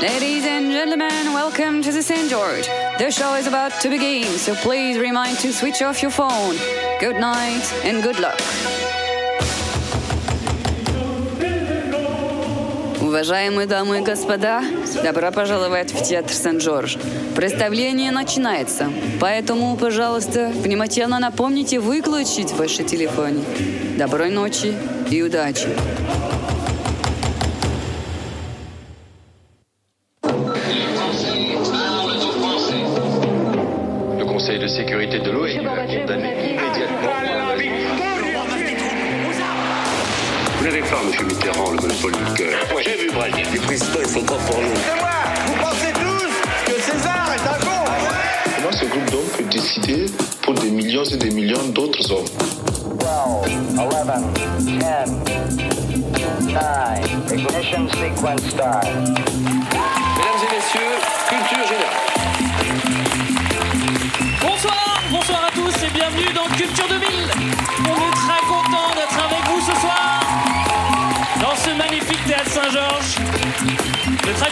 Ladies and gentlemen, welcome to the St. George. The show is about to begin, so please remind to switch off your phone. Good night and good luck. Уважаемые дамы и господа, добро пожаловать в театр Сен-Жорж. Представление начинается, поэтому, пожалуйста, внимательно напомните выключить ваши телефоны. Доброй ночи и удачи!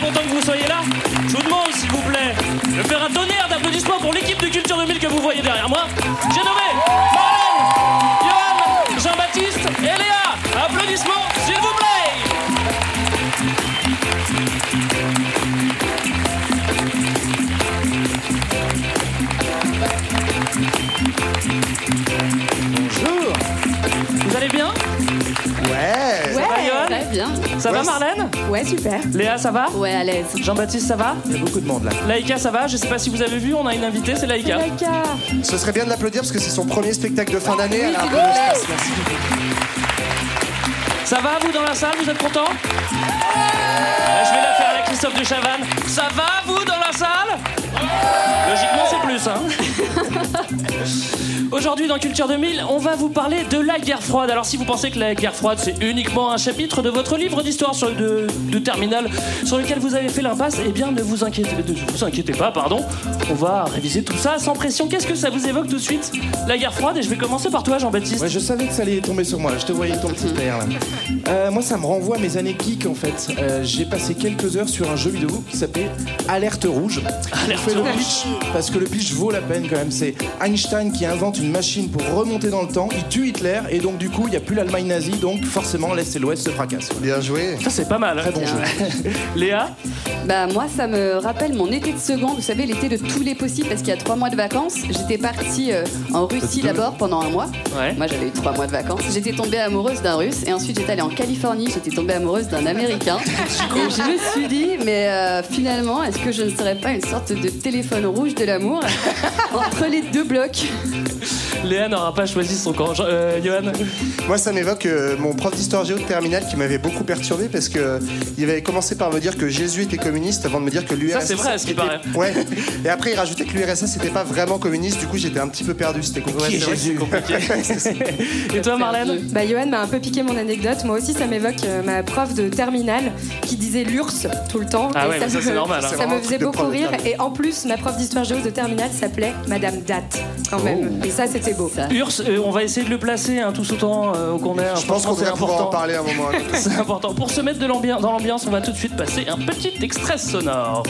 Content que vous soyez là. Je vous demande, s'il vous plaît, de faire un tonnerre d'applaudissements pour l'équipe de Culture 2000 que vous voyez derrière moi. Ça va, Marlène Ouais, super. Léa, ça va Ouais, à l'aise. Jean-Baptiste, ça va Il y a beaucoup de monde là. Laïka, ça va Je sais pas si vous avez vu, on a une invitée, c'est Laïka. Ce serait bien de l'applaudir parce que c'est son premier spectacle de fin d'année. Elle a un s'il peu vous de plaît. stress, merci. Ça va, vous, dans la salle Vous êtes content Je vais la faire à la Christophe de Chavannes. Ça va, vous, Logiquement, c'est plus, hein Aujourd'hui, dans Culture 2000, on va vous parler de la guerre froide. Alors, si vous pensez que la guerre froide, c'est uniquement un chapitre de votre livre d'histoire sur- de, de terminale sur lequel vous avez fait l'impasse, eh bien, ne vous inquiétez, pas, pardon. On va réviser tout ça sans pression. Qu'est-ce que ça vous évoque tout de suite La guerre froide, et je vais commencer par toi, Jean-Baptiste. Ouais, je savais que ça allait tomber sur moi. Je te voyais ton petit père là. Euh, moi, ça me renvoie à mes années geek en fait. Euh, J'ai passé quelques heures sur un jeu vidéo qui s'appelait Alerte Rouge. Alerte Je fais le Rouge. pitch parce que le pitch vaut la peine quand même. C'est Einstein qui invente une machine pour remonter dans le temps. Il tue Hitler et donc du coup, il n'y a plus l'Allemagne nazie. Donc forcément, l'Est et l'Ouest se fracassent. Bien joué. Ça, c'est pas mal. Très bon jeu. Léa Bah moi ça me rappelle mon été de seconde, vous savez l'été de tous les possibles parce qu'il y a trois mois de vacances. J'étais partie euh, en Russie d'abord pendant un mois. Ouais. Moi j'avais eu trois mois de vacances. J'étais tombée amoureuse d'un russe et ensuite j'étais allée en Californie, j'étais tombée amoureuse d'un américain. et je me suis dit mais euh, finalement est-ce que je ne serais pas une sorte de téléphone rouge de l'amour entre les deux blocs? Léa n'aura pas choisi son camp. Euh, Johan Moi, ça m'évoque euh, mon prof d'histoire géo de terminale qui m'avait beaucoup perturbé parce que il avait commencé par me dire que Jésus était communiste avant de me dire que l'URSS. Ça, c'est vrai, à ce qui était- paraît. Ouais. Et après, il rajoutait que l'URSS n'était pas vraiment communiste. Du coup, j'étais un petit peu perdu. C'était compliqué. C'est compliqué. Et toi, Marlène Bah, Johan m'a un peu piqué mon anecdote. Moi aussi, ça m'évoque euh, ma prof de terminale qui disait l'URSS tout le temps. Ah Et ouais, ça, c'est normal, hein. Ça me faisait beaucoup rire. Et en plus, ma prof d'histoire géo de terminale s'appelait Madame Date, quand même. Et ça, c'était beau. Ça. Urs, euh, on va essayer de le placer hein, tous autant euh, qu'on est. Je pense qu'on c'est devrait pouvoir en parler à un moment. C'est important. Pour se mettre de l'ambiance, dans l'ambiance, on va tout de suite passer un petit extrait sonore.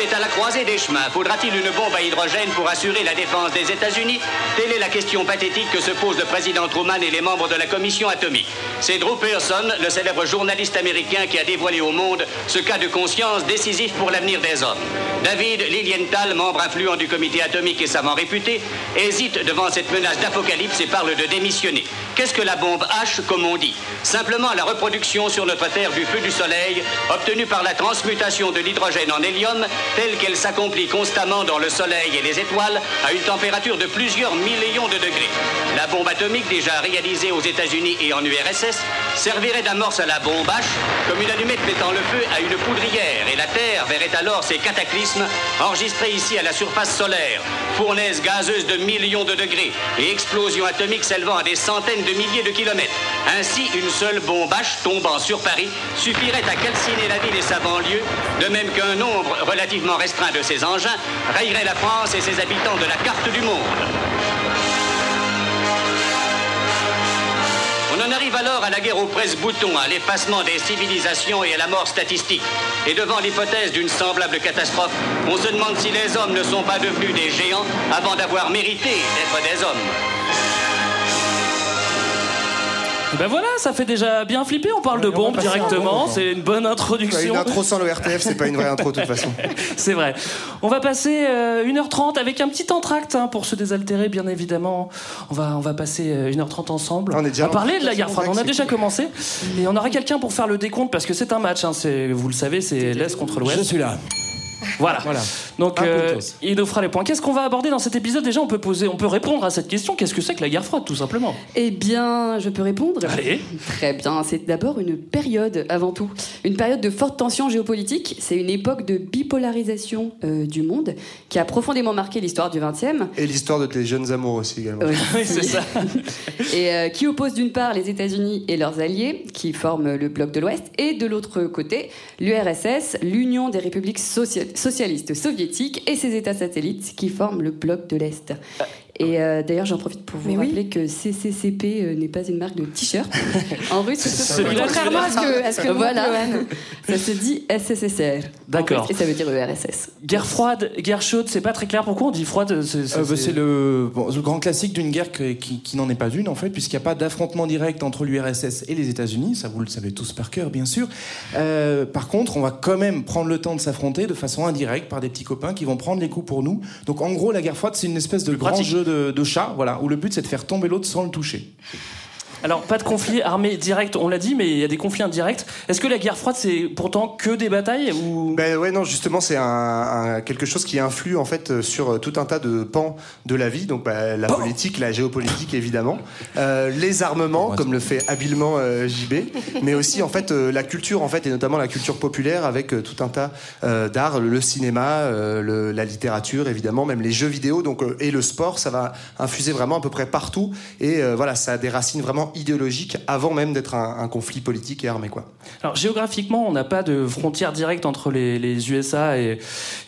Est à la croisée des chemins. Faudra-t-il une bombe à hydrogène pour assurer la défense des États-Unis? Telle est la question pathétique que se posent le président Truman et les membres de la commission atomique. C'est Drew Pearson, le célèbre journaliste américain qui a dévoilé au monde ce cas de conscience décisif pour l'avenir des hommes. David Lilienthal, membre influent du comité atomique et savant réputé, hésite devant cette menace d'apocalypse et parle de démissionner. Qu'est-ce que la bombe H, comme on dit Simplement la reproduction sur notre Terre du feu du Soleil, obtenue par la transmutation de l'hydrogène en hélium, telle qu'elle s'accomplit constamment dans le Soleil et les étoiles, à une température de plusieurs millions de degrés. La bombe atomique, déjà réalisée aux États-Unis et en URSS, servirait d'amorce à la bombe H, comme une allumette mettant le feu à une poudrière, et la Terre verrait alors ces cataclysmes enregistrés ici à la surface solaire, fournaise gazeuse de millions de degrés et explosion atomique s'élevant à des centaines de milliers de kilomètres. Ainsi, une seule bombe H tombant sur Paris suffirait à calciner la ville et sa banlieue, de même qu'un nombre relativement restreint de ces engins rayerait la France et ses habitants de la carte du monde. On en arrive alors à la guerre aux presse-boutons, à l'effacement des civilisations et à la mort statistique. Et devant l'hypothèse d'une semblable catastrophe, on se demande si les hommes ne sont pas devenus des géants avant d'avoir mérité d'être des hommes. Et ben voilà, ça fait déjà bien flipper. On parle de on va bombes directement. bon C'est une bonne introduction. Une intro sans le RTF, c'est pas une vraie intro de toute façon. C'est vrai. On va passer euh, 1h30 avec un petit entracte hein, pour se désaltérer, bien évidemment. On va, on va passer euh, 1h30 ensemble. On est déjà va parler de la guerre froide. On a déjà commencé. Et on aura quelqu'un pour faire le décompte parce que c'est un match. hein. Vous le savez, c'est l'Est contre l'Ouest. Je suis là. Voilà. Voilà. Donc, euh, il nous fera les points. Qu'est-ce qu'on va aborder dans cet épisode Déjà, on peut poser, on peut répondre à cette question. Qu'est-ce que c'est que la guerre froide, tout simplement? Eh bien, je peux répondre Allez. Très bien. C'est d'abord une période, avant tout. Une période de forte tension géopolitique. C'est une époque de bipolarisation euh, du monde qui a profondément marqué l'histoire du XXe. Et l'histoire de tes jeunes amours aussi également. Oui, c'est ça. et euh, qui oppose d'une part les États-Unis et leurs alliés, qui forment le bloc de l'Ouest, et de l'autre côté l'URSS, l'Union des républiques socia- socialistes soviétiques, et ses États satellites, qui forment le bloc de l'Est. Et euh, d'ailleurs, j'en profite pour vous Mais oui. rappeler que CCCP euh, n'est pas une marque de t-shirt. en russe, Contrairement à ce que, à ce que Voilà. ça se dit SSSR. D'accord. Et ça veut dire URSS. Guerre froide, guerre chaude, c'est pas très clair. Pourquoi on dit froide C'est Euh, bah, le, bon, le grand classique d'une guerre que- qui, qui n'en est pas une, en fait, puisqu'il n'y a pas d'affrontement direct entre l'URSS et les États-Unis. Ça, vous le savez tous par cœur, bien sûr. Euh, par contre, on va quand même prendre le temps de s'affronter de façon indirecte par des petits copains qui vont prendre les coups pour nous. Donc, en gros, la guerre froide, c'est une espèce de grand pratique. jeu de, de chat, où le but, c'est de faire tomber l'autre sans le toucher. Alors, pas de conflit armé direct, on l'a dit, mais il y a des conflits indirects. Est-ce que la guerre froide, c'est pourtant que des batailles ou... Ben ouais, non, justement, c'est un, un- quelque chose qui influe en fait euh, sur euh, tout un tas de pans de la vie. Donc, bah, la politique, la géopolitique, évidemment, Euh, les armements, comme le fait habilement euh, JB, mais aussi en fait euh, la culture, en fait, et notamment la culture populaire avec euh, tout un tas euh, d'arts, le, le cinéma, euh, le- la littérature, évidemment, même les jeux vidéo, donc euh, et le sport, ça va infuser vraiment à peu près partout. Et euh, voilà, ça a des racines vraiment idéologiques avant même d'être un, un conflit politique et armé, quoi. Alors, géographiquement, on n'a pas de frontière directe entre les, les USA et,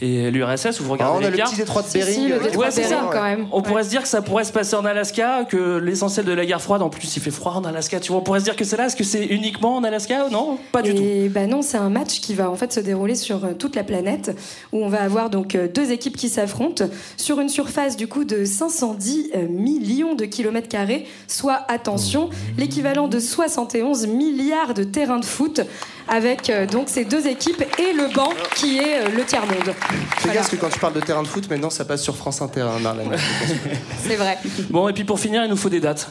et l'URSS, vous regardez on a les le cartes. petit détroit de Bering. si, le détroit Ouais, de c'est Bering, ça. quand même. On Ouais. pourrait se dire que ça pourrait se passer en Alaska, que l'essentiel de la guerre froide, en plus, il fait froid en Alaska. Tu vois, on pourrait se dire que c'est là. Est-ce que c'est uniquement en Alaska Non, pas du tout. Et bah non, c'est un match qui va en fait se dérouler sur euh, toute la planète, où on va avoir donc euh, deux équipes qui s'affrontent sur une surface du coup de 510 euh, millions de kilomètres carrés, soit attention, l'équivalent de 71 milliards de terrains de foot, avec euh, donc ces deux équipes et le banc qui est euh, le tiers monde. Fais gaffe parce que quand tu parles de terrain de foot, maintenant ça passe sur France Inter, hein, Marlène. C'est vrai. Bon, et puis pour finir, il nous faut des dates.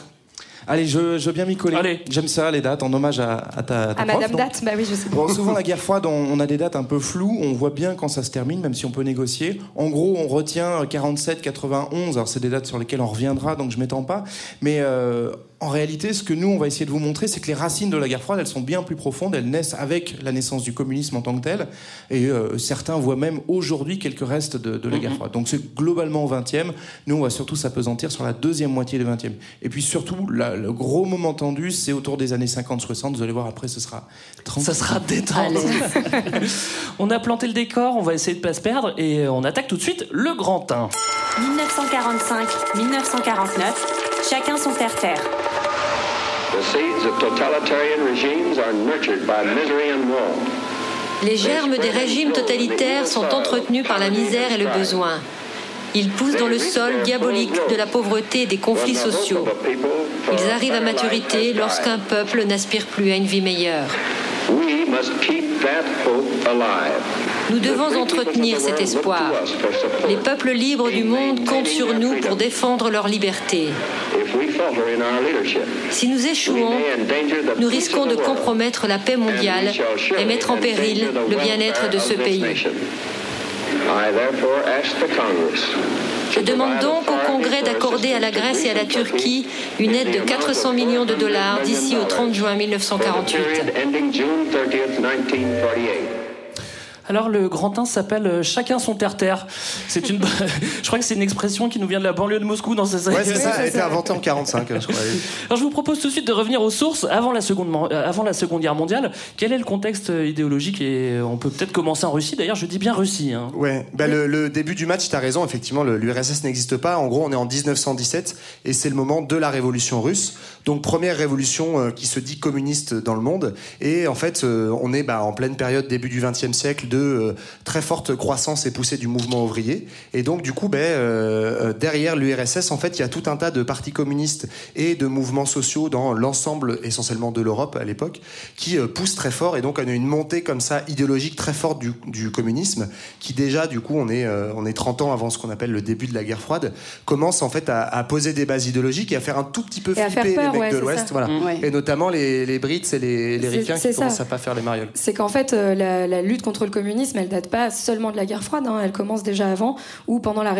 Allez, je, je veux bien m'y coller. Allez. J'aime ça, les dates, en hommage à, à ta, ta À prof, Madame donc. Date, bah oui, je sais. Bon, souvent, la guerre froide, on, on a des dates un peu floues. On voit bien quand ça se termine, même si on peut négocier. En gros, on retient 47, 91. Alors, c'est des dates sur lesquelles on reviendra, donc je m'étends pas. Mais euh, en réalité, ce que nous, on va essayer de vous montrer, c'est que les racines de la guerre froide, elles sont bien plus profondes. Elles naissent avec la naissance du communisme en tant que tel. Et euh, certains voient même aujourd'hui quelques restes de, de la guerre froide. Donc, c'est globalement au 20e. Nous, on va surtout s'apesantir sur la deuxième moitié du 20e. Et puis surtout, la- le gros moment tendu, c'est autour des années 50-60. Vous allez voir, après, ce sera. Ça sera détente. on a planté le décor, on va essayer de pas se perdre et on attaque tout de suite le grand 1. 1945-1949, chacun son terre-terre. Les germes des régimes totalitaires sont entretenus par la misère et le besoin. Ils poussent dans le sol diabolique de la pauvreté et des conflits sociaux. Ils arrivent à maturité lorsqu'un peuple n'aspire plus à une vie meilleure. Nous devons entretenir cet espoir. Les peuples libres du monde comptent sur nous pour défendre leur liberté. Si nous échouons, nous risquons de compromettre la paix mondiale et mettre en péril le bien-être de ce pays. Je demande donc au Congrès d'accorder à la Grèce et à la Turquie une aide de 400 millions de dollars d'ici au 30 juin 1948. Alors le grand 1 s'appelle euh, Chacun son terre-terre. C'est une, je crois que c'est une expression qui nous vient de la banlieue de Moscou dans ces années. Ouais, c'est ça, elle a été inventée en 45, je crois. Alors je vous propose tout de suite de revenir aux sources avant la seconde, euh, avant la seconde guerre mondiale. Quel est le contexte euh, idéologique et on peut peut-être commencer en Russie. D'ailleurs, je dis bien Russie. hein. Ouais, bah le, le début du match, tu as raison, effectivement, le- l'URSS n'existe pas. En gros, on est en 1917 et c'est le moment de la révolution russe. Donc, première révolution qui se dit communiste dans le monde. Et en fait, on est bah, en pleine période, début du XXe siècle, de euh, très forte croissance et poussée du mouvement ouvrier. Et donc, du coup, ben, euh, euh, derrière l'URSS, en fait, il y a tout un tas de partis communistes et de mouvements sociaux dans l'ensemble, essentiellement de l'Europe à l'époque, qui euh, poussent très fort. Et donc, on a une montée comme ça idéologique très forte du, du communisme, qui déjà, du coup, on est, euh, on est 30 ans avant ce qu'on appelle le début de la guerre froide, commence en fait à, à poser des bases idéologiques et à faire un tout petit peu flipper peur, les mecs ouais, de l'Ouest. Voilà. Mm. Ouais. Et notamment les, les Brits et les, les Ricains qui ça. commencent à pas faire les marioles. C'est qu'en fait, euh, la, la lutte contre le communisme, elle date pas seulement de la guerre froide, hein, elle commence déjà avant, ou pendant la,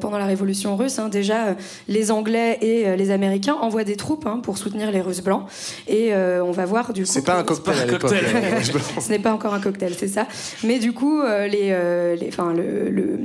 pendant révolution russe. hein, déjà, euh, les Anglais et euh, les Américains envoient des troupes hein, pour soutenir les Russes blancs. Et euh, on va voir du coup. C'est pas un cocktail à l'époque. Ce n'est pas encore un cocktail, c'est ça. Mais du coup, euh, les, euh, les, enfin, le, le-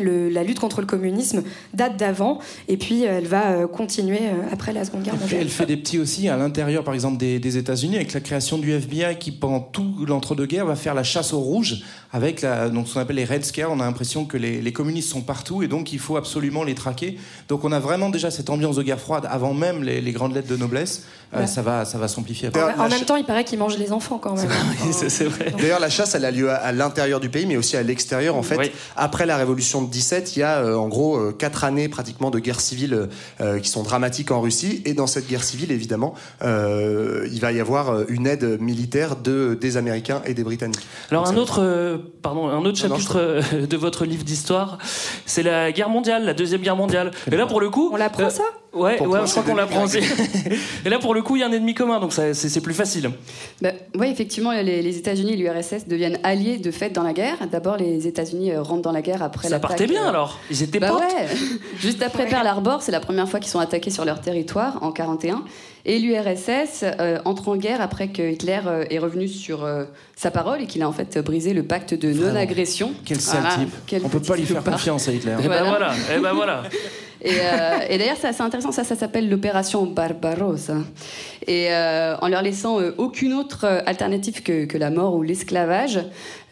le- la lutte contre le communisme date d'avant, et puis euh, elle va euh, continuer euh, après la Seconde Guerre mondiale. elle fait des petits aussi à l'intérieur, par exemple, des, des États-Unis, avec la création du FBI qui, pendant tout l'entre-deux-guerres, va faire la chasse aux rouges, avec la, donc, ce qu'on appelle les Red Scare. On a l'impression que les, les communistes sont partout et donc il faut absolument les traquer. Donc on a vraiment déjà cette ambiance de guerre froide avant même les, les grandes lettres de noblesse. Euh, ça va, ça va s'amplifier. après. En, en même temps, il paraît qu'ils mangent les enfants quand même. c'est vrai. D'ailleurs, la chasse, elle a lieu à, à l'intérieur du pays, mais aussi à l'extérieur. En fait, Oui. après la révolution de 17, il y a euh, en gros euh, quatre années pratiquement de guerre civile euh, qui sont dramatiques en Russie. Et dans cette guerre civile, évidemment, euh, il va y avoir une aide militaire de, des Américains et des Britanniques. Alors Donc, un autre, euh, pardon, un autre Non, non, chapitre euh, de votre livre d'histoire, c'est la guerre mondiale, la deuxième guerre mondiale. Et là pour le coup, on l'apprend ça? Ouais, ouais, je crois qu'on l'apprend aussi. Et là pour le coup, il y a un ennemi commun, donc ça, c'est plus facile. Ben, oui, effectivement, les, les États-Unis et l'URSS deviennent alliés de fait dans la guerre. D'abord, les États-Unis euh, rentrent dans la guerre après Ça l'attaque, partait bien euh, alors. Ils étaient Bah potes. ouais. Juste après Pearl Harbor, c'est la première fois qu'ils sont attaqués sur leur territoire en 41. Et l'URSS euh, entre en guerre après que Hitler euh, est revenu sur euh, sa parole et qu'il a en fait brisé le pacte de non-agression. Quel sale Voilà. type. Quel On peut pas lui faire confiance à Hitler. Et ben Voilà. voilà, et ben voilà. Et, euh, et d'ailleurs, c'est assez intéressant, ça, ça s'appelle l'opération Barbarossa. Et euh, en leur laissant euh, aucune autre alternative que, que la mort ou l'esclavage,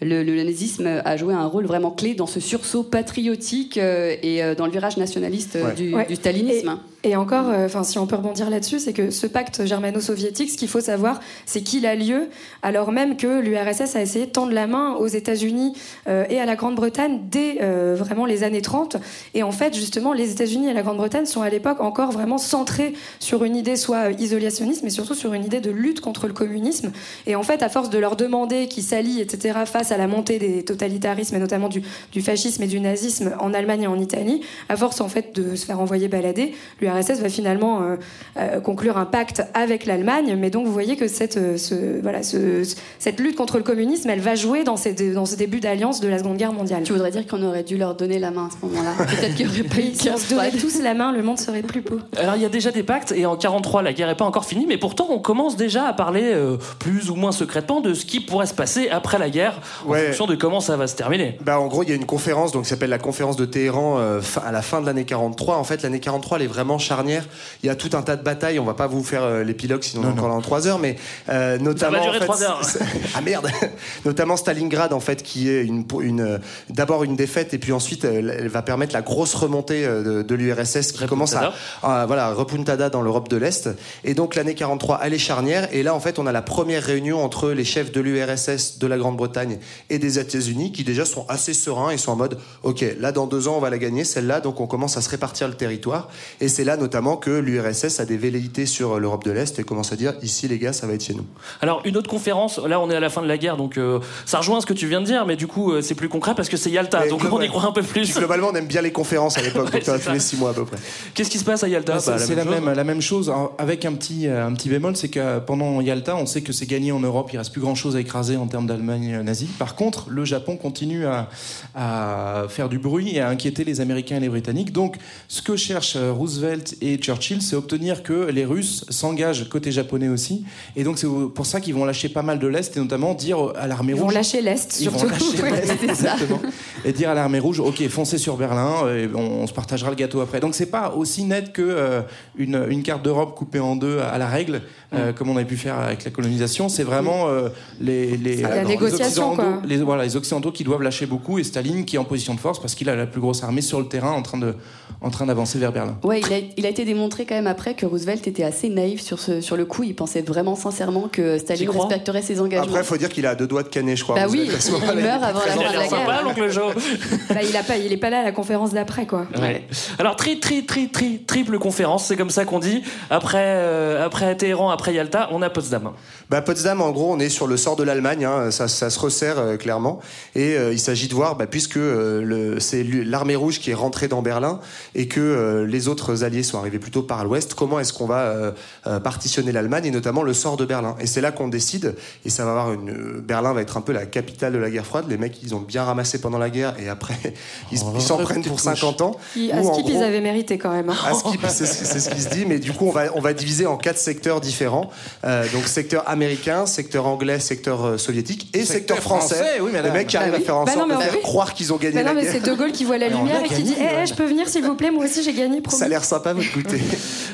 le, le nazisme a joué un rôle vraiment clé dans ce sursaut patriotique euh, et euh, dans le virage nationaliste euh, Ouais. du, Ouais. du stalinisme. Et encore, euh, enfin, si on peut rebondir là-dessus, c'est que ce pacte germano-soviétique, ce qu'il faut savoir, c'est qu'il a lieu alors même que l'URSS a essayé de tendre la main aux États-Unis euh, et à la Grande-Bretagne dès euh, vraiment les années 30. Et en fait, justement, les États-Unis et la Grande-Bretagne sont à l'époque encore vraiment centrés sur une idée soit isolationniste, mais surtout sur une idée de lutte contre le communisme. Et en fait, à force de leur demander qu'ils s'allient, etc., face à la montée des totalitarismes, et notamment du, fascisme et du nazisme en Allemagne et en Italie, à force en fait de se faire envoyer balader, va finalement euh, euh, conclure un pacte avec l'Allemagne. Mais donc vous voyez que cette, euh, ce, voilà, ce- ce- cette lutte contre le communisme, elle va jouer dans, ces, dans ce début d'alliance de la Seconde Guerre mondiale. Tu voudrais dire qu'on aurait dû leur donner la main à ce moment-là Peut-être qu'il n'y aurait pas eu Si on se donnait tous la main, le monde serait plus beau. Alors il y a déjà des pactes et en 43 la guerre est pas encore finie, mais pourtant on commence déjà à parler euh, plus ou moins secrètement de ce qui pourrait se passer après la guerre en Ouais. fonction de comment ça va se terminer. Bah, en gros, il y a une conférence donc, qui s'appelle la conférence de Téhéran euh, à la fin de l'année 43. En fait, l'année 43, elle est vraiment charnière. Il y a tout un tas de batailles. On va pas vous faire euh, l'épilogue, sinon on est encore là en 3 heures. Mais euh, notamment. durer en fait, trois heures. c'est- ah merde Notamment Stalingrad, en fait, qui est une, une, euh, d'abord une défaite, et puis ensuite, elle, elle va permettre la grosse remontée euh, de, de l'URSS qui commence à, à, voilà, repuntada dans l'Europe de l'Est. Et donc, l'année 43, elle est charnière. Et là, en fait, on a la première réunion entre les chefs de l'URSS, de la Grande-Bretagne et des États-Unis qui déjà sont assez sereins et sont en mode ok là dans deux ans on va la gagner celle-là donc on commence à se répartir le territoire et c'est là notamment que l'URSS a des velléités sur l'Europe de l'Est et commence à dire ici les gars ça va être chez nous Alors une autre conférence, là on est à la fin de la guerre, donc euh, ça rejoint ce que tu viens de dire, mais du coup euh, c'est plus concret parce que c'est Yalta, donc on y croit un peu plus. Globalement on aime bien les conférences à l'époque donc Ouais, c'est tous les six mois à peu près Qu'est-ce qui se passe à Yalta? Bah, c'est Bah, c'est la, chose. même, la même chose, Alors, avec un petit, euh, un petit bémol, c'est que pendant Yalta, on sait que c'est gagné en Europe, il reste plus grand-chose à écraser en termes d'Allemagne euh, nazie. Par contre, le Japon continue à, à faire du bruit et à inquiéter les Américains et les Britanniques. Donc, ce que cherchent euh, Roosevelt Roosevelt et Churchill, c'est obtenir que les Russes s'engagent côté japonais aussi. Et donc c'est pour ça qu'ils vont lâcher pas mal de l'Est et notamment dire à l'armée rouge. Ils vont lâcher l'Est Ils surtout. vont lâcher l'Est, ça. exactement. Et dire à l'armée rouge, ok, foncez sur Berlin, et on, on se partagera le gâteau après. Donc c'est pas aussi net que euh, une, une carte d'Europe coupée en deux à la règle, euh, comme on avait pu faire avec la colonisation. C'est vraiment euh, les, les, La les négociation, Occidentaux- les, voilà, les Occidentaux qui doivent lâcher beaucoup et Staline qui est en position de force parce qu'il a la plus grosse armée sur le terrain en train de en train d'avancer vers Berlin. Ouais, il a, il a été démontré quand même après que Roosevelt était assez naïf sur, ce, sur le coup. Il pensait vraiment sincèrement que Staline respecterait ses engagements. Après, il faut dire qu'il a deux doigts de canet, je crois. Bah Roosevelt, oui, il meurt avant la fin de la guerre. l'oncle Joe. Bah, il, a pas, il est pas là à la conférence d'après, quoi. Ouais. Alors tri, tri, tri, tri, triple conférence, c'est comme ça qu'on dit. Après, euh, après Téhéran, après Yalta, on a Potsdam. Bah, Potsdam, en gros, on est sur le sort de l'Allemagne, hein, ça, ça se resserre euh, clairement. Et euh, il s'agit de voir, bah, puisque euh, le- c'est l'armée rouge qui est rentrée dans Berlin et que euh, les autres alliés sont arrivés plutôt par l'ouest, comment est-ce qu'on va euh, euh, partitionner l'Allemagne et notamment le sort de Berlin? Et c'est là qu'on décide, et ça va avoir une. euh, Berlin va être un peu la capitale de la guerre froide. Les mecs, ils ont bien ramassé pendant la guerre et après, ils s- ils s'en prennent pour 50 ans. Ils- à Skip, ils gros- avaient mérité quand même. hein. à Skip, c'est ce c'est ce qui se dit, mais du coup, on va, on va diviser en quatre secteurs différents. Euh, donc, secteur américain, secteur anglais, secteur euh, soviétique et secteur, Secteur français. français, oui, Les madame. mecs qui Bah arrivent oui. à faire en Bah sorte non, de mais faire oui. croire qu'ils ont gagné Bah la non, mais guerre. c'est De Gaulle qui voit la lumière et qui gagné, dit Eh, ouais. je peux venir s'il vous plaît, moi aussi j'ai gagné, promis. Ça a l'air sympa, votre goûter.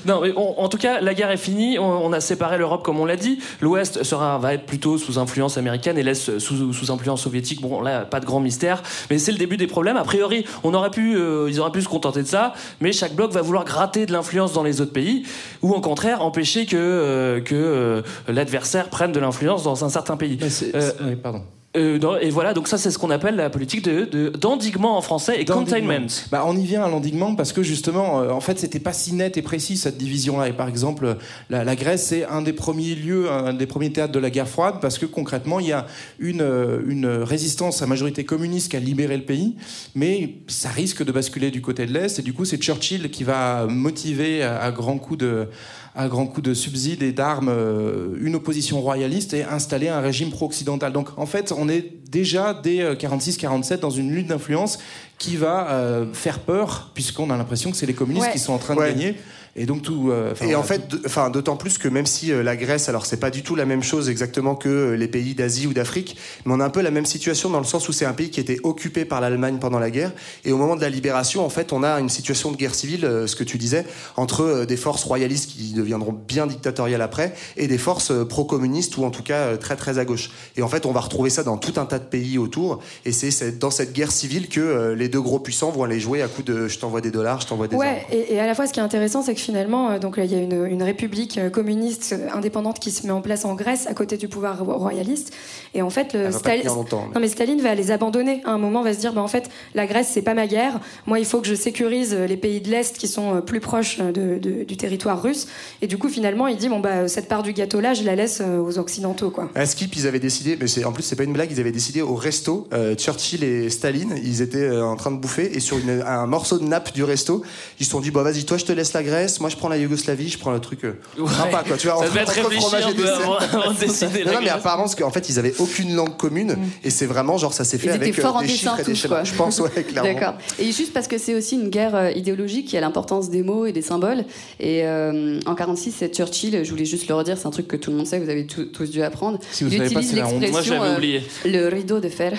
Non, mais on- en tout cas, la guerre est finie. On, on a séparé l'Europe, comme on l'a dit. L'Ouest sera, va être plutôt sous influence américaine et l'Est sous, sous influence soviétique. Bon, là, pas de grand mystère. Mais c'est le début des problèmes. A priori, on aurait pu, euh, ils auraient pu se contenter de ça. Mais chaque bloc va vouloir gratter de l'influence dans les autres pays. Ou au contraire, empêcher que, euh, que euh, l'adversaire prenne de l'influence dans un certain pays. Euh, Oui, pardon. Euh, non, et voilà, donc ça, c'est ce qu'on appelle la politique de, de- d'endiguement en français et containment. Bah, on y vient à l'endiguement parce que justement, euh, en fait, c'était pas si net et précis cette division-là. Et par exemple, la, la Grèce, c'est un des premiers lieux, un des premiers théâtres de la guerre froide parce que concrètement, il y a une, euh, une résistance à majorité communiste qui a libéré le pays, mais ça risque de basculer du côté de l'Est. Et du coup, c'est Churchill qui va motiver à, à grands coups de à grands coups de subsides et d'armes euh, une opposition royaliste et installer un régime pro-occidental. Donc en fait, on est déjà dès 46-47 dans une lutte d'influence qui va euh, faire peur puisqu'on a l'impression que c'est les communistes Ouais. qui sont en train de Ouais. gagner. Et donc tout. euh, Et en fait, enfin, d'autant plus que même si euh, la Grèce, alors c'est pas du tout la même chose exactement que euh, les pays d'Asie ou d'Afrique, mais on a un peu la même situation dans le sens où c'est un pays qui était occupé par l'Allemagne pendant la guerre, et au moment de la libération, en fait, on a une situation de guerre civile, euh, ce que tu disais, entre euh, des forces royalistes qui deviendront bien dictatoriales après, et des forces euh, pro-communistes ou en tout cas euh, très très à gauche. Et en fait, on va retrouver ça dans tout un tas de pays autour, et c'est dans cette guerre civile que euh, les deux gros puissants vont aller jouer à coup de je t'envoie des dollars, je t'envoie des armes. Ouais, et, et à la fois, ce qui est intéressant, c'est que finalement, euh, donc là, il y a une, une république euh, communiste euh, indépendante qui se met en place en Grèce à côté du pouvoir ro- royaliste. Et en fait, le mais- non mais Staline va les abandonner. À un moment, va se dire, bah en fait, la Grèce, c'est pas ma guerre. Moi, il faut que je sécurise euh, les pays de l'est qui sont euh, plus proches euh, de- de- du territoire russe. Et du coup, finalement, il dit, bon bah cette part du gâteau là, je la laisse euh, aux occidentaux, quoi. À Skip, ils avaient décidé, mais en plus c'est pas une blague, ils avaient décidé au resto, euh, Churchill et Staline, ils étaient euh, en train de bouffer et sur une- un morceau de nappe du resto, ils se sont dit bah vas-y toi je te laisse la Grèce, moi je prends la Yougoslavie, je prends le truc euh, Ouais. sympa quoi, tu vois. Ça entre- devait fromage et dessert. avant- de décider non, non, mais apparemment parce qu'en fait ils avaient aucune langue commune et c'est vraiment genre ça s'est fait Ils avec étaient forts euh, en des dessin chiffres et des schémas. Je pense ouais clairement. D'accord. Et juste parce que c'est aussi une guerre euh, idéologique qui a l'importance des mots et des symboles. Et euh, en 46, c'est Churchill, je voulais juste le redire, c'est un truc que tout le monde sait, vous avez tous dû apprendre. Si vous il savez pas, utilise c'est la honte. l'expression Moi, j'avais euh, oublié. le rideau de fer.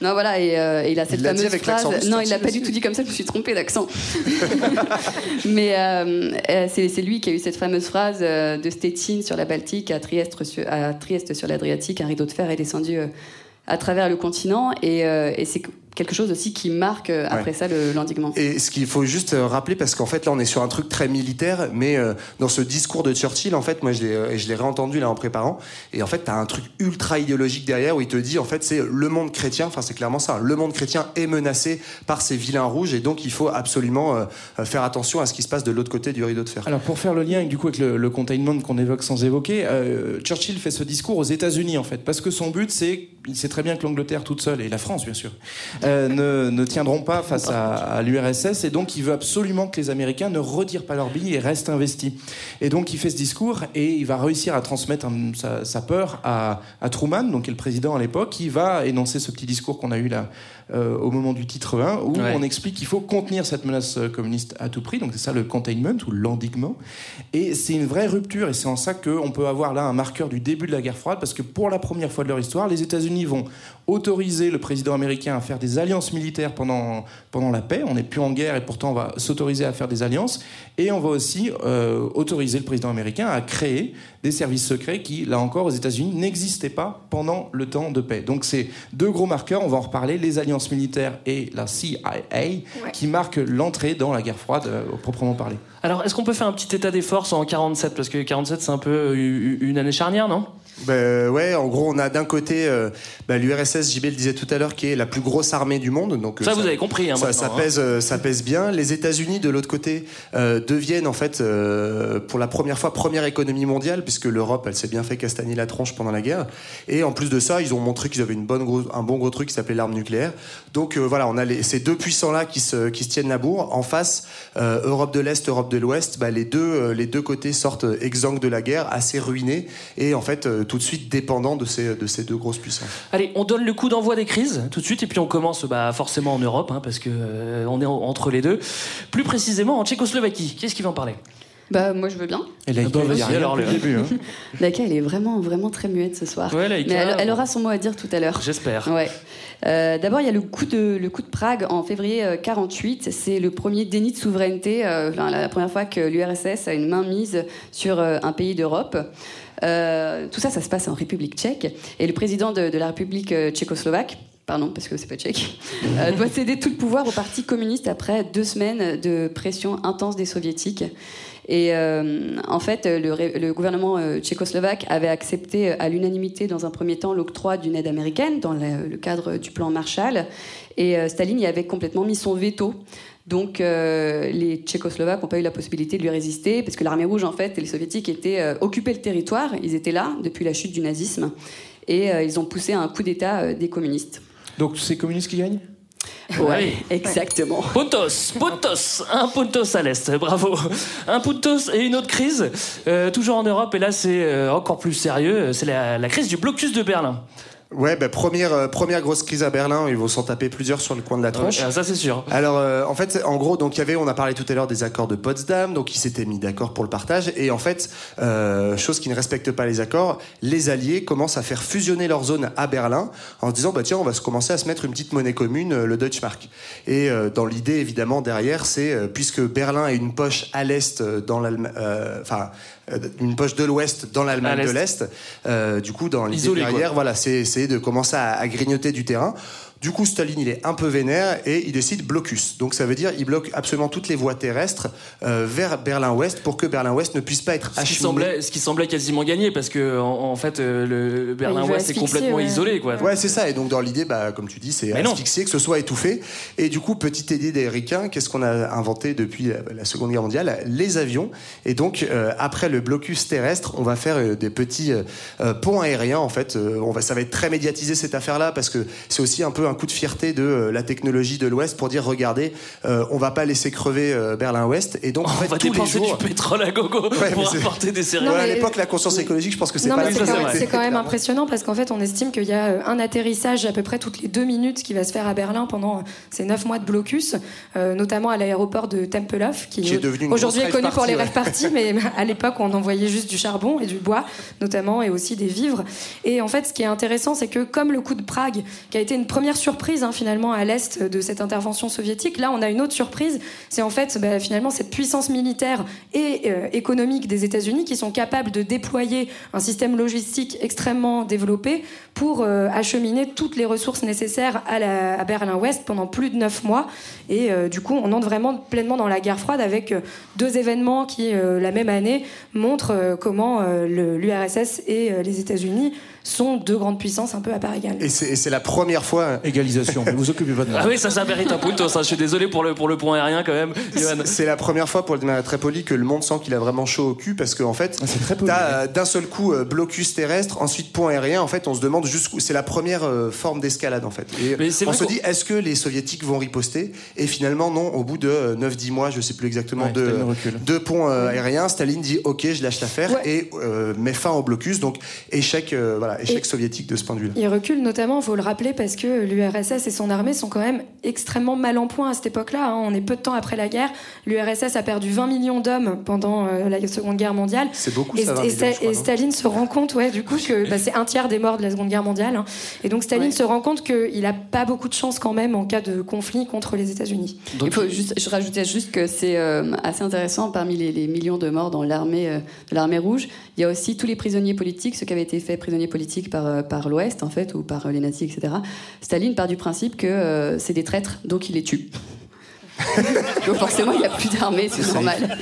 Non voilà et, euh, et il a cette Il fameuse avec phrase. Non, il l'a pas du tout dit comme ça. Je me suis trompée d'accent. Mais euh, euh, c'est c'est lui qui a eu cette fameuse phrase euh, de Stettin sur la Baltique à Trieste sur, à Trieste sur l'Adriatique. Un rideau de fer est descendu euh, à travers le continent et, euh, et c'est quelque chose aussi qui marque euh, après Ouais. ça le- l'endiguement. Et ce qu'il faut juste euh, rappeler, parce qu'en fait là on est sur un truc très militaire, mais euh, dans ce discours de Churchill, en fait, moi je l'ai, je l'ai réentendu là en préparant, et en fait t'as un truc ultra idéologique derrière où il te dit en fait c'est le monde chrétien, enfin c'est clairement ça, le monde chrétien est menacé par ces vilains rouges, et donc il faut absolument faire attention à ce qui se passe de l'autre côté du rideau de fer. Alors pour faire le lien avec, du coup avec le, le containment qu'on évoque sans évoquer, euh, Churchill fait ce discours aux États-Unis en fait, parce que son but c'est, il sait très bien que l'Angleterre toute seule et la France bien sûr euh, ne, ne tiendront pas face à, à l'URSS et donc il veut absolument que les Américains ne retirent pas leur billes et restent investis. Et donc il fait ce discours et il va réussir à transmettre un- sa, sa peur à, à Truman, donc qui est le président à l'époque, qui va énoncer ce petit discours qu'on a eu là euh, au moment du titre 1 où Ouais. on explique qu'il faut contenir cette menace euh, communiste à tout prix. Donc c'est ça le containment ou l'endiguement. Et c'est une vraie rupture et c'est en ça qu'on peut avoir là un marqueur du début de la guerre froide parce que pour la première fois de leur histoire, les États-Unis vont autoriser le président américain à faire des alliances militaires pendant, pendant la paix. On n'est plus en guerre et pourtant on va s'autoriser à faire des alliances. Et on va aussi euh, autoriser le président américain à créer des services secrets qui, là encore, aux États-Unis, n'existaient pas pendant le temps de paix. Donc c'est deux gros marqueurs, on va en reparler, les alliances militaires et la CIA, qui marquent l'entrée dans la guerre froide euh, proprement parler. Alors, est-ce qu'on peut faire un petit état des forces en 47 Parce que 47, c'est un peu euh, une année charnière, non? Ben, ouais, en gros, on a d'un côté euh, bah, l'URSS, JB le disait tout à l'heure, qui est la plus grosse armée du monde. Donc, euh, Ça, vous avez compris, hein, ça, ça hein. pèse, euh, ça pèse bien. Les États-Unis, de l'autre côté, euh, deviennent en fait, euh, pour la première fois, première économie mondiale, puisque l'Europe, elle s'est bien fait castagner la tronche pendant la guerre. Et en plus de ça, ils ont montré qu'ils avaient une bonne gros- un bon gros truc qui s'appelait l'arme nucléaire. Donc voilà, on a les- ces deux puissants-là qui se, qui se tiennent la bourre. En face, Europe de l'Est, Europe de l'Ouest, bah, les, deux, les deux côtés sortent exsangues de la guerre, assez ruinés, et en fait, tout de suite dépendants de ces, de ces deux grosses puissances. Allez, on donne le coup d'envoi des crises tout de suite, et puis on commence bah, forcément en Europe, hein, parce que euh, on est en- entre les deux. Plus précisément en Tchécoslovaquie. Qui est-ce qui va en parler? Bah, moi, je veux bien. Et Ah bah, a rien alors, le- début. hein. Laïka, elle est vraiment, vraiment très muette ce soir. Ouais, Laïka, Mais elle, elle aura son mot à dire tout à l'heure. J'espère. Ouais. Euh, D'abord, il y a le coup de le coup de Prague en février euh, 48. C'est le premier déni de souveraineté, euh, la première fois que l'URSS a une main mise sur euh, un pays d'Europe. Euh, tout ça, ça se passe en République tchèque. Et le président de, la République euh, tchécoslovaque, pardon, parce que c'est pas tchèque, euh, doit céder tout le pouvoir au Parti communiste après deux semaines de pression intense des soviétiques. Et en fait, le, gouvernement tchécoslovaque avait accepté à l'unanimité dans un premier temps l'octroi d'une aide américaine dans le, cadre du plan Marshall. Et Staline y avait complètement mis son veto. Donc euh, les Tchécoslovaques n'ont pas eu la possibilité de lui résister parce que l'armée rouge en fait et les soviétiques étaient euh, occupaient le territoire, ils étaient là depuis la chute du nazisme et euh, ils ont poussé à un coup d'État euh, des communistes. Donc c'est les communistes qui gagnent Ouais. exactement. Puntos, Puntos, un Puntos à l'Est, bravo. Un Puntos et une autre crise, euh, toujours en Europe, et là c'est encore plus sérieux, c'est la, la crise du blocus de Berlin. Ouais, bah, première, euh, première grosse crise à Berlin, ils vont s'en taper plusieurs sur le coin de la tronche. Ouais, ah, ça c'est sûr. Alors, euh, en fait, en gros, donc il y avait, on a parlé tout à l'heure des accords de Potsdam, donc ils s'étaient mis d'accord pour le partage, et en fait, euh, chose qui ne respecte pas les accords, les Alliés commencent à faire fusionner leur zone à Berlin en se disant, bah tiens, on va se commencer à se mettre une petite monnaie commune, euh, le Deutschmark. Et euh, dans l'idée, évidemment, derrière, c'est euh, puisque Berlin est une poche à l'est euh, dans l'Allemagne, euh, enfin, euh, une poche de l'ouest dans l'Allemagne de l'est. Euh, du coup, dans l'idée derrière, voilà, c'est essayer de commencer à, à grignoter du terrain. Du coup, Staline, il est un peu vénère et il décide blocus. Donc ça veut dire il bloque absolument toutes les voies terrestres euh, vers Berlin-Ouest pour que Berlin-Ouest ne puisse pas être Ce qui, semblait, ce qui semblait quasiment gagné, parce que en, en fait euh, le, Berlin-Ouest est complètement isolé. Quoi. Ouais, c'est ça. Et donc, dans l'idée, bah, comme tu dis, c'est asphyxier, que ce soit étouffé. Et du coup, petite idée des Ricains, qu'est-ce qu'on a inventé depuis la, la Seconde Guerre mondiale? Les avions. Et donc, euh, après le blocus terrestre, on va faire des petits ponts aériens. En fait, on va, ça va être très médiatisé cette affaire-là parce que c'est aussi un peu un coup de fierté de euh, la technologie de l'Ouest pour dire regardez, euh, on va pas laisser crever euh, Berlin-Ouest. Et donc, en fait, On va tous les dépenser jours, du pétrole à gogo Ouais, pour apporter des Ouais, céréales. à l'époque, la conscience écologique, je pense que c'est Non, pas c'est quand, même- c'est quand même impressionnant parce qu'en fait, on estime qu'il y a un atterrissage à peu près toutes les deux minutes qui va se faire à Berlin pendant ces neuf mois de blocus, euh, notamment à l'aéroport de Tempelhof, qui, Qui est devenu une aujourd'hui est connu pour les rêves parties, mais à l'époque, on envoyait juste du charbon et du bois, notamment, et aussi des vivres. Et en fait, ce qui est intéressant, c'est que comme le coup de Prague, qui a été une première surprise hein, finalement à l'est de cette intervention soviétique, là, on a une autre surprise. C'est en fait bah, finalement cette puissance militaire et euh, économique des États-Unis qui sont capables de déployer un système logistique extrêmement développé pour euh, acheminer toutes les ressources nécessaires à, Berlin-Ouest pendant plus de neuf mois. Et euh, du coup, on entre vraiment pleinement dans la guerre froide avec deux événements qui, la même année, montrent comment l'URSS et les États-Unis sont deux grandes puissances un peu à part égale. Et c'est et c'est la première fois. Égalisation, mais vous occupez pas de moi. Ah oui, ça, ça mérite un punto. Ça. Je suis désolé pour le, pour le point aérien quand même. C'est la première fois, pour le manière très poli, que le monde sent qu'il a vraiment chaud au cul parce qu'en fait, t'as euh, d'un seul coup euh, blocus terrestre, ensuite point aérien. En fait, on se demande jusqu'où. C'est la première euh, forme d'escalade en fait. Et Mais c'est on se dit, est-ce que les soviétiques vont riposter? Et finalement, non. Au bout de 9-10 mois, je sais plus exactement, Ouais, de, deux ponts aériens, Staline dit, ok, je lâche l'affaire Ouais. et euh, met fin au blocus. Donc échec, euh, voilà, échec Et- soviétique de ce point de vue-là. Il recule notamment, il faut le rappeler, parce que l'URSS et son armée sont quand même extrêmement mal en point à cette époque-là. hein. On est peu de temps après la guerre. L'URSS a perdu 20 millions d'hommes pendant euh, la Seconde Guerre mondiale. C'est beaucoup Et, ça. 20 et millions, crois, Staline se rend compte, ouais, du coup, que bah, c'est un tiers des morts de la Seconde Guerre mondiale. hein. Et donc Staline Ouais. se rend compte qu'il n'a pas beaucoup de chance quand même en cas de conflit contre les États-Unis. Il faut juste, je rajoutais juste que c'est euh, assez intéressant parmi les, les millions de morts dans l'armée euh, de l'armée rouge. Il y a aussi tous les prisonniers politiques, ceux qui avaient été faits prisonniers politiques par euh, par l'Ouest en fait ou par euh, les nazis, etc. Staline part du principe que euh, c'est des traîtres, donc il les tue. donc forcément il n'y a plus d'armée, c'est normal.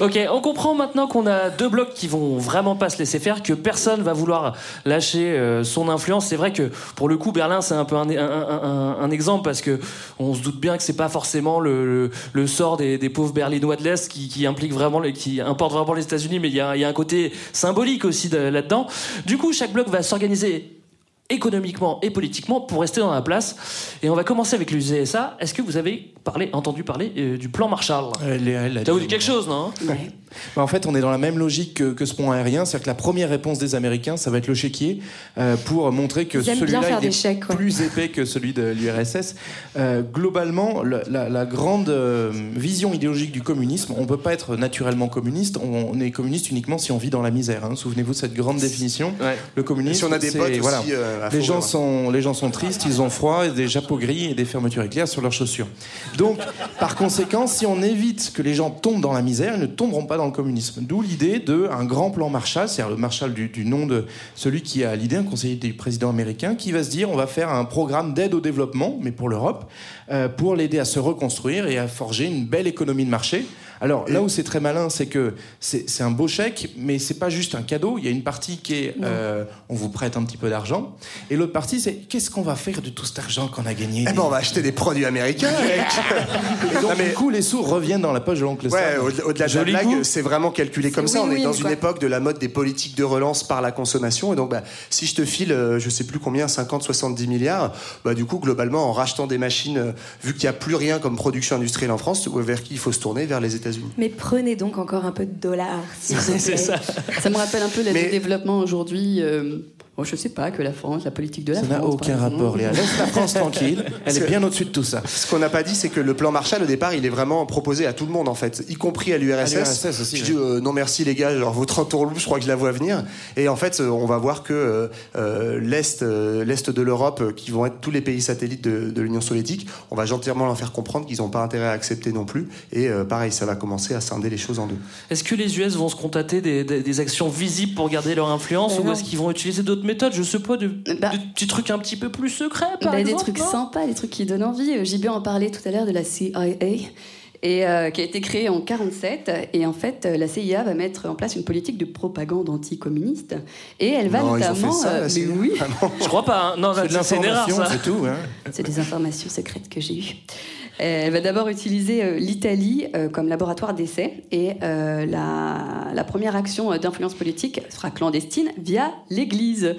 Ok, on comprend maintenant qu'on a deux blocs qui vont vraiment pas se laisser faire, que personne va vouloir lâcher euh, son influence. C'est vrai que pour le coup, Berlin, c'est un peu un, un- un- un exemple parce que on se doute bien que c'est pas forcément le, le- le sort des, des pauvres Berlinois de l'Est qui, qui implique vraiment, qui importe vraiment les États-Unis, mais il y a, y a un côté symbolique aussi de- là-dedans. Du coup, chaque bloc va s'organiser économiquement et politiquement pour rester dans la place. Et on va commencer avec l'USA. Est-ce que vous avez parlé, entendu parler euh, du plan Marshall? Ça vous dit- quelque chose, non? Bah, en fait, on est dans la même logique que, que ce pont aérien, c'est-à-dire que la première réponse des Américains, ça va être le chéquier euh, pour montrer que celui-là est chèques, ouais. plus épais que celui de l'URSS. Euh, globalement, le- la, la grande euh, vision idéologique du communisme, on peut pas être naturellement communiste. On, on est communiste uniquement si on vit dans la misère. hein. Souvenez-vous de cette grande définition. Ouais. Le communisme, si on a des potes aussi, voilà. euh, les gens sont les gens sont tristes, ils ont froid, et des chapeaux gris et des fermetures éclair sur leurs chaussures. Donc, par conséquent, si on évite que les gens tombent dans la misère, ils ne tomberont pas dans le communisme. D'où l'idée de un grand plan Marshall, c'est-à-dire le Marshall du, du nom de celui qui a l'idée, un conseiller du président américain, qui va se dire on va faire un programme d'aide au développement, mais pour l'Europe, euh, pour l'aider à se reconstruire et à forger une belle économie de marché. Alors là où c'est très malin, c'est que c'est c'est un beau chèque, mais c'est pas juste un cadeau. Il y a une partie qui est euh, on vous prête un petit peu d'argent, et l'autre partie c'est qu'est-ce qu'on va faire de tout cet argent qu'on a gagné? Eh ben, on va acheter des produits américains. Et donc du coup les sous reviennent dans la poche de l'oncle Ouais, au-delà de la blague, c'est vraiment calculé comme ça. On est dans une quoi. époque de la mode des politiques de relance par la consommation. Et donc, bah, si je te file, euh, je sais plus combien, 50, 70 milliards, bah, du coup, globalement, en rachetant des machines, euh, vu qu'il n'y a plus rien comme production industrielle en France, vers qui il faut se tourner Vers les États-Unis. Mais prenez donc encore un peu de dollars. plaît. C'est ça. Ça me rappelle un peu l'aide Mais- au développement aujourd'hui. euh, bon, je sais pas que la France, la politique de la Ça France. n'a par aucun rapport, Léa. Laisse la France tranquille. Elle est bien au-dessus de tout ça. Ce qu'on n'a pas dit, c'est que le plan Marshall, au départ, il est vraiment proposé à tout le monde, en fait, y compris à l'URSS. Aussi, Je ouais. dis, euh, non merci les gars, genre votre entourloupe, je crois que je la vois venir. Et en fait, euh, on va voir que euh, l'Est euh, l'Est de l'Europe, qui vont être tous les pays satellites de, de l'Union soviétique, on va gentiment leur faire comprendre qu'ils n'ont pas intérêt à accepter non plus. Et euh, pareil, ça va commencer à scinder les choses en deux. Est-ce que les US vont se contenter des, des- des actions visibles pour garder leur influence Ben ou est-ce qu'ils vont utiliser d'autres méthodes Je sais pas, de, Bah. de petits trucs un petit peu plus secrets, par Bah, des exemple trucs non sympas, des trucs qui donnent envie. Euh, JB en parlait tout à l'heure de la CIA. Et euh, qui a été créée en 47 et en fait euh, la CIA va mettre en place une politique de propagande anticommuniste et elle va Non, ils ont notamment fait ça, la euh, mais oui Je crois pas. hein. Non, C'est de une erreur, l'information, c'est tout. hein. c'est des informations secrètes que j'ai eues Euh, elle va d'abord utiliser euh, l'Italie euh, comme laboratoire d'essai et euh, la, première action euh, d'influence politique sera clandestine via l'Église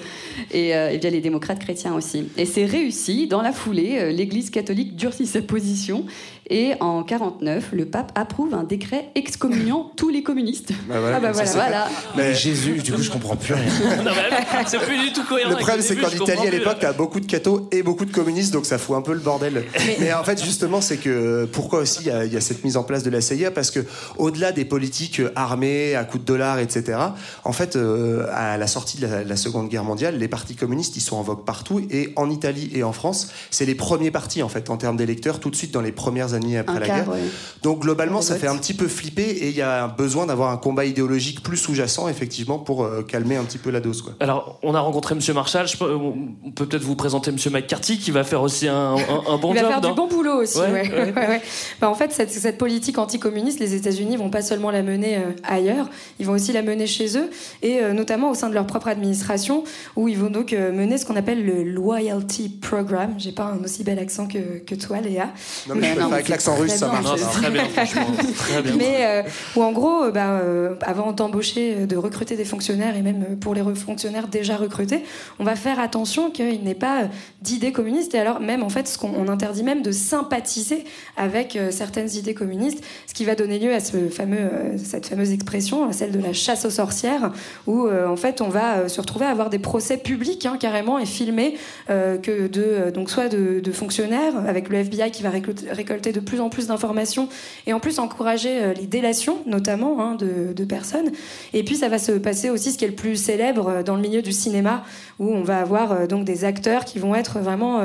et, euh, et via les démocrates chrétiens aussi. Et c'est réussi. Dans la foulée, euh, l'Église catholique durcit sa position et en 49, le pape approuve un décret excommuniant tous les communistes. Bah voilà, Ah bah voilà. Voilà. Mais- Jésus, du coup, je comprends plus rien. C'est plus du tout cohérent. Le problème, c'est qu'en Italie, à l'époque, t'as beaucoup de cathos et beaucoup de communistes, donc ça fout un peu le bordel. Mais, en fait, justement, c'est que pourquoi aussi il y, a- il y a cette mise en place de la CIA? Parce que au-delà des politiques euh, armées, à coups de dollars, etc., en fait, euh, à la sortie de la, la Seconde Guerre mondiale, les partis communistes, ils sont en vogue partout. Et en Italie et en France, c'est les premiers partis, en fait, en termes d'électeurs, tout de suite dans les premières années après Un la quart, guerre. ouais. Donc globalement, ça votes. fait un petit peu flipper et il y a besoin d'avoir un combat idéologique plus sous-jacent, effectivement, pour euh, calmer un petit peu la dose. Quoi. Alors, on a rencontré Monsieur Marshall. Je peux- on peut peut-être vous présenter Monsieur McCarthy qui va faire aussi un, un- un bon Il va job. faire non du bon boulot aussi. Ouais, ouais, ouais. ouais, ouais. Bah, en fait, cette, cette politique anticommuniste, les États-Unis vont pas seulement la mener euh, ailleurs, ils vont aussi la mener chez eux, et euh, notamment au sein de leur propre administration, où ils vont donc euh, mener ce qu'on appelle le Loyalty Program. J'ai pas un aussi bel accent que, que toi, Léa. Non, mais je peux faire avec l'accent russe, ça marche. Très bien, franchement. Très bien. Mais euh, où en gros, euh, bah, euh, avant d'embaucher, de recruter des fonctionnaires et même pour les re- fonctionnaires déjà recrutés, on va faire attention qu'il n'ait pas d'idées communistes. Et alors même en fait, ce qu'on on interdit même de sympathiser avec euh, certaines idées communistes, ce qui va donner lieu à ce fameux, euh, cette fameuse expression, celle de la chasse aux sorcières, où euh, en fait on va euh, se retrouver à avoir des procès publics hein, carrément et filmés euh, que de euh, donc soit de, de fonctionnaires avec le FBI qui va récolter de plus en plus d'informations et en plus encourager euh, les délations notamment hein, de, de personnes et puis ça va se passer aussi ce qui est le plus célèbre euh, dans le milieu du cinéma où on va avoir euh, donc des acteurs qui vont être vraiment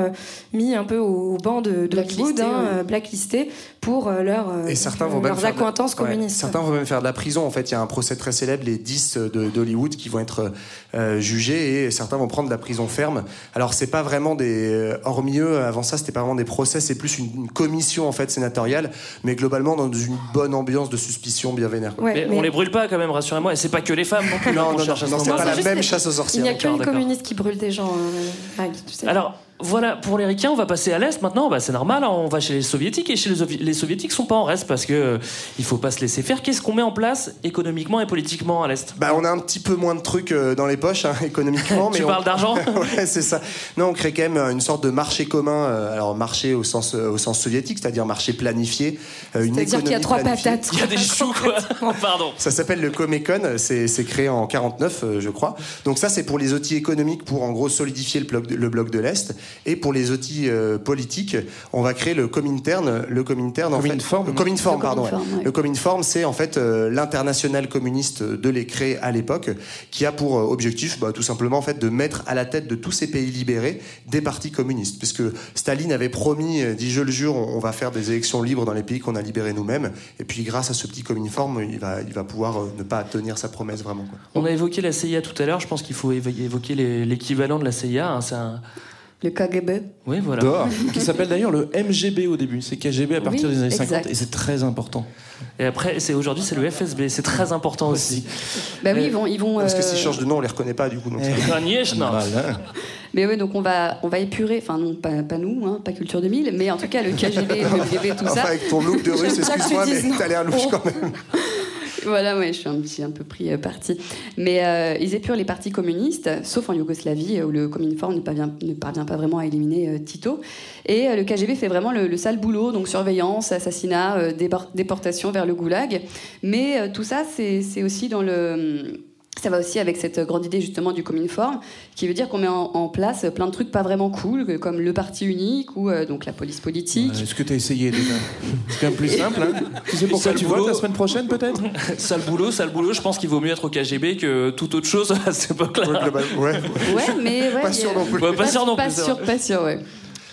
mis un peu au, banc de, de Blacklistés, Hollywood, hein, ouais. blacklistés pour leur, Et donc, certains vont même leurs faire de- accointances ouais, communistes. certains vont même faire de la prison. En fait, il y a un procès très célèbre, les 10 de- d'Hollywood, qui vont être euh, jugés et certains vont prendre de la prison ferme. Alors, c'est pas vraiment des. Hormis eux, avant ça, c'était pas vraiment des procès, c'est plus une, une commission en fait sénatoriale, mais globalement dans une bonne ambiance de suspicion bien vénère. quoi. mais, on les brûle pas quand même, rassurez-moi. Et c'est pas que les femmes non plus. Non, qu'on non, non, ce c'est pas la même chasse aux sorcières. Il n'y a que les communistes qui brûlent des gens. euh, Greg, tu sais. Alors, voilà, pour les ricains, on va passer à l'Est maintenant. Bah, c'est normal, hein, on va chez les soviétiques. Et chez les, les soviétiques sont pas en reste parce que euh, il faut pas se laisser faire. Qu'est-ce qu'on met en place économiquement et politiquement à l'Est? Bah, on a un petit peu moins de trucs euh, dans les poches hein, économiquement. mais Tu on- parles d'argent? Ouais, c'est ça. Non, on crée quand même une sorte de marché commun. euh, alors marché au sens euh, au sens soviétique, c'est-à-dire marché planifié. euh, une C'est-à-dire qu'il y a économie trois planifiée. patates. Il y a des choux, quoi. Pardon. Ça s'appelle le Comecon, c'est c'est créé en 49, euh, je crois. Donc ça, c'est pour les outils économiques, pour en gros solidifier le bloc de, le bloc de l'Est. Et pour les outils euh, politiques, on va créer le Comintern. Le Comintern, en fait, le Cominform, Le pardon. Cominform, ouais. Le Cominform, c'est en fait euh, l'international communiste de l'écré à l'époque, qui a pour euh, objectif, bah, tout simplement, en fait, de mettre à la tête de tous ces pays libérés des partis communistes, puisque Staline avait promis, dit je le jure, on on va faire des élections libres dans les pays qu'on a libérés nous-mêmes. Et puis, grâce à ce petit Cominform, il va, il va pouvoir euh, ne pas tenir sa promesse vraiment. Quoi. On a évoqué la CIA tout à l'heure. Je pense qu'il faut évo- évoquer l'équivalent de la CIA. hein, c'est un... Le KGB. Oui, voilà. Dehors, qui s'appelle d'ailleurs le MGB au début. C'est KGB à partir Oui, des années exact. 50 et c'est très important. Et après, c'est aujourd'hui, c'est le FSB. C'est très important aussi. Bah oui, Euh, ils vont. Ils vont Parce que euh, s'ils changent de nom, on les reconnaît pas, du coup. Donc. Voilà. Mais oui, donc on va, on va épurer, enfin non, pas, pas nous, hein, pas Culture 2000, mais en tout cas le KGB, le KGB, tout Enfin, ça. avec ton look de russe, excuse-moi, mais t'as l'air louche quand même. Voilà, ouais, je suis un petit peu pris euh, parti. Mais euh, ils épurent les partis communistes, sauf en Yougoslavie, euh, où le Cominform ne parvient, ne parvient pas vraiment à éliminer euh, Tito. Et le KGB fait vraiment le, le sale boulot, donc surveillance, assassinat, déportation vers le goulag. Mais tout ça, c'est aussi dans le... Ça va aussi avec cette grande idée justement du Cominform, qui veut dire qu'on met en, en place plein de trucs pas vraiment cool, comme le parti unique ou euh, donc la police politique. Euh, Est-ce que tu as essayé déjà? C'est quand même plus simple. Hein tu sais pourquoi Sale tu boulot. votes la semaine prochaine peut-être? Sale boulot, sale boulot. Je pense qu'il vaut mieux être au KGB que toute autre chose à cette époque-là. Ouais, global- ouais. Ouais, mais ouais, Pas sûr non plus. Ouais, pas sûr non Pas plus, sûr, pas sûr, ouais.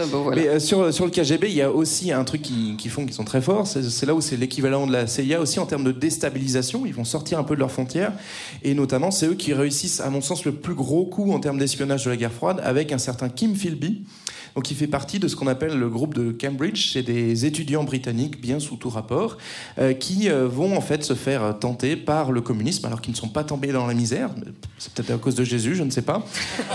Bon, voilà. Mais euh, sur, sur le KGB, il y a aussi un truc qui, qui font qui sont très forts. C'est là où c'est l'équivalent de la CIA aussi en termes de déstabilisation. Ils vont sortir un peu de leurs frontières. Et notamment, c'est eux qui réussissent, à mon sens, le plus gros coup en termes d'espionnage de la guerre froide avec un certain Kim Philby. Donc, il fait partie de ce qu'on appelle le groupe de Cambridge. C'est des étudiants britanniques, bien sous tout rapport, euh, qui euh, vont en fait se faire tenter par le communisme, alors qu'ils ne sont pas tombés dans la misère. C'est peut-être à cause de Jésus, je ne sais pas.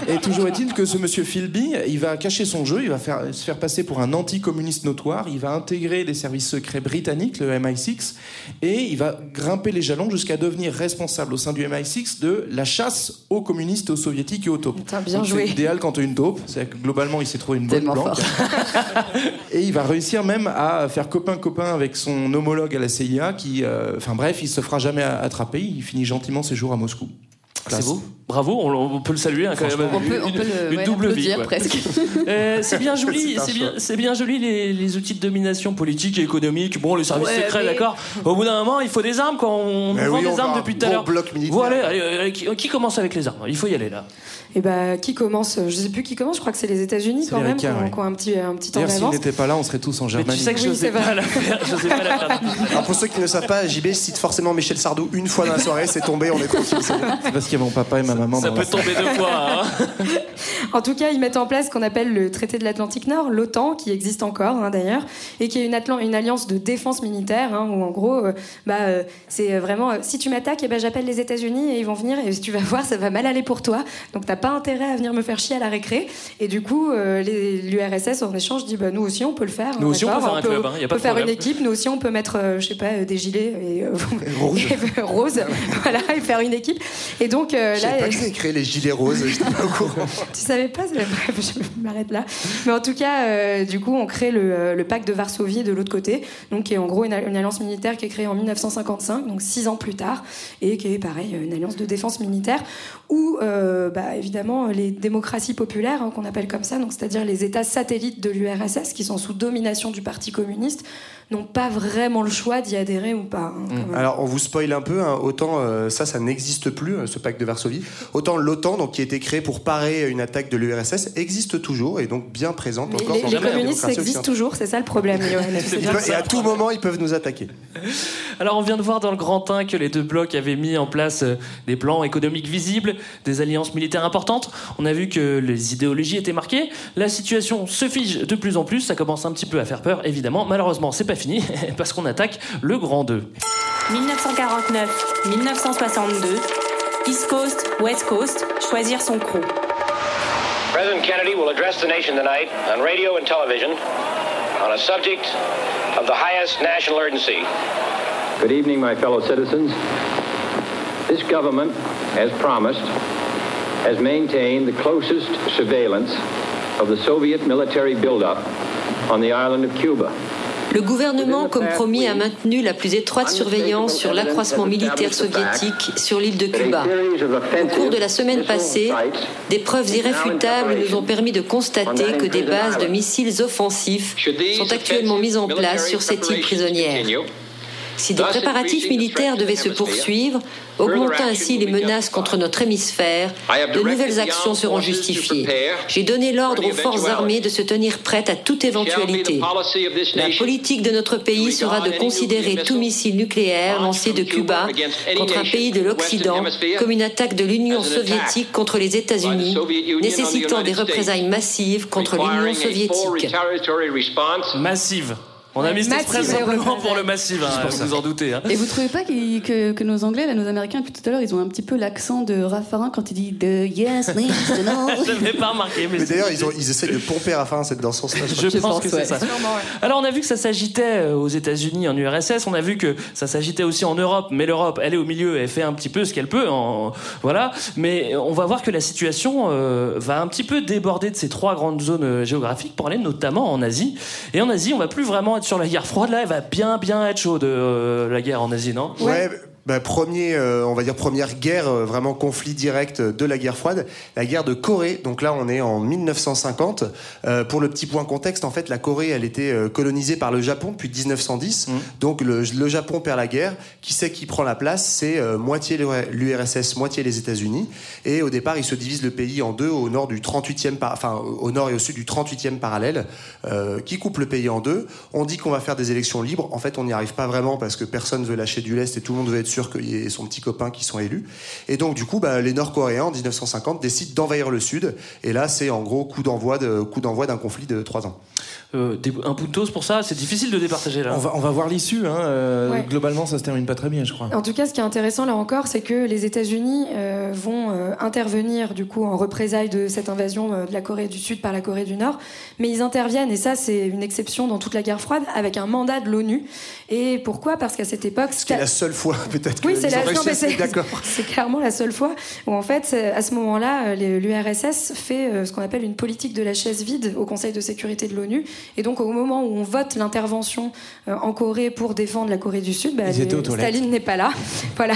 Et toujours est-il que ce monsieur Philby, il va cacher son jeu, il va faire, se faire passer pour un anticommuniste notoire, il va intégrer les services secrets britanniques, le MI6, et il va grimper les jalons jusqu'à devenir responsable au sein du MI6 de la chasse aux communistes, aux soviétiques et aux taupes. Bien Donc, joué. C'est idéal quand tu as une taupe, c'est globalement il s'est trouvé une Et il va réussir même à faire copain-copain avec son homologue à la CIA, qui, euh, enfin bref, il se fera jamais attraper, il finit gentiment ses jours à Moscou. C'est beau. Bravo, on, on peut le saluer hein, quand même. On peut, on Une- peut le une ouais, double vie. presque. Euh, c'est bien joli, C'est bien, bien joli les, les outils de domination politique et économique. Bon, les services Ouais, secrets, mais- d'accord. Au bout d'un moment, il faut des armes quand on Eh vend oui, on des armes depuis tout à l'heure. bloc militaire. Bon, allez, allez, allez, qui, qui commence avec les armes? Il faut y aller là. Et bah, qui commence? Je sais plus qui commence. Je crois que c'est les États-Unis C'est quand même qui ont, un petit, un petit temps d'avance. n'était pas là, on serait tous en Mais Germanie. tu sais que je Oui, sais c'est pas vrai. la faire. Je sais pas la faire. Alors pour ceux qui ne savent pas, JB cite forcément Michel Sardou une fois dans la soirée, c'est tombé, on est tranquille. C'est parce qu'il y a mon papa et ma maman. Ça peut tomber deux fois. hein. En tout cas, ils mettent en place ce qu'on appelle le traité de l'Atlantique Nord, l'OTAN, qui existe encore hein, d'ailleurs, et qui est une, atlan- une alliance de défense militaire, hein, où en gros, euh, bah, euh, c'est vraiment euh, si tu m'attaques, eh ben, j'appelle les États-Unis et ils vont venir, et tu vas voir, ça va mal aller pour toi. Donc t'as pas intérêt à venir me faire chier à la récré. Et du coup, euh, l'URSS en échange dit bah, nous aussi on peut le faire. Nous aussi, on peut faire un club, hein, y a on pas peut de faire une équipe, nous aussi on peut mettre, euh, je sais pas, euh, des gilets et, euh, et, euh, rose, voilà, et faire une équipe. Et donc euh, là, pas que créé les gilets roses, pas au courant. tu savais pas je m'arrête là. Mais en tout cas, euh, du coup, on crée le, euh, le pacte de Varsovie de l'autre côté, donc qui est en gros une, une alliance militaire qui est créée en 1955, donc six ans plus tard, et qui est pareil une alliance de défense militaire où, euh, bah, évidemment, les démocraties populaires, hein, qu'on appelle comme ça, donc c'est-à-dire les États satellites de l'URSS qui sont sous domination du Parti communiste, n'ont pas vraiment le choix d'y adhérer ou pas. hein, même. Alors, on vous spoil un peu, hein, autant euh, ça, ça n'existe plus, ce pacte de Varsovie, autant l'OTAN, donc qui a été créé pour parer à une attaque de l'URSS, existe toujours et donc bien présente Mais encore les, dans les la communistes existent toujours, c'est ça le problème, Johan. et à tout moment, ils peuvent nous attaquer. Alors on vient de voir dans le grand 1 que les deux blocs avaient mis en place euh, des plans économiques visibles, des alliances militaires importantes. On a vu que les idéologies étaient marquées. La situation se fige de plus en plus. Ça commence un petit peu à faire peur, évidemment. Malheureusement, c'est pas fini parce qu'on attaque le grand 2. 1949-1962, East Coast, West Coast, choisir son crew. President Kennedy will address the nation tonight on radio and television on a subject of the highest national urgency. Good evening, my fellow citizens. This government, as promised, has maintained the closest surveillance of the Soviet military buildup on the island of Cuba. Le gouvernement, comme promis, a maintenu la plus étroite surveillance sur l'accroissement militaire soviétique sur l'île de Cuba. Au cours de la semaine passée, des preuves irréfutables nous ont permis de constater que des bases de missiles offensifs sont actuellement mises en place sur cette île prisonnière. Si des préparatifs militaires devaient se poursuivre, augmentant ainsi les menaces contre notre hémisphère, de nouvelles actions seront justifiées. J'ai donné l'ordre aux forces armées de se tenir prêtes à toute éventualité. La politique de notre pays sera de considérer tout missile nucléaire lancé de Cuba contre un pays de l'Occident comme une attaque de l'Union soviétique contre les États-Unis, nécessitant des représailles massives contre l'Union soviétique. Massive. On a mis cet exprès simplement pour le massive, hein, vous vous en doutez. hein. Et vous trouvez pas que, que nos Anglais, là, nos Américains, depuis tout à l'heure, ils ont un petit peu l'accent de Raffarin quand il dit de yes, please, de no. Je n'avais pas remarqué, mais, Mais d'ailleurs, ils, ont- ils essayent de pomper Raffarin dans ce sens-là. je. Je, pense, que c'est ça. Alors on a vu que ça s'agitait euh, aux États-Unis, en URSS. On a vu que ça s'agitait aussi en Europe. Mais l'Europe, elle est au milieu, elle fait un petit peu ce qu'elle peut. En... Voilà. Mais on va voir que la situation euh, va un petit peu déborder de ces trois grandes zones euh, géographiques pour aller notamment en Asie. Et en Asie, on va plus vraiment être sur la guerre froide. Là, elle va bien, bien être chaude euh, la guerre en Asie, non? Ouais. Bah, premier, euh, on va dire première guerre, euh, vraiment conflit direct de la guerre froide, la guerre de Corée. Donc là, on est en 1950. Euh, pour le petit point contexte, en fait, la Corée, elle était euh, colonisée par le Japon depuis 1910. Donc le, le Japon perd la guerre. Qui c'est qui prend la place? C'est euh, moitié l'URSS, moitié les États-Unis. Et au départ, ils se divisent le pays en deux, au nord du 38e, par- enfin au nord et au sud du 38e parallèle, euh, qui coupe le pays en deux? On dit qu'on va faire des élections libres. En fait, on n'y arrive pas vraiment parce que personne veut lâcher du lest et tout le monde veut être sûr qu'il y ait son petit copain qui sont élus. Et donc, du coup, bah, les Nord-Coréens, en 1950, décident d'envahir le Sud. Et là, c'est en gros coup d'envoi d'un conflit de trois ans. Euh, un puntos pour ça, c'est difficile de départager là. On va, on va voir l'issue. Hein. euh, Ouais. Globalement, ça se termine pas très bien, je crois. En tout cas, ce qui est intéressant là encore, c'est que les États-Unis euh, vont euh, intervenir du coup en représailles de cette invasion euh, de la Corée du Sud par la Corée du Nord, mais ils interviennent et ça c'est une exception dans toute la guerre froide avec un mandat de l'ONU. Et pourquoi? Parce qu'à cette époque, C'est la seule fois, peut-être, oui, c'est la c'est- d'accord. c'est clairement la seule fois où en fait, à ce moment-là, l'URSS fait euh, ce qu'on appelle une politique de la chaise vide au Conseil de sécurité de l'ONU. Et donc, au moment où on vote l'intervention euh, en Corée pour défendre la Corée du Sud, bah. Staline n'est pas là. voilà.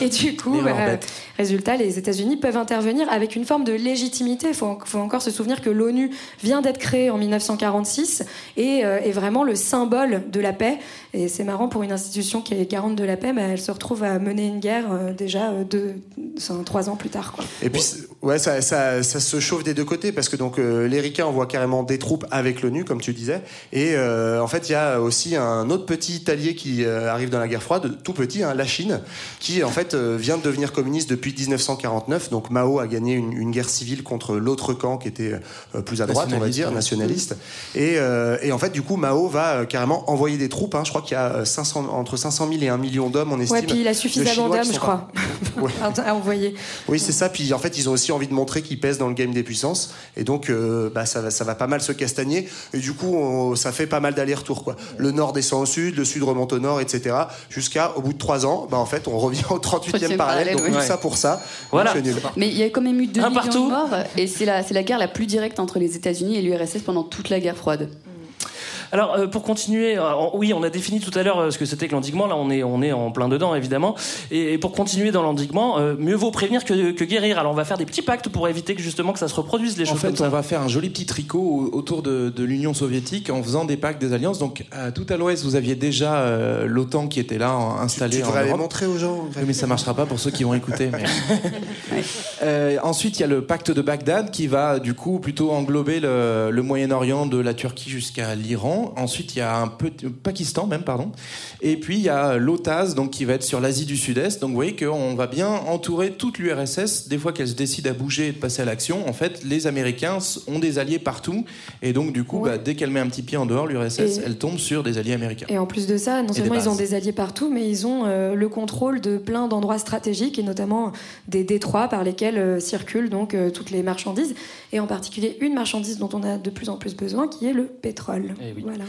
Et du coup, bah. Résultat, les États-Unis peuvent intervenir avec une forme de légitimité. Il faut, encore se souvenir que l'ONU vient d'être créée en 1946 et euh, est vraiment le symbole de la paix. Et c'est marrant pour une institution qui est garante de la paix, mais elle se retrouve à mener une guerre euh, déjà euh, trois ans plus tard. Et puis, Ouais, ça, se chauffe des deux côtés parce que donc les Ricains envoient carrément des troupes avec l'ONU, comme tu disais, et en fait il y a aussi un autre petit allié qui arrive dans la guerre froide, tout petit, hein, la Chine, qui en fait vient de devenir communiste depuis 1949. Donc Mao a gagné une, une guerre civile contre l'autre camp qui était euh, plus à droite, on va dire, nationaliste. Et, euh, et en fait du coup Mao va euh, carrément envoyer des troupes. Hein, je crois qu'il y a 500, entre 500 000 et 1 million d'hommes, on estime. Ouais, puis il a de suffisamment d'hommes, je crois, Ouais. à envoyer. Oui, c'est ça. Puis en fait, ils ont aussi envie de montrer qu'ils pèsent dans le game des puissances. Et donc, euh, bah, ça, va, ça va pas mal se castagner. Et du coup, on- ça fait pas mal d'allers-retours. quoi. Le nord descend au sud, le sud remonte au nord, etc. Jusqu'à, au bout de trois ans, bah, en fait, on revient au 38e parallèle. parallèle, Donc, oui. tout ça pour ça. Voilà. Donc, c'est nul. Mais il y a quand même eu 2 Un millions partout. de morts et c'est la, c'est la guerre la plus directe entre les États-Unis et l'URSS pendant toute la guerre froide. Alors, euh, pour continuer, euh, en- oui, on a défini tout à l'heure euh, ce que c'était que l'endiguement. Là, on est, on est en plein dedans, évidemment. Et, et pour continuer dans l'endiguement, euh, mieux vaut prévenir que, que guérir. Alors, on va faire des petits pactes pour éviter que justement que ça se reproduise les En choses fait, comme ça. on va faire un joli petit tricot au- autour de, de l'Union soviétique en faisant des pactes, des alliances. Donc, euh, tout à l'ouest, vous aviez déjà euh, l'OTAN qui était là, en- installé Tu en devrais aller Europe. montrer aux gens. Oui, mais ça marchera pas pour ceux qui vont écouter. mais- Euh, ensuite, il y a le pacte de Bagdad qui va du coup plutôt englober le, le Moyen-Orient de la Turquie jusqu'à l'Iran. Ensuite, il y a un peu Pakistan même, pardon. Et puis il y a l'OTAS donc qui va être sur l'Asie du Sud-Est. Donc vous voyez qu'on va bien entourer toute l'URSS. Des fois qu'elle se décide à bouger et de passer à l'action, en fait, les Américains ont des alliés partout. Et donc du coup, bah, dès qu'elle met un petit pied en dehors, l'URSS, Et- elle tombe sur des alliés américains. Et en plus de ça, non seulement ils ont des alliés partout, mais ils ont euh, le contrôle de plein d'endroits stratégiques et notamment des détroits par lesquels euh, circulent donc euh, toutes les marchandises et en particulier une marchandise dont on a de plus en plus besoin qui est le pétrole. Eh Voilà.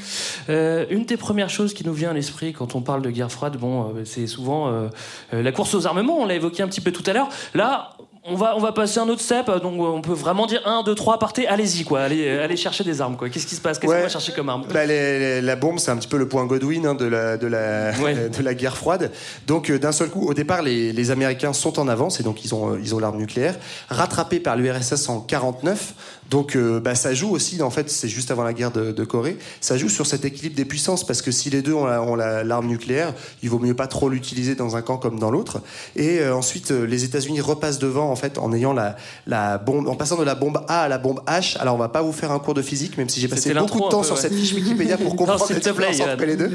Euh, une des premières choses qui nous vient à l'esprit quand on parle de guerre froide, bon, euh, c'est souvent euh, la course aux armements. On l'a évoqué un petit peu tout à l'heure. Là. On va, on va passer un autre step, donc on peut vraiment dire 1, 2, 3, partez, allez-y, quoi. Allez, allez chercher des armes, quoi. Qu'est-ce qui se passe? Qu'est-ce Ouais. qu'on va chercher comme arme Bah, les- les- la bombe, c'est un petit peu le point Godwin hein, de, la, de, la, de la guerre froide. Donc, euh, d'un seul coup, au départ, les, les Américains sont en avance et donc ils ont, euh, ils ont l'arme nucléaire, rattrapés par l'URSS en 49. Donc, euh, bah, ça joue aussi, en fait, c'est juste avant la guerre de, de Corée, ça joue sur cet équilibre des puissances parce que si les deux ont la- ont la- l'arme nucléaire, il vaut mieux pas trop l'utiliser dans un camp comme dans l'autre. Et euh, ensuite, euh, les États-Unis repassent devant, en fait, en ayant la, la bombe, en passant de la bombe A à la bombe H. Alors, on va pas vous faire un cours de physique, même si j'ai passé beaucoup de temps peu, sur ouais. cette fiche Wikipédia pour Non, comprendre la plaît, différence entre les deux.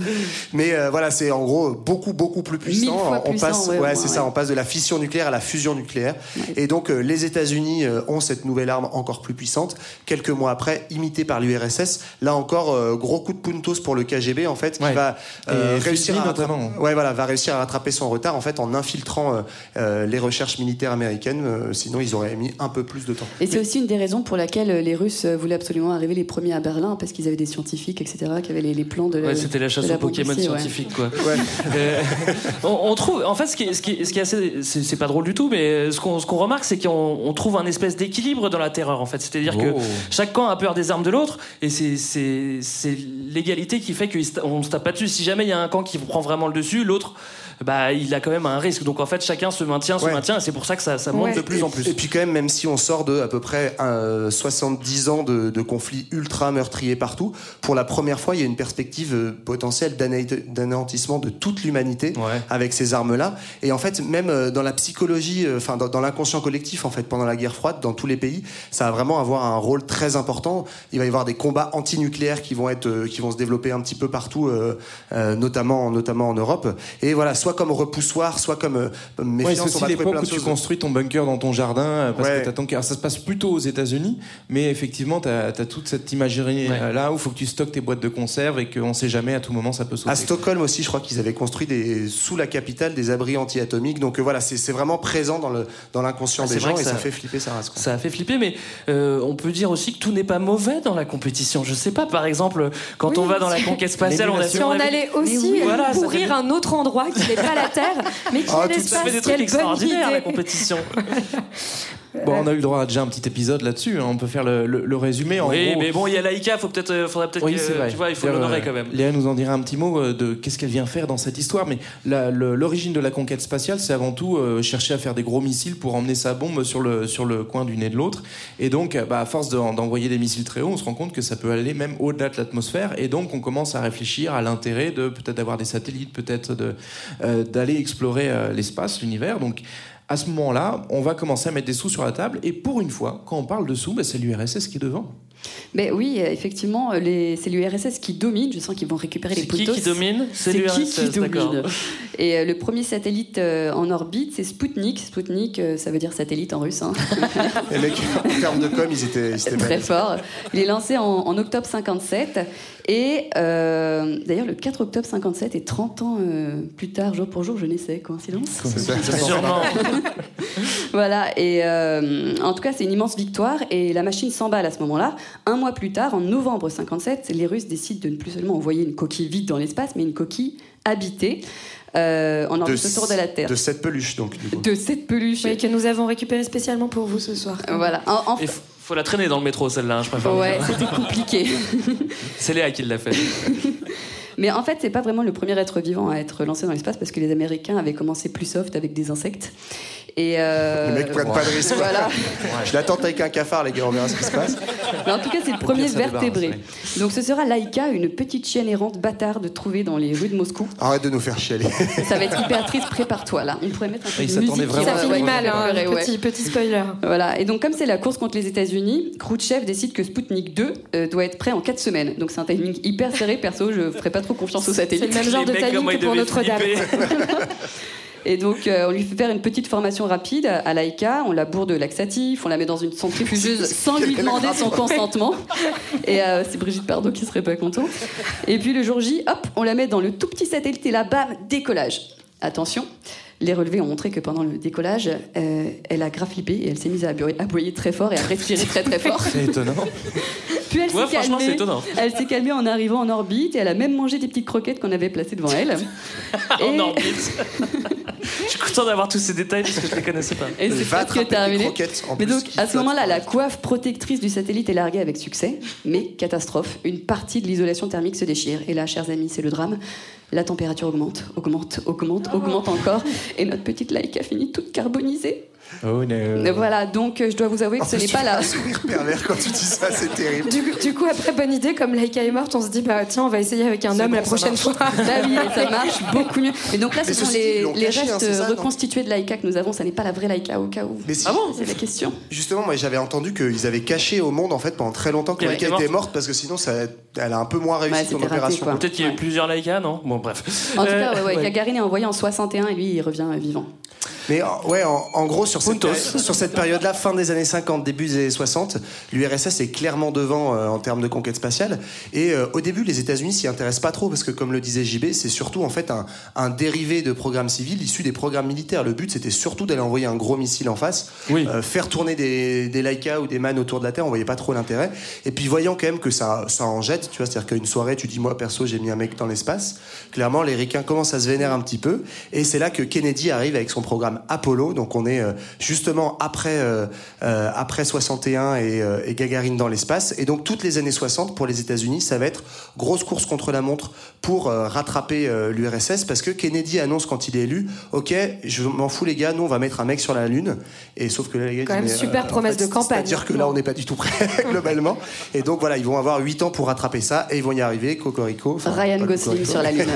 Mais euh, voilà, c'est en gros beaucoup beaucoup plus puissant. Mille fois on puissant, passe, ouais, ouais, c'est ouais. ça, on passe de la fission nucléaire à la fusion nucléaire. Et donc euh, les États-Unis euh, ont cette nouvelle arme encore plus puissante. Quelques mois après, imitée par l'URSS. Là encore, euh, gros coup de puntos pour le KGB en fait, qui va euh, réussir à rattraper, ouais, voilà, va réussir à rattraper son retard en fait en infiltrant euh, euh, les recherches militaires américaines. Euh, sinon, ils auraient mis un peu plus de temps. Et c'est aussi une des raisons pour laquelle les Russes voulaient absolument arriver les premiers à Berlin, parce qu'ils avaient des scientifiques, etc., qui avaient les, les plans de. Ouais, c'était la chasse aux Pokémon scientifiques, quoi. Euh, on, on trouve, en fait, ce qui est, ce qui ce qui est assez, c'est c'est pas drôle du tout, mais ce qu'on ce qu'on remarque, c'est qu'on on trouve un espèce d'équilibre dans la terreur, en fait. C'est-à-dire que Oh. chaque camp a peur des armes de l'autre, et c'est- c'est c'est l'égalité qui fait qu'on se tape pas dessus. Si jamais il y a un camp qui prend vraiment le dessus, l'autre, bah, il a quand même un risque. Donc en fait, chacun se maintient, se Ouais. maintient, et c'est pour ça que ça, ça monte de plus en plus. Et puis quand même, même si on sort de à peu près euh, 70 ans de, de conflits ultra meurtriers partout, pour la première fois, il y a une perspective euh, potentielle d'ané- d'anéantissement de toute l'humanité avec ces armes-là. Et en fait, même euh, dans la psychologie, euh, enfin dans, dans l'inconscient collectif, en fait, pendant la guerre froide, dans tous les pays, ça va vraiment avoir un rôle très important. Il va y avoir des combats antinucléaires qui vont être, qui vont se développer un petit peu partout, euh, euh, notamment, notamment en Europe. Et voilà, soit comme repoussoir, soit comme euh, Ouais, méfiance. c'est on aussi l'époque où tu construis ton bunker dans ton jardin euh, parce Ouais. que que- alors, ça se passe plutôt aux États-Unis, mais effectivement, tu as, toute cette imagerie euh, là où il faut que tu stockes tes boîtes de conserve et qu'on sait jamais à tout moment ça peut sauter. À Stockholm aussi, je crois qu'ils avaient construit des, sous la capitale des abris anti-atomiques. Donc euh, voilà, c'est c'est vraiment présent dans le dans l'inconscient Ah, des c'est gens et ça, ça- fait flipper sa race. quoi. Ça a fait flipper, mais euh, on peut dire aussi que tout n'est pas mauvais dans la compétition. Je sais pas, par exemple, quand on va dans la conquête spatiale, on a Si on allait aussi Voilà, ça pourrir fait- un autre endroit qui n'est pas la Terre, mais qui Ah, est l'espace, quelle bonne extraordinaires, la idée compétition. Bon, on a eu le droit à déjà un petit épisode là-dessus. hein, On peut faire le, le- le résumé. En oui, gros, mais bon, il y a Laïka, faut peut-être, euh, faudrait peut-être, Oui, que, tu vois, il faut l'honorer euh, quand même. Léa nous en dira un petit mot euh, de qu'est-ce qu'elle vient faire dans cette histoire. Mais l'origine de la conquête spatiale, c'est avant tout euh, chercher à faire des gros missiles pour emmener sa bombe sur le, sur le coin du nez de l'autre. Et donc, bah, à force d'en- d'envoyer des missiles très haut, on se rend compte que ça peut aller même au-delà de l'atmosphère. Et donc, on commence à réfléchir à l'intérêt de peut-être d'avoir des satellites, peut-être de, euh, d'aller explorer euh, l'espace, l'univers. Donc, À ce moment-là, on va commencer à mettre des sous sur la table. Et pour une fois, quand on parle de sous, bah, c'est l'URSS qui est devant. Mais oui, effectivement, les- c'est l'URSS qui domine. Je sens qu'ils vont récupérer les C'est qui potos. qui domine? C'est C'est qui l'URSS, qui d'accord. domine Et euh, le premier satellite euh, en orbite, c'est Sputnik. Sputnik, euh, ça veut dire satellite en russe. hein. Les mecs, en termes de com, ils étaient, ils étaient Très magnifiques. fort. Il est lancé en, en octobre 57. Et euh, d'ailleurs, le 4 octobre 57 et 30 ans euh, plus tard, jour pour jour, je naissais. Coïncidence Sûrement. Voilà, et euh, en tout cas, c'est une immense victoire et la machine s'emballe à ce moment-là. Un mois plus tard, en novembre 57, les Russes décident de ne plus seulement envoyer une coquille vide dans l'espace, mais une coquille habitée euh, en orbite autour de la Terre. De cette peluche, donc. Du coup. De cette peluche. Oui, que nous avons récupéré spécialement pour vous ce soir. Voilà. En- en- Il faut, faut la traîner dans le métro, celle-là, hein, je préfère. Ouais, c'était compliqué. C'est Léa qui l'a fait. Mais en fait, c'est pas vraiment le premier être vivant à être lancé dans l'espace parce que les Américains avaient commencé plus soft avec des insectes. Et euh, Les mecs prennent pas de risque. Voilà. Je l'attends avec un cafard, les gars, on verra ce qui se passe. Mais en tout cas, c'est le premier vertébré. ouais. Donc ce sera Laïka, une petite chienne errante bâtarde trouvée dans les rues de Moscou. Arrête de nous faire chialer. Ça va être hyper triste, prépare-toi là. On pourrait mettre un peu de musique. vraiment ça ouais, finit mal, hein, petit, petit spoiler. Voilà, et donc comme c'est la course contre les États-Unis, Khrouchtchev décide que Sputnik 2 euh, doit être prêt en 4 semaines. Donc c'est un timing hyper serré, perso, je ferai pas trop confiance aux satellites. C'est le même genre de timing que pour Notre-Dame. Et donc euh, on lui fait faire une petite formation rapide à Laïka, on la bourre de laxatif, on la met dans une centrifugeuse sans lui demander son consentement. Et euh, c'est Brigitte Bardot qui serait pas content. Et puis le jour J, hop, on la met dans le tout petit satellite et là, bam, décollage. Attention, les relevés ont montré que pendant le décollage, euh, elle a grave flippé et elle s'est mise à aboyer, très fort et à respirer très très fort. C'est étonnant. Puis elle Ouais, s'est franchement, c'est calmée. étonnant. Elle s'est calmée en arrivant en orbite et elle a même mangé des petites croquettes qu'on avait placées devant elle. en orbite. je suis content d'avoir tous ces détails parce que je les connaissais pas. Et c'est attraper des terminé. Mais plus, donc, à ce moment-là, la coiffe protectrice du satellite est larguée avec succès. Mais catastrophe, une partie de l'isolation thermique se déchire. Et là, chers amis, c'est le drame. La température augmente, augmente, augmente, augmente encore. Et notre petite Laïka finit toute carbonisée. Oh, no. Et Voilà, donc euh, je dois vous avouer que En ce n'est pas la. un sourire pervers quand tu dis ça, c'est terrible. Du, coup- du coup, après, bonne idée, comme Laika est morte, on se dit, bah tiens, on va essayer avec un homme bon, la prochaine fois. Bah oui, ça marche beaucoup mieux. Et donc là, ce Mais sont les, caché, hein, restes ça, reconstitués de Laïka que nous avons. Ça n'est pas la vraie Laïka au cas où. Mais si- Ah bon C'est la question. Justement, moi j'avais entendu qu'ils avaient caché au monde en fait pendant très longtemps que Laika était morte. parce que sinon ça, elle a un peu moins réussi son opération. Peut-être qu'il y a eu plusieurs Laïka, non? Bon, bref. En tout Euh, cas, ouais, ouais, ouais. Gagarin est envoyé en 61 et lui, il revient euh, vivant. Mais en- ouais, en, en gros, sur cette, sur cette période-là, fin des années 50, début des années 60, l'URSS est clairement devant euh, en termes de conquête spatiale. Et euh, au début, les États-Unis s'y intéressent pas trop parce que, comme le disait JB, c'est surtout en fait un, un dérivé de programmes civils issus des programmes militaires. Le but, c'était surtout d'aller envoyer un gros missile en face, Oui. Euh, faire tourner des, des Laika ou des Man autour de la Terre. On voyait pas trop l'intérêt. Et puis, voyant quand même que ça, ça en jette, tu vois, c'est-à-dire qu'une soirée, tu dis, moi perso, j'ai mis un mec dans l'espace. Clairement, les ricains commencent à se vénérer un petit peu. Et c'est là que Kennedy arrive avec son programme Apollo. Donc, on est euh, justement après, euh, euh, après 61 et, euh, et Gagarine dans l'espace. Et donc, toutes les années 60 pour les États-Unis, ça va être grosse course contre la montre pour euh, rattraper euh, l'URSS parce que Kennedy annonce quand il est élu, ok, je m'en fous les gars, nous on va mettre un mec sur la lune. Et sauf que là, les gars, Quand même mais, super promesse fait, de campagne. C'est-à-dire que là, on n'est pas du tout prêt globalement. Et donc voilà, ils vont avoir 8 ans pour rattraper ça et ils vont y arriver. Cocorico. Ryan Gosling Cocorico. sur la Lune.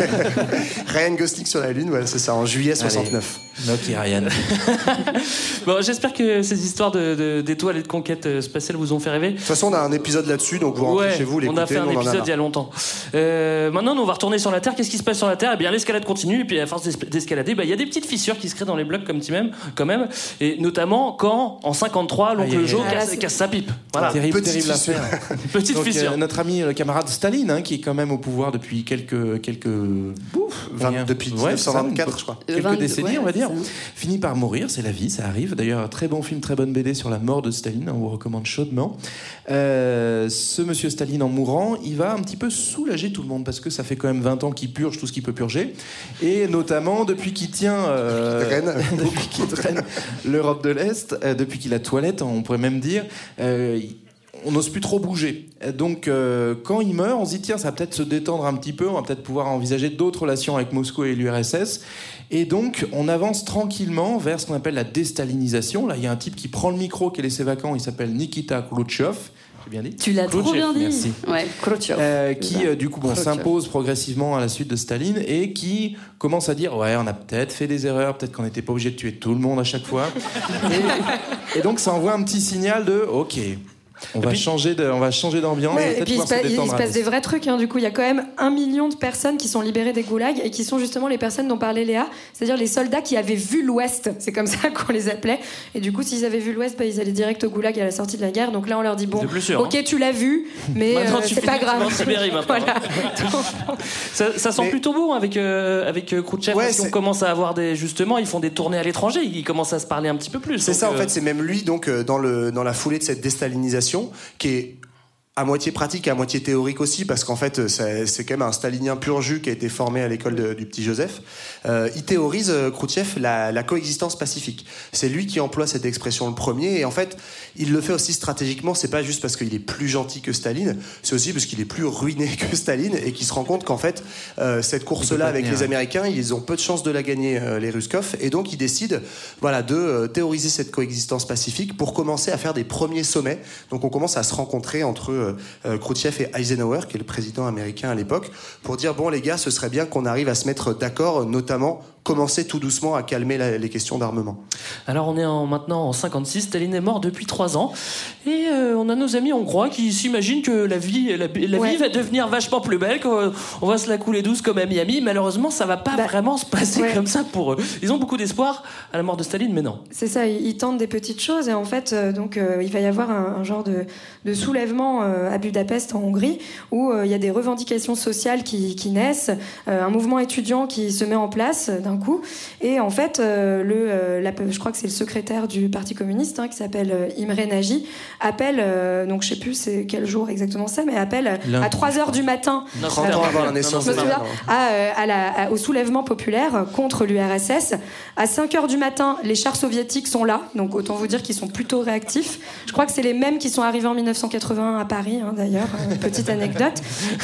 Ryan Gosling sur la lune, voilà, c'est ça, en juillet 69. Noki Bon, j'espère que ces histoires de- de- d'étoiles et de conquêtes euh, spatiales vous ont fait rêver. De toute façon, on a un épisode là-dessus, donc vous rentrez Ouais, chez vous, on a fait un épisode il y a longtemps. Euh, maintenant, nous, on va retourner sur la Terre. Qu'est-ce qui se passe sur la Terre? Eh bien, l'escalade continue. Et puis, à force d'es- d'escalader, bah, il y a des petites fissures qui se créent dans les blocs comme même, quand même. Et notamment quand, en 53, Aïe, aïe, l'oncle. Joe Ah, casse, casse sa pipe. Voilà. Terrible, Petite terrible fissure. affaire. Petite Donc, fissure. euh, notre ami le camarade Staline, hein, qui est quand même au pouvoir depuis quelques quelques bouf, Vingt- rien. depuis Ouais, c'est ça, 1924, une- je crois. Quelques 22, décennies, ouais, on va dire. Finit par mourir, c'est la vie, ça arrive. D'ailleurs, très bon film, très bonne BD sur la mort de Staline, hein, on vous recommande chaudement. Euh, ce monsieur Staline, en mourant, il va un petit peu soulager tout le monde parce que ça fait quand même 20 ans qu'il purge tout ce qu'il peut purger, et notamment depuis qu'il tient, euh, depuis qu'il draine l'Europe de l'Est, euh, depuis qu'il a toilette, on pourrait même dire. euh, on n'ose plus trop bouger. Donc, euh, quand il meurt, on se dit tiens, ça va peut-être se détendre un petit peu, on va peut-être pouvoir envisager d'autres relations avec Moscou et l'URSS. Et donc, on avance tranquillement vers ce qu'on appelle la déstalinisation. Là, il y a un type qui prend le micro, qui est laissé vacant, il s'appelle Nikita Khrouchtchev. Bien dit Tu l'as trop bien dit. Merci. Ouais. Euh, qui euh, du coup bon, s'impose progressivement à la suite de Staline et qui commence à dire ouais on a peut-être fait des erreurs peut-être qu'on n'était pas obligé de tuer tout le monde à chaque fois et, et donc ça envoie un petit signal de ok on va changer de on va changer d'ambiance Ouais, et puis il se, se il passe des vrais trucs. hein. Du coup, il y a quand même un million de personnes qui sont libérées des goulags et qui sont justement les personnes dont parlait Léa, c'est-à-dire les soldats qui avaient vu l'Ouest. C'est comme ça qu'on les appelait. Et du coup, s'ils avaient vu l'Ouest, bah, ils allaient direct au goulag à la sortie de la guerre. Donc là, on leur dit bon, sûr, ok, tu l'as vu, mais euh, tu c'est pas grave. Sibérie. Voilà. Ça, ça sent Mais- plutôt bon avec euh, avec euh, Khrouchtchev Ouais, parce qu'on c'est- commence à avoir des justement ils font des tournées à l'étranger ils commencent à se parler un petit peu plus C'est ça, en euh, fait, c'est même lui, donc, euh, dans, le, dans la foulée de cette déstalinisation, qui est à moitié pratique et à moitié théorique aussi, parce qu'en fait, euh, c'est quand même un stalinien pur jus qui a été formé à l'école du petit Joseph. Euh, il théorise, euh, Khrouchtchev, la, la coexistence pacifique. C'est lui qui emploie cette expression le premier, et en fait, il le fait aussi stratégiquement, c'est pas juste parce qu'il est plus gentil que Staline, c'est aussi parce qu'il est plus ruiné que Staline, et qu'il se rend compte qu'en fait, euh, cette Il course-là avec les ouais. Américains, ils ont peu de chances de la gagner, euh, les Ruskov, et donc ils décident voilà, de euh, théoriser cette coexistence pacifique pour commencer à faire des premiers sommets. Donc on commence à se rencontrer entre Khrouchtchev et Eisenhower, qui est le président américain à l'époque, pour dire bon les gars, ce serait bien qu'on arrive à se mettre d'accord, notamment commencer tout doucement à calmer la- les questions d'armement. Alors on est en, maintenant en 56, Staline est mort depuis 3 ans et euh, on a nos amis hongrois qui s'imaginent que la vie, la, la Ouais. vie va devenir vachement plus belle, qu'on on va se la couler douce comme à Miami. Malheureusement, ça va pas Bah, vraiment se passer ouais. comme ça pour eux. Ils ont beaucoup d'espoir à la mort de Staline, mais non. C'est ça, ils, ils tentent des petites choses et en fait, euh, donc euh, il va y avoir un, un genre de, de soulèvement euh, à Budapest en Hongrie où euh, il y a des revendications sociales qui, qui naissent, euh, un mouvement étudiant qui se met en place euh, d'un coup. Et en fait, euh, le, euh, la- je crois que c'est le secrétaire du Parti communiste hein, qui s'appelle euh, Imre Nagy appelle, euh, donc je sais plus c'est quel jour exactement c'est, mais appelle Lundi, à 3 heures du matin. Non, 30 c'était ans un- avant la non, naissance Je me de souviens, la- à, euh, à la- à- au soulèvement populaire contre l'URSS. À 5 heures du matin, les chars soviétiques sont là, donc autant vous dire qu'ils sont plutôt réactifs. Je crois que c'est les mêmes qui sont arrivés en 1981 à Paris, hein, d'ailleurs, euh, petite anecdote.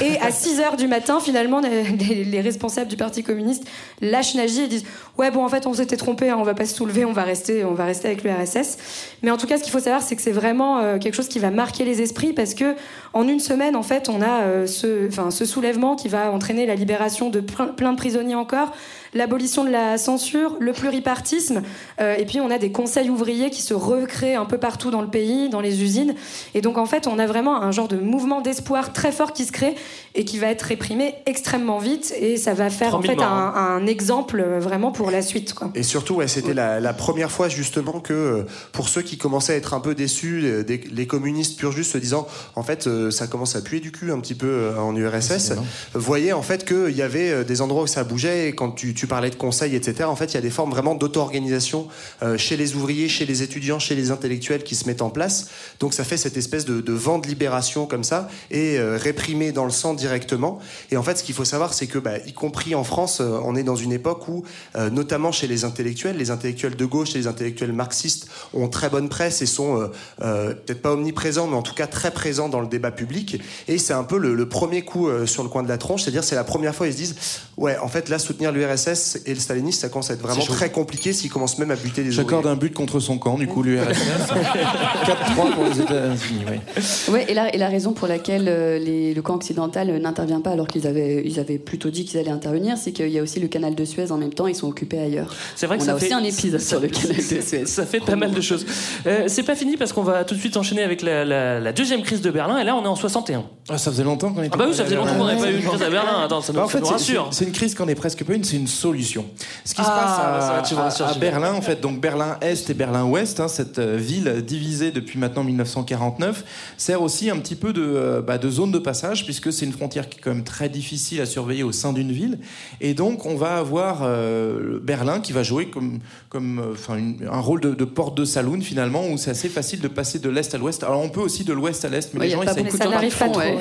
Et à 6 heures du matin, finalement, les, les- les responsables du Parti communiste lâchent Nagy et disent Ouais, bon, en fait, on s'était trompé, hein, on va pas se soulever, on va rester, on va rester avec l'URSS. Mais en tout cas, ce qu'il faut savoir, c'est que c'est vraiment euh, quelque chose qui va marquer les esprits parce que en une semaine, en fait, on a euh, ce, soulèvement qui va entraîner la libération de plein de prisonniers encore, l'abolition de la censure, le pluripartisme, euh, et puis on a des conseils ouvriers qui se recréent un peu partout dans le pays, dans les usines. Et donc, en fait, on a vraiment un genre de mouvement d'espoir très fort qui se crée et qui va être réprimé extrêmement vite. Et ça va faire en 3000 fait morts, un, un exemple euh, vraiment pour la suite. Quoi. Et surtout, ouais, c'était la, la première fois justement que euh, pour ceux qui commençaient à être un peu déçus, des- les communistes pur juste se disant, en fait, ça commence à puer du cul un petit peu en URSS, voyaient en fait qu'il y avait des endroits où ça bougeait. Et quand tu, tu parlais de conseils, etc., en fait, il y a des formes vraiment d'auto-organisation euh, chez les ouvriers, chez les étudiants, chez les intellectuels qui se mettent en place. Donc ça fait cette espèce de, vent de libération comme ça et euh, réprimé dans le sang directement. Et en fait, ce qu'il faut savoir, c'est que, bah, y compris en France, euh, on est dans une époque où, notamment chez les intellectuels, les intellectuels de gauche et les intellectuels marxistes ont très bonne presse et sont peut-être pas omniprésents, mais en tout cas très présents dans le débat public. Et c'est un peu le, le premier coup sur le coin de la tronche, c'est-à-dire c'est la première fois ils se disent, ouais, en fait là soutenir l'URSS et le stalinisme, ça commence à être vraiment très compliqué s'ils commencent même à buter des J'accorde un but contre son camp, du coup, l'URSS. 4-3 pour les États-Unis, oui. Ouais, et la, et la raison pour laquelle euh, les- le camp occidental euh, n'intervient pas alors qu'ils avaient, ils avaient plutôt dit qu'ils allaient intervenir, c'est qu'il y a aussi le canal de Suez en même temps, ils sont occupés ailleurs. C'est vrai que On ça a fait aussi un épisode sur le canal de Suez. Ça fait pas mal de choses. Euh, c'est pas fini parce qu'on va tout de suite enchaîner avec la, la- la deuxième crise de Berlin et là on est en 61. Ah, ça faisait longtemps qu'on était Ah bah oui, pas ça allé faisait à longtemps qu'on Berlin. n'avait pas eu une crise à Berlin. Attends, ça nous, Bah, en ça fait, rassure. c'est c'est une crise qu'on est presque pas une, c'est une solution. Ce qui se Ah, passe ça à. Berlin, en fait, donc Berlin-Est et Berlin-Ouest, hein, cette euh, ville divisée depuis maintenant 1949, sert aussi un petit peu de, euh, bah, de zone de passage, puisque c'est une frontière qui est quand même très difficile à surveiller au sein d'une ville. Et donc, on va avoir euh, Berlin qui va jouer comme, comme enfin, une- un rôle de, de porte de saloon, finalement, où c'est assez facile de passer de l'Est à l'Ouest. Alors, on peut aussi de l'Ouest à l'Est, mais Ouais, les gens pas essayent beaucoup coûte ça pas trop. ouais.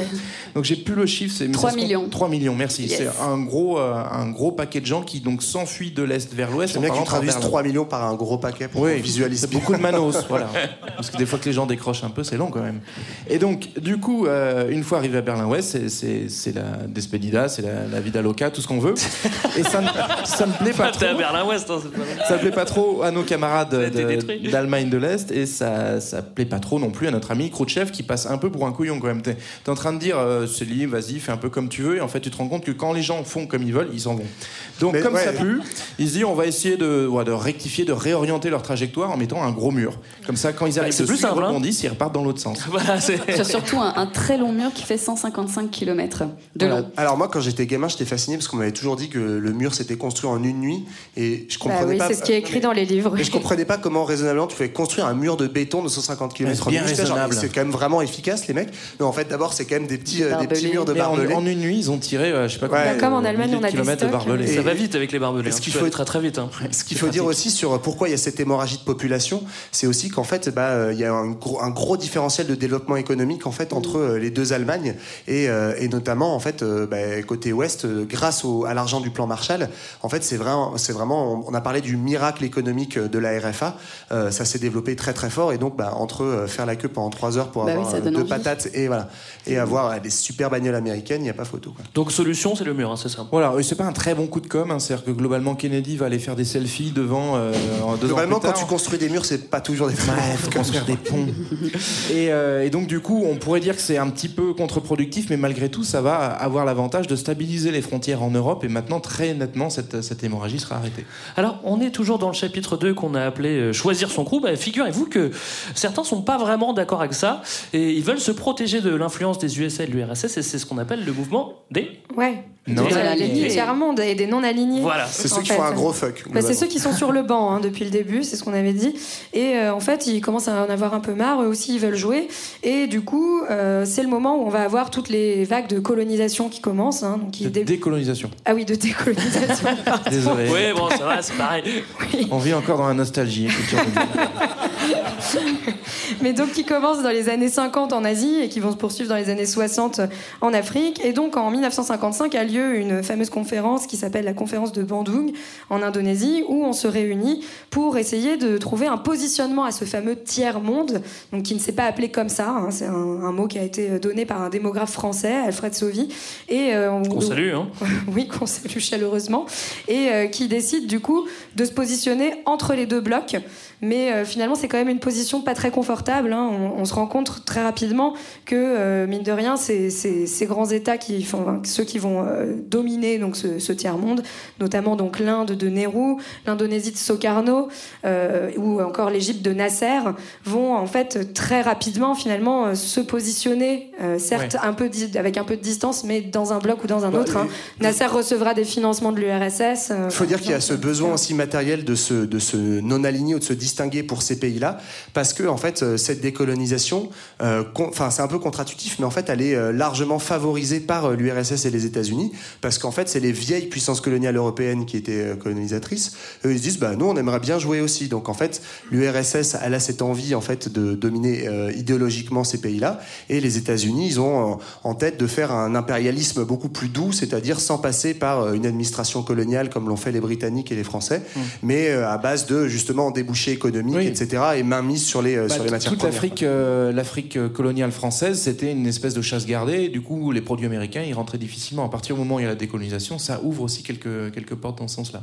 Donc j'ai plus le chiffre, c'est mais 3 ça se compte- millions. 3 millions, merci. Yes. C'est un gros, euh, un gros paquet de gens qui donc s'enfuient de l'est vers l'ouest. En bien que tu traduises Berlin. 3 millions par un gros paquet pour Oui, qu'on visualise c'est beaucoup de manos, voilà. Parce que des fois que les gens décrochent un peu, c'est long quand même. Et donc, du coup, euh, une fois arrivé à Berlin-Ouest, c'est- c'est c'est la despedida, c'est la, la vida loca, tout ce qu'on veut. Et ça ne, ça ne plaît pas T'es à trop. Berlin-Ouest, hein, c'est. Ça plaît pas trop à nos camarades d'Allemagne de l'Est et ça, ça plaît pas trop non plus à notre ami Khrouchtchev qui passe un peu pour un couillon quand même. T'es es en train de dire, euh, c'est libre, vas-y, fais un peu comme tu veux et en fait tu te rends compte que quand les gens font comme ils veulent, ils s'en vont. Donc Mais comme ouais. ça pue, il se dit on va essayer de, ouais, de rectifier, de réorienter leur trajectoire en mettant un gros mur. Comme ça quand ils arrivent c'est dessus, plus ils hein. rebondissent, ils repartent dans l'autre sens. Voilà, c'est. Sur surtout un, un très long mur qui fait 155 km de Voilà. long. Alors moi, quand j'étais gamin, j'étais fasciné parce qu'on m'avait toujours dit que le mur s'était construit en une nuit et je Bah comprenais oui, pas. c'est ce qui est écrit dans les livres. Et je comprenais pas comment raisonnablement tu pouvais construire un mur de béton de 150 km. bien raisonnable. C'est quand même vraiment efficace les mecs. Mais en fait, d'abord, c'est quand même des petits, euh, des petits murs de en, barbelés. en une nuit, ils ont tiré, euh, je sais pas Ouais. combien, Bah, comme en Allemagne, on a de des kilomètres de stocks. barbelés. Et- Ça va vite avec les barbelés. Est-ce hein. qu'il faut- vas très très vite. hein. Ce qu'il faut dire aussi sur pourquoi il y a cette hémorragie de population, c'est aussi qu'en fait, bah, euh, il y a un gros, un gros différentiel de développement économique en fait entre euh, les deux Allemagnes et, euh, et notamment en fait euh, bah, côté ouest, euh, grâce au- à l'argent du plan Marshall. En fait, c'est vraiment, c'est vraiment, on a parlé du miracle économique de la RFA. euh, ça s'est développé très très fort et donc bah, entre euh, faire la queue pendant trois heures pour Bah avoir euh, deux envie. patates et voilà et avoir euh, des super bagnoles américaines, il n'y a pas photo. Quoi. Donc solution, c'est le mur, hein, c'est ça. Voilà, et c'est pas un très bon coup de com, hein, c'est-à-dire que globalement Kennedy va aller faire des selfies devant. Euh, ans Globalement, quand tu construis des murs, c'est pas toujours des Ouais, faut construire des ponts. Et, euh, et donc du coup, on pourrait dire que c'est un petit peu contre-productif, mais malgré tout, ça va avoir l'avantage de stabiliser les frontières en Europe. Et maintenant, très nettement, cette, cette hémorragie sera arrêtée. Alors, on est toujours dans le chapitre 2 qu'on a appelé euh, Choisir son crew. Bah, Figurez-vous que certains sont pas vraiment d'accord avec ça et ils veulent se protéger de l'influence des USA et de l'URSS et c'est ce qu'on appelle le mouvement des. Ouais. Non. Des tiers-mondes et des non-alignés. Voilà. C'est ceux qui fait. font un gros fuck. Bah, c'est ceux qui sont sur le banc hein, depuis le début, c'est ce qu'on avait dit. Et euh, en fait, ils commencent à en avoir un peu marre. Eux aussi, ils veulent jouer. Et du coup, euh, c'est le moment où on va avoir toutes les vagues de colonisation qui commencent. hein, donc qui De dé- décolonisation. Ah oui, de décolonisation. Désolé. Oui, bon, ça va, c'est pareil. On vit encore dans la nostalgie. Mais donc qui commencent dans les années 50 en Asie et qui vont se poursuivre dans les années 60 en Afrique. Et donc en 1955 a lieu une fameuse conférence qui s'appelle la conférence de Bandung en Indonésie où on se réunit pour essayer de trouver un positionnement à ce fameux tiers-monde, donc qui ne s'est pas appelé comme ça. hein. C'est un, un mot qui a été donné par un démographe français, Alfred Sauvy. Et, euh, on- On salue, hein. oui, qu'on salue chaleureusement, et euh, qui décide du coup de se positionner entre les deux blocs. Mais euh, finalement, c'est quand même une position pas très confortable. hein. On, on se rend compte très rapidement que, euh, mine de rien, c'est c'est- ces grands États qui font, enfin, ceux qui vont euh, dominer donc ce, ce tiers monde, notamment donc l'Inde de Nehru, l'Indonésie de Sukarno, euh, ou encore l'Égypte de Nasser, vont en fait très rapidement finalement euh, se positionner, euh, certes Ouais. un peu di- avec un peu de distance, mais dans un bloc ou dans un Bah, autre. hein. Nasser recevra des financements de l'URSS. euh, Il faut dire qu'il y a ce besoin aussi matériel de se, de se non-aligner ou de se distinguer pour ces pays-là, parce que en fait, euh, cette décolonisation, euh, enfin, c'est un peu contre-intuitif, mais en fait, elle est euh, largement favorisée par l'URSS et les États-Unis, parce qu'en fait, c'est les vieilles puissances coloniales européennes qui étaient colonisatrices. Eux, ils se disent, bah, nous, on aimerait bien jouer aussi. Donc, en fait, l'URSS, elle a cette envie, en fait, de dominer euh, idéologiquement ces pays-là, et les États-Unis, ils ont en, tête de faire un impérialisme beaucoup plus doux, c'est-à-dire sans passer par une administration coloniale comme l'ont fait les Britanniques et les Français, mais euh, à base de justement débouchés économiques, Oui. etc., et mainmise sur les, euh, Bah, sur les matières toute premières. l'Afrique, euh, l'Afrique euh, coloniale française, c'était une espèce de chasse gardée. Et du coup, les produits américains, ils rentraient difficilement. À partir du moment où il y a la décolonisation, ça ouvre aussi quelques, quelques portes dans ce sens-là.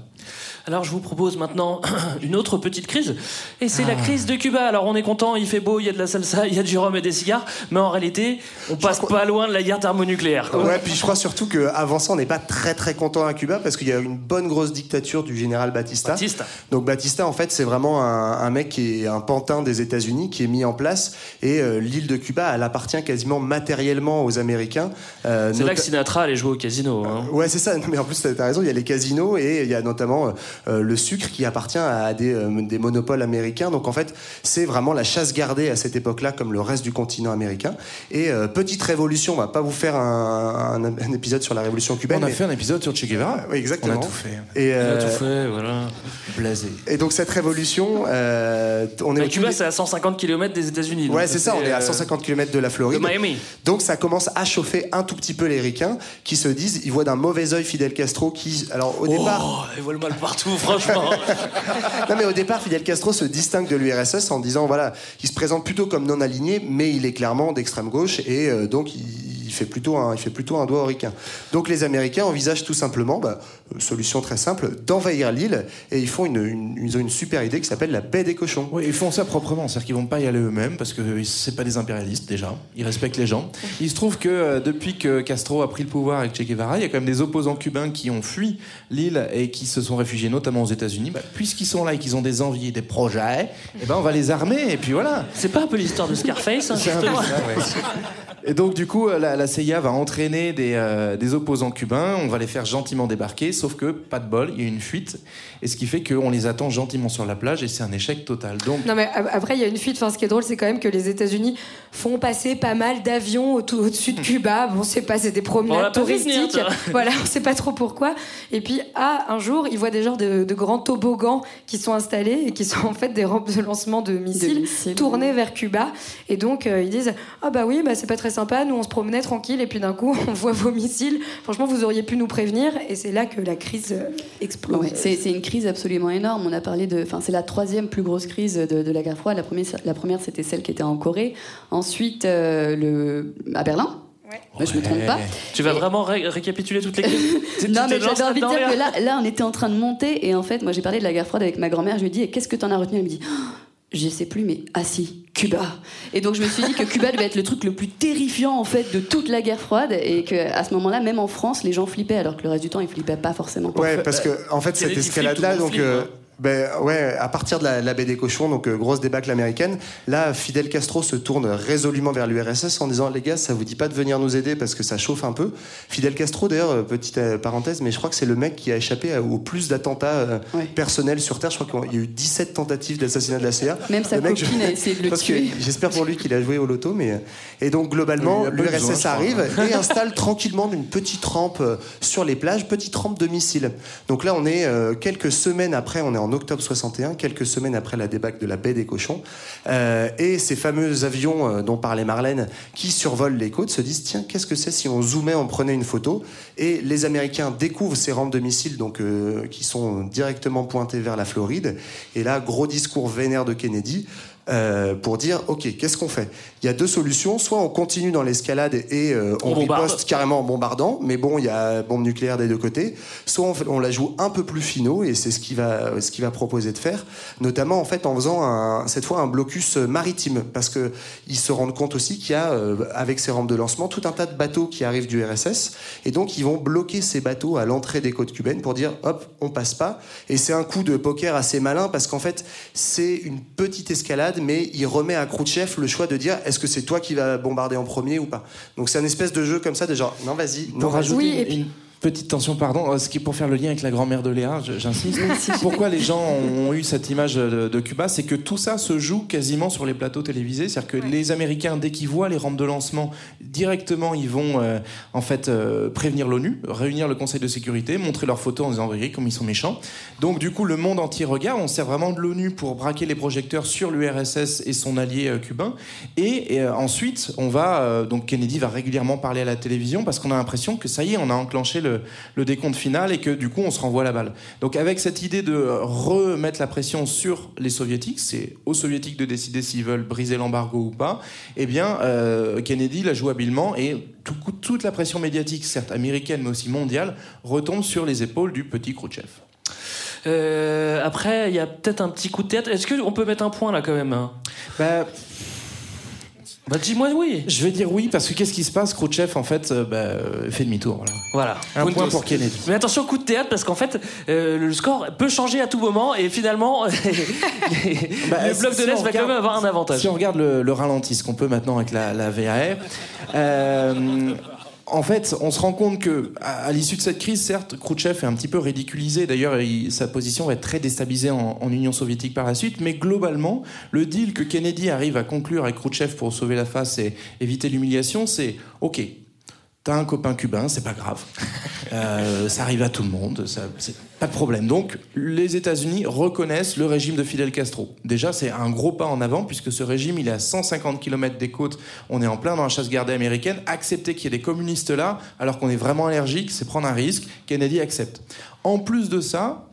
Alors je vous propose maintenant une autre petite crise, et c'est la Ah. crise de Cuba. Alors on est content, il fait beau, il y a de la salsa, il y a du rhum et des cigares, mais en réalité, on passe pas loin de la guerre thermonucléaire. quoi. Ouais, puis je crois surtout qu'avant ça, on n'est pas très très content à Cuba parce qu'il y a une bonne grosse dictature du général Batista. Batista. Donc Batista, en fait, c'est vraiment un, un mec qui est un pantin des États-Unis qui est mis en place et euh, l'île de Cuba, elle appartient quasiment matériellement aux Américains. Euh, C'est là que Sinatra allait jouer au casino. hein. Ouais, c'est ça. Mais en plus, t'as t'as raison. Il y a les casinos et il y a notamment euh, le sucre qui appartient à des, euh, des monopoles américains. Donc en fait, c'est vraiment la chasse gardée à cette époque-là, comme le reste du continent américain. Et euh, petite révolution. On va pas vous faire un, un- un épisode sur la révolution cubaine. On a mais- fait un épisode sur Che Guevara. Oui, exactement. On a tout fait. Et, Il a tout fait, voilà. Blasé. et donc cette révolution, euh, on est Cuba, c'est à 150 km des États-Unis. Ouais, c'est ça, on est à euh, 150 km de la Floride. de Miami. Donc ça commence à chauffer un tout petit peu les ricains qui se disent, ils voient d'un mauvais œil Fidel Castro qui, alors au départ, Oh, ils voient le mal partout, franchement. non mais au départ Fidel Castro se distingue de l'URSS en disant voilà, il se présente plutôt comme non aligné, mais il est clairement d'extrême gauche et euh, donc il, il fait plutôt un, il fait plutôt un doigt aux ricains. Donc les Américains envisagent tout simplement, bah, euh, solution très simple, d'envahir l'île et ils font une, une- ils ont une super idée qui s'appelle la baie des cochons. Oui, ils font ça proprement, c'est-à-dire qu'ils vont pas y aller eux-mêmes parce que c'est pas des impérialistes déjà, ils respectent les gens. Il se trouve que euh, depuis que Castro a pris le pouvoir avec Che Guevara, il y a quand même des opposants cubains qui ont fui l'île et qui se sont réfugiés notamment aux États-Unis. Bah, Puisqu'ils sont là et qu'ils ont des envies et des projets, eh ben on va les armer et puis voilà. C'est pas un peu l'histoire de Scarface, hein, C'est un peu justement ça, ouais. Et donc, du coup, la, la CIA va entraîner des, euh, des opposants cubains. On va les faire gentiment débarquer, sauf que, pas de bol, il y a une fuite. Et ce qui fait qu'on les attend gentiment sur la plage et c'est un échec total. Donc, Non mais après il y a une fuite. Enfin, ce qui est drôle, c'est quand même que les États-Unis font passer pas mal d'avions au- au-dessus de Cuba. Bon, c'est pas, c'est des l'a promenades venir, touristiques. tiens. voilà, on sait pas trop pourquoi. Et puis, ah, un jour, ils voient des genres de, de grands toboggans qui sont installés et qui sont en fait des rampes de lancement de missiles, tournés vers Cuba. Et donc euh, ils disent, ah bah oui, bah c'est pas très sympa. Nous, on se promenait tranquille et puis d'un coup, on voit vos missiles. Franchement, vous auriez pu nous prévenir. Et c'est là que la crise euh, explose. Ouais, c'est c'est une crise absolument énorme. On a parlé de, enfin, c'est la troisième plus grosse crise de, de la guerre froide. La première, la première, c'était celle qui était en Corée. Ensuite, euh, le à Berlin. Ouais, je me trompe pas. Tu vas vraiment ré- récapituler toutes les crises Tu- tu Non, mais j'avais envie de dire que là, là, on était en train de monter et en fait, moi, j'ai parlé de la guerre froide avec ma grand-mère. Je lui ai dit, et qu'est-ce que t'en as retenu? Elle me dit, Oh, je sais plus, mais ah si, Cuba. Et donc je me suis dit que Cuba devait être le truc le plus terrifiant en fait de toute la guerre froide et que à ce moment-là, même en France, les gens flippaient alors que le reste du temps, ils flippaient pas forcément. Ouais, parce que en fait cette escalade-là, donc flippe, euh, hein. Ben ouais, à partir de la, la baie des cochons, donc euh, grosse débâcle américaine, là Fidel Castro se tourne résolument vers l'URSS en disant les gars, ça vous dit pas de venir nous aider parce que ça chauffe un peu. Fidel Castro, d'ailleurs, euh, petite euh, parenthèse, mais je crois que c'est le mec qui a échappé au plus d'attentats euh, personnels sur Terre. Je crois qu'il y a eu 17 tentatives d'assassinat de la CIA. Même sa Le mec, copine a essayé de le tuer. J'espère pour lui qu'il a joué au loto, mais et donc globalement, l'URSS arrive et installe tranquillement une petite rampe euh, sur les plages, petite rampe de missiles. Donc là, on est euh, quelques semaines après, on est en octobre 61, quelques semaines après la débâcle de la baie des cochons, Euh, et ces fameux avions euh, dont parlait Marlène, qui survolent les côtes, se disent tiens, qu'est-ce que c'est si on zoomait, on prenait une photo? Et les Américains découvrent ces rampes de missiles, donc euh, qui sont directement pointées vers la Floride. Et là, gros discours vénère de Kennedy. Euh, pour dire ok qu'est-ce qu'on fait? Il y a deux solutions. Soit on continue dans l'escalade et euh, on, On riposte carrément en bombardant mais bon il y a bombe nucléaire des deux côtés. Soit on, fait- on la joue un peu plus finaux et c'est ce qu'il va ce qu'il va proposer de faire notamment en fait en faisant un- cette fois un blocus maritime. Parce que ils se rendent compte aussi qu'il y a euh, avec ces rampes de lancement tout un tas de bateaux qui arrivent du RSS et donc ils vont bloquer ces bateaux à l'entrée des côtes cubaines pour dire hop on passe pas. Et c'est un coup de poker assez malin parce qu'en fait c'est une petite escalade mais il remet à Khrouchtchev le choix de dire est-ce que c'est toi qui vas bombarder en premier ou pas? Donc c'est un espèce de jeu comme ça de genre non vas-y non rajouter une, une petite tension, pardon, euh, ce qui est pour faire le lien avec la grand-mère de Léa, j'insiste. Pourquoi les gens ont eu cette image de, de Cuba? C'est que tout ça se joue quasiment sur les plateaux télévisés. C'est-à-dire que les Américains, dès qu'ils voient les rampes de lancement, directement, ils vont euh, en fait euh, prévenir l'ONU, réunir le Conseil de sécurité, montrer leurs photos en disant, voyez comme ils sont méchants. Donc du coup, le monde entier regarde. On sert vraiment de l'ONU pour braquer les projecteurs sur l'URSS et son allié euh, cubain. Et, et, ensuite, on va donc Kennedy va régulièrement parler à la télévision parce qu'on a l'impression que ça y est, on a enclenché le, le décompte final et que du coup, on se renvoie la balle. Donc avec cette idée de remettre la pression sur les soviétiques, c'est aux soviétiques de décider s'ils veulent briser l'embargo ou pas. Eh bien, euh, Kennedy la joue habilement et tout- toute la pression médiatique, certes américaine mais aussi mondiale, retombe sur les épaules du petit Khrouchtchev. Euh, après, il y a peut-être un petit coup de tête. Est-ce qu'on peut mettre un point là quand même hein? Bah. Bah dis-moi oui. Je vais dire oui parce que qu'est-ce qui se passe Khrouchtchev en fait euh, bah, euh, fait demi-tour. Voilà. Voilà. Un Puntos. point pour Kennedy. Mais attention, coup de théâtre, parce qu'en fait, euh, le score peut changer à tout moment et finalement, Bah, le bloc de l'Est va quand même avoir un avantage. Si on regarde le, le ralenti, ce qu'on peut maintenant avec la, la VAR, en fait, on se rend compte que à, l'issue de cette crise, certes, Khrouchtchev est un petit peu ridiculisé. D'ailleurs, il- sa position va être très déstabilisée en, en Union soviétique par la suite. Mais globalement, le deal que Kennedy arrive à conclure avec Khrouchtchev pour sauver la face et éviter l'humiliation, c'est OK. T'as un copain cubain, c'est pas grave. Euh, ça arrive à tout le monde, ça, c'est pas de problème. Donc, les États-Unis reconnaissent le régime de Fidel Castro. Déjà, c'est un gros pas en avant, puisque ce régime, il est à 150 km des côtes. On est en plein dans la chasse gardée américaine. Accepter qu'il y ait des communistes là, alors qu'on est vraiment allergique, c'est prendre un risque. Kennedy accepte. En plus de ça,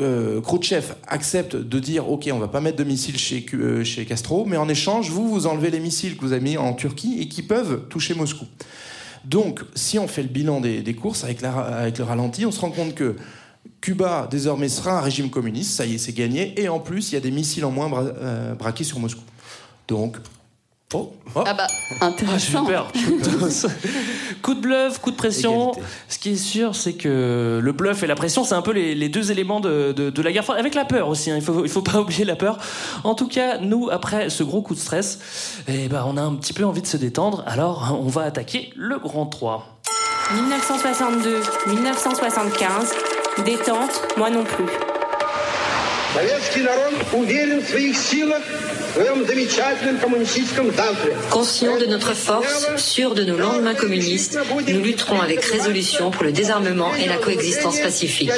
euh, Khrouchtchev accepte de dire ok on va pas mettre de missiles chez, euh, chez Castro mais en échange vous vous enlevez les missiles que vous avez mis en Turquie et qui peuvent toucher Moscou donc si on fait le bilan des, courses avec, le ralenti on se rend compte que Cuba désormais sera un régime communiste. Ça y est c'est gagné. Et en plus il y a des missiles en moins euh, braqués sur Moscou. Donc oh, oh. Ah bah, Ah, intéressant. super. coup de bluff, coup de pression. Ce qui est sûr, c'est que le bluff et la pression, c'est un peu les, les deux éléments de, de- de la guerre froide. Avec la peur aussi, hein. il faut, il faut pas oublier la peur. En tout cas, nous, après ce gros coup de stress, eh ben, on a un petit peu envie de se détendre. Alors, on va attaquer le grand 3. 1962-1975, détente, moi non plus. Conscients de notre force, sûrs de nos lendemains communistes, nous lutterons avec résolution pour le désarmement et la coexistence pacifique.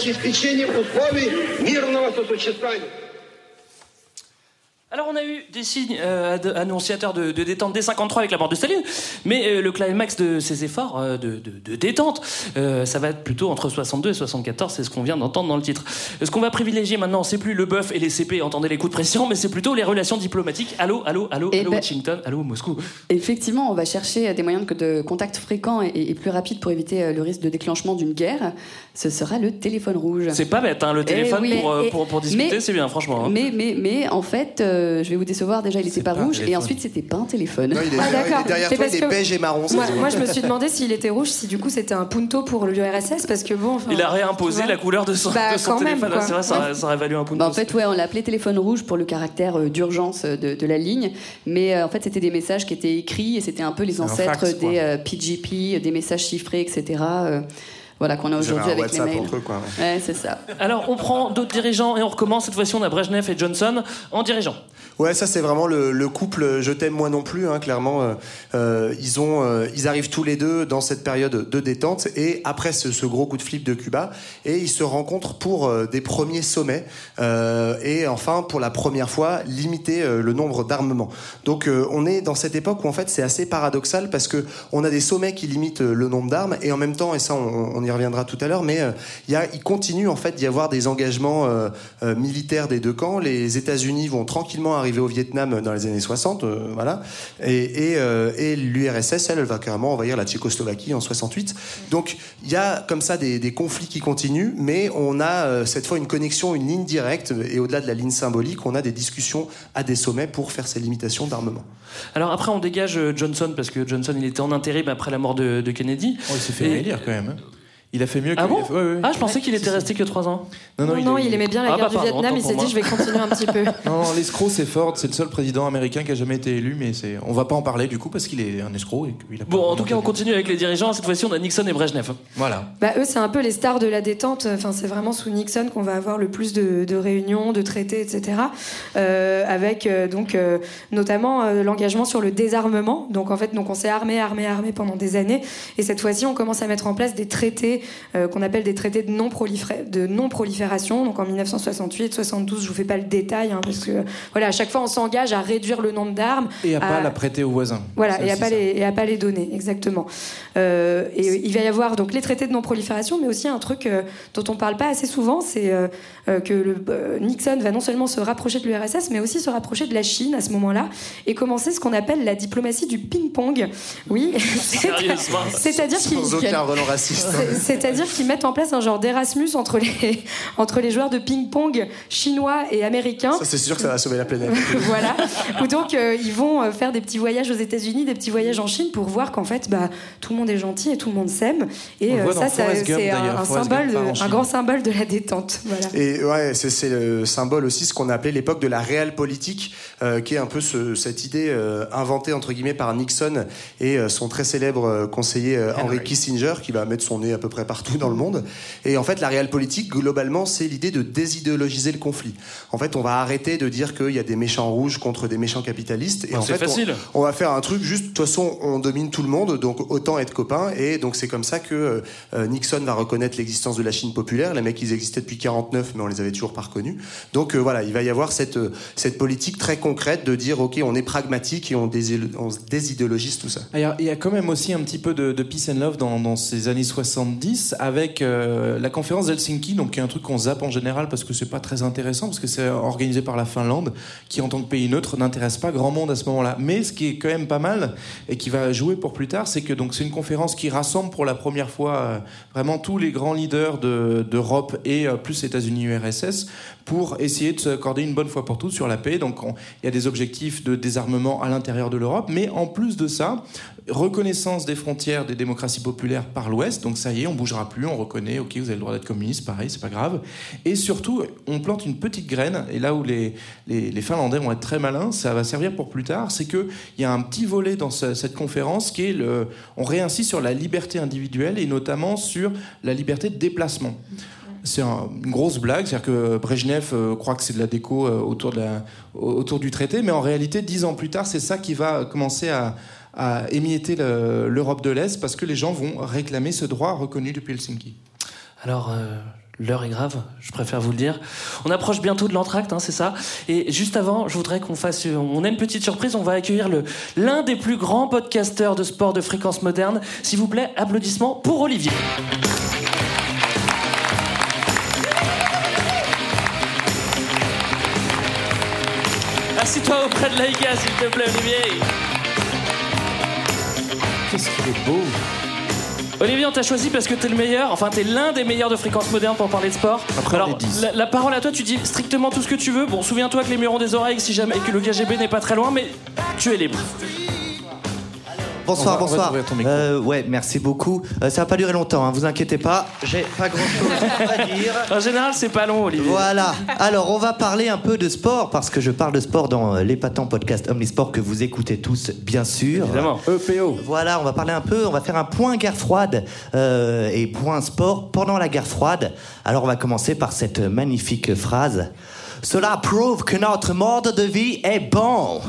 Alors on a eu des signes euh, annonciateurs de, de détente dès 53 avec la mort de Staline, mais euh, le climax de ces efforts euh, de, de- de détente, ça va être plutôt entre 62 et 74, c'est ce qu'on vient d'entendre dans le titre. Ce qu'on va privilégier maintenant, c'est plus le bœuf et les CP, entendez les coups de pression, mais c'est plutôt les relations diplomatiques. Allô, allô, allô, Eh allô ben- Washington, allô Moscou. Effectivement, on va chercher des moyens de contact fréquents et, et plus rapides pour éviter le risque de déclenchement d'une guerre. Ce sera le téléphone rouge. C'est pas bête, hein, le Eh téléphone oui. pour, Et- pour, pour discuter, c'est bien, franchement. hein. Mais, mais, mais en fait, euh, je vais vous décevoir, déjà il était pas, rouge et téléphone. ensuite c'était pas un téléphone. Non, il est, Ah, il est d'accord. derrière Mais toi, il est que- beige et marron. Moi, je me suis demandé s'il était rouge, si du coup c'était un punto pour l'URSS, parce que bon. enfin, Il a réimposé la couleur de son, Bah, de son quand même, téléphone, c'est vrai, ça, Ouais. ça aurait valu un punto. Bah, en fait, ouais, on l'a appelé téléphone rouge pour le caractère euh, d'urgence euh, de, de la ligne, mais euh, en fait, c'était des messages qui étaient écrits et c'était un peu les ancêtres fax, des euh, PGP, des messages chiffrés, etc. voilà qu'on a aujourd'hui avec les WhatsApp mails. entre eux, quoi. Ouais, c'est ça. Alors, on prend d'autres dirigeants et on recommence. Cette fois-ci, on a Brezhnev et Johnson en dirigeant. Ouais, ça c'est vraiment le, le couple je t'aime moi non plus. Hein, clairement, euh, euh, ils ont, euh, ils arrivent tous les deux dans cette période de détente et après ce, gros coup de flip de Cuba et ils se rencontrent pour des premiers sommets et enfin pour la première fois limiter le nombre d'armements. Donc on est dans cette époque où en fait c'est assez paradoxal parce que on a des sommets qui limitent le nombre d'armes et en même temps et ça on, y reviendra tout à l'heure, mais il il continue en fait d'y avoir des engagements militaires des deux camps. Les États-Unis vont tranquillement arriver au Vietnam dans les années 60, euh, voilà, et, et, euh, et l'URSS elle, elle va carrément envahir la Tchécoslovaquie en 68. Donc il y a comme ça des, des conflits qui continuent, mais on a euh, cette fois une connexion, une ligne directe et au-delà de la ligne symbolique, on a des discussions à des sommets pour faire ces limitations d'armement. Alors après, on dégage euh, Johnson parce que Johnson, il était en intérim après la mort de, de Kennedy. Oh, il s'est fait Et- réélire quand même. hein. Il a fait mieux que. Ah bon il a fait- ouais, ouais. Ah, je pensais qu'il était resté que 3 ans. Non, non, Non, il, non, a- il aimait bien la Ah, guerre bah, du pardon, Vietnam, il s'est dit je vais continuer un petit peu. Non, non, l'escroc c'est Ford, c'est le seul président américain qui a jamais été élu, mais c'est. On va pas en parler du coup parce qu'il est un escroc et qu'il a Bon, en tout cas, on continue avec les dirigeants. Cette fois-ci, on a Nixon et Brezhnev. Voilà. Bah, eux, c'est un peu les stars de la détente. Enfin, c'est vraiment sous Nixon qu'on va avoir le plus de, de réunions, de traités, etc. Euh, avec euh, donc euh, notamment euh, l'engagement sur le désarmement. Donc en fait, donc on s'est armé, armé, armé pendant des années. Et cette fois-ci, on commence à mettre en place des traités euh, qu'on appelle des traités de non prolifération. De non prolifération. Donc en 1968, 72, je vous fais pas le détail hein, parce que voilà, à chaque fois, on s'engage à réduire le nombre d'armes. Et à pas à- la prêter aux voisins. voilà, et à pas les et à pas les donner, exactement. Euh, et il va y avoir donc les traités de non prolifération, mais aussi un truc euh, dont on parle pas assez souvent, c'est que le, euh, Nixon va non seulement se rapprocher de l'URSS, mais aussi se rapprocher de la Chine à ce moment-là et commencer ce qu'on appelle la diplomatie du ping-pong. Oui, c'est-à-dire qu'il Sans aucun relent raciste. C'est- C'est-à-dire qu'ils mettent en place un genre d'Erasmus entre les, entre les joueurs de ping-pong chinois et américains. Ça c'est sûr que ça va sauver la planète. voilà. Ou donc euh, ils vont euh, faire des petits voyages aux États-Unis, des petits voyages en Chine pour voir qu'en fait bah, tout le monde est gentil et tout le monde s'aime. Et euh, ça, c'est un, symbole, de- un grand symbole de la détente. Voilà. Et ouais, c'est c'est le symbole aussi, ce qu'on a appelé l'époque de la réelle politique, euh, qui est un peu ce- cette idée euh, inventée entre guillemets par Nixon et euh, son très célèbre conseiller euh, Henry Kissinger, qui va mettre son nez à peu près près partout dans le monde. Et en fait, la réelle politique, globalement, c'est l'idée de désidéologiser le conflit. En fait, on va arrêter de dire qu'il y a des méchants rouges contre des méchants capitalistes. Et en c'est fait, on- facile. On, va faire un truc juste, de toute façon, on domine tout le monde, donc autant être copains. Et donc c'est comme ça que euh, Nixon va reconnaître l'existence de la Chine populaire. Les mecs, ils existaient depuis 49, mais on les avait toujours pas reconnus. Donc euh, voilà, il va y avoir cette, euh, cette politique très concrète de dire, ok, on est pragmatique et on, désil- on se désidéologise tout ça. Il y, a, il y a quand même aussi un petit peu de, de peace and love dans, dans ces années 70 avec euh, la conférence d'Helsinki, donc qui est un truc qu'on zappe en général parce que c'est pas très intéressant, parce que c'est organisé par la Finlande, qui en tant que pays neutre n'intéresse pas grand monde à ce moment-là. Mais ce qui est quand même pas mal et qui va jouer pour plus tard, c'est que donc c'est une conférence qui rassemble pour la première fois euh, vraiment tous les grands leaders de- d'Europe et euh, plus États-Unis URSS pour essayer de s'accorder une bonne fois pour toutes sur la paix. Donc on- il y a des objectifs de désarmement à l'intérieur de l'Europe, mais en plus de ça, reconnaissance des frontières des démocraties populaires par l'Ouest. Donc ça y est, on bougera plus, on reconnaît, ok, vous avez le droit d'être communiste, pareil, c'est pas grave. Et surtout, on plante une petite graine, et là où les, Finlandais vont être très malins, ça va servir pour plus tard, c'est qu'il y a un petit volet dans ce- cette conférence qui est le... On réinsiste sur la liberté individuelle et notamment sur la liberté de déplacement. C'est un- une grosse blague, c'est-à-dire que Brejnev euh, croit que c'est de la déco euh, autour, de la, au- autour du traité, mais en réalité, dix ans plus tard, c'est ça qui va commencer à, émietter le- l'Europe de l'Est parce que les gens vont réclamer ce droit reconnu depuis Helsinki. Alors, euh, l'heure est grave, je préfère vous le dire. On approche bientôt de l'entracte, hein, c'est ça. Et juste avant, je voudrais qu'on fasse. On a une petite surprise, on va accueillir l'un des plus grands podcasteurs de sport de fréquence moderne. S'il vous plaît, applaudissements pour Olivier. Auprès de Laïka, s'il te plaît, Olivier. Qu'est-ce qu'il est beau Olivier, on t'a choisi parce que t'es le meilleur, enfin t'es l'un des meilleurs de fréquence moderne pour parler de sport. Après, on Alors, est dix. la, la parole à toi, tu dis strictement tout ce que tu veux. Bon, souviens-toi que les murs ont des oreilles si jamais, et que le KGB n'est pas très loin, mais tu es libre. Bonsoir, On va- on va bonsoir. t'ouvrir ton micro. Euh, ouais, merci beaucoup. Euh, ça va pas durer longtemps, hein, vous inquiétez pas. J'ai pas grand chose à dire. En général, c'est pas long, Olivier. Voilà. Alors, on va parler un peu de sport parce que je parle de sport dans euh, l'épatant podcast Omnisport que vous écoutez tous, bien sûr. Évidemment. EPO. Voilà, on va parler un peu, on va faire un point guerre froide euh, et point sport pendant la guerre froide. Alors, on va commencer par cette magnifique phrase. Cela prouve que notre mode de vie est bon.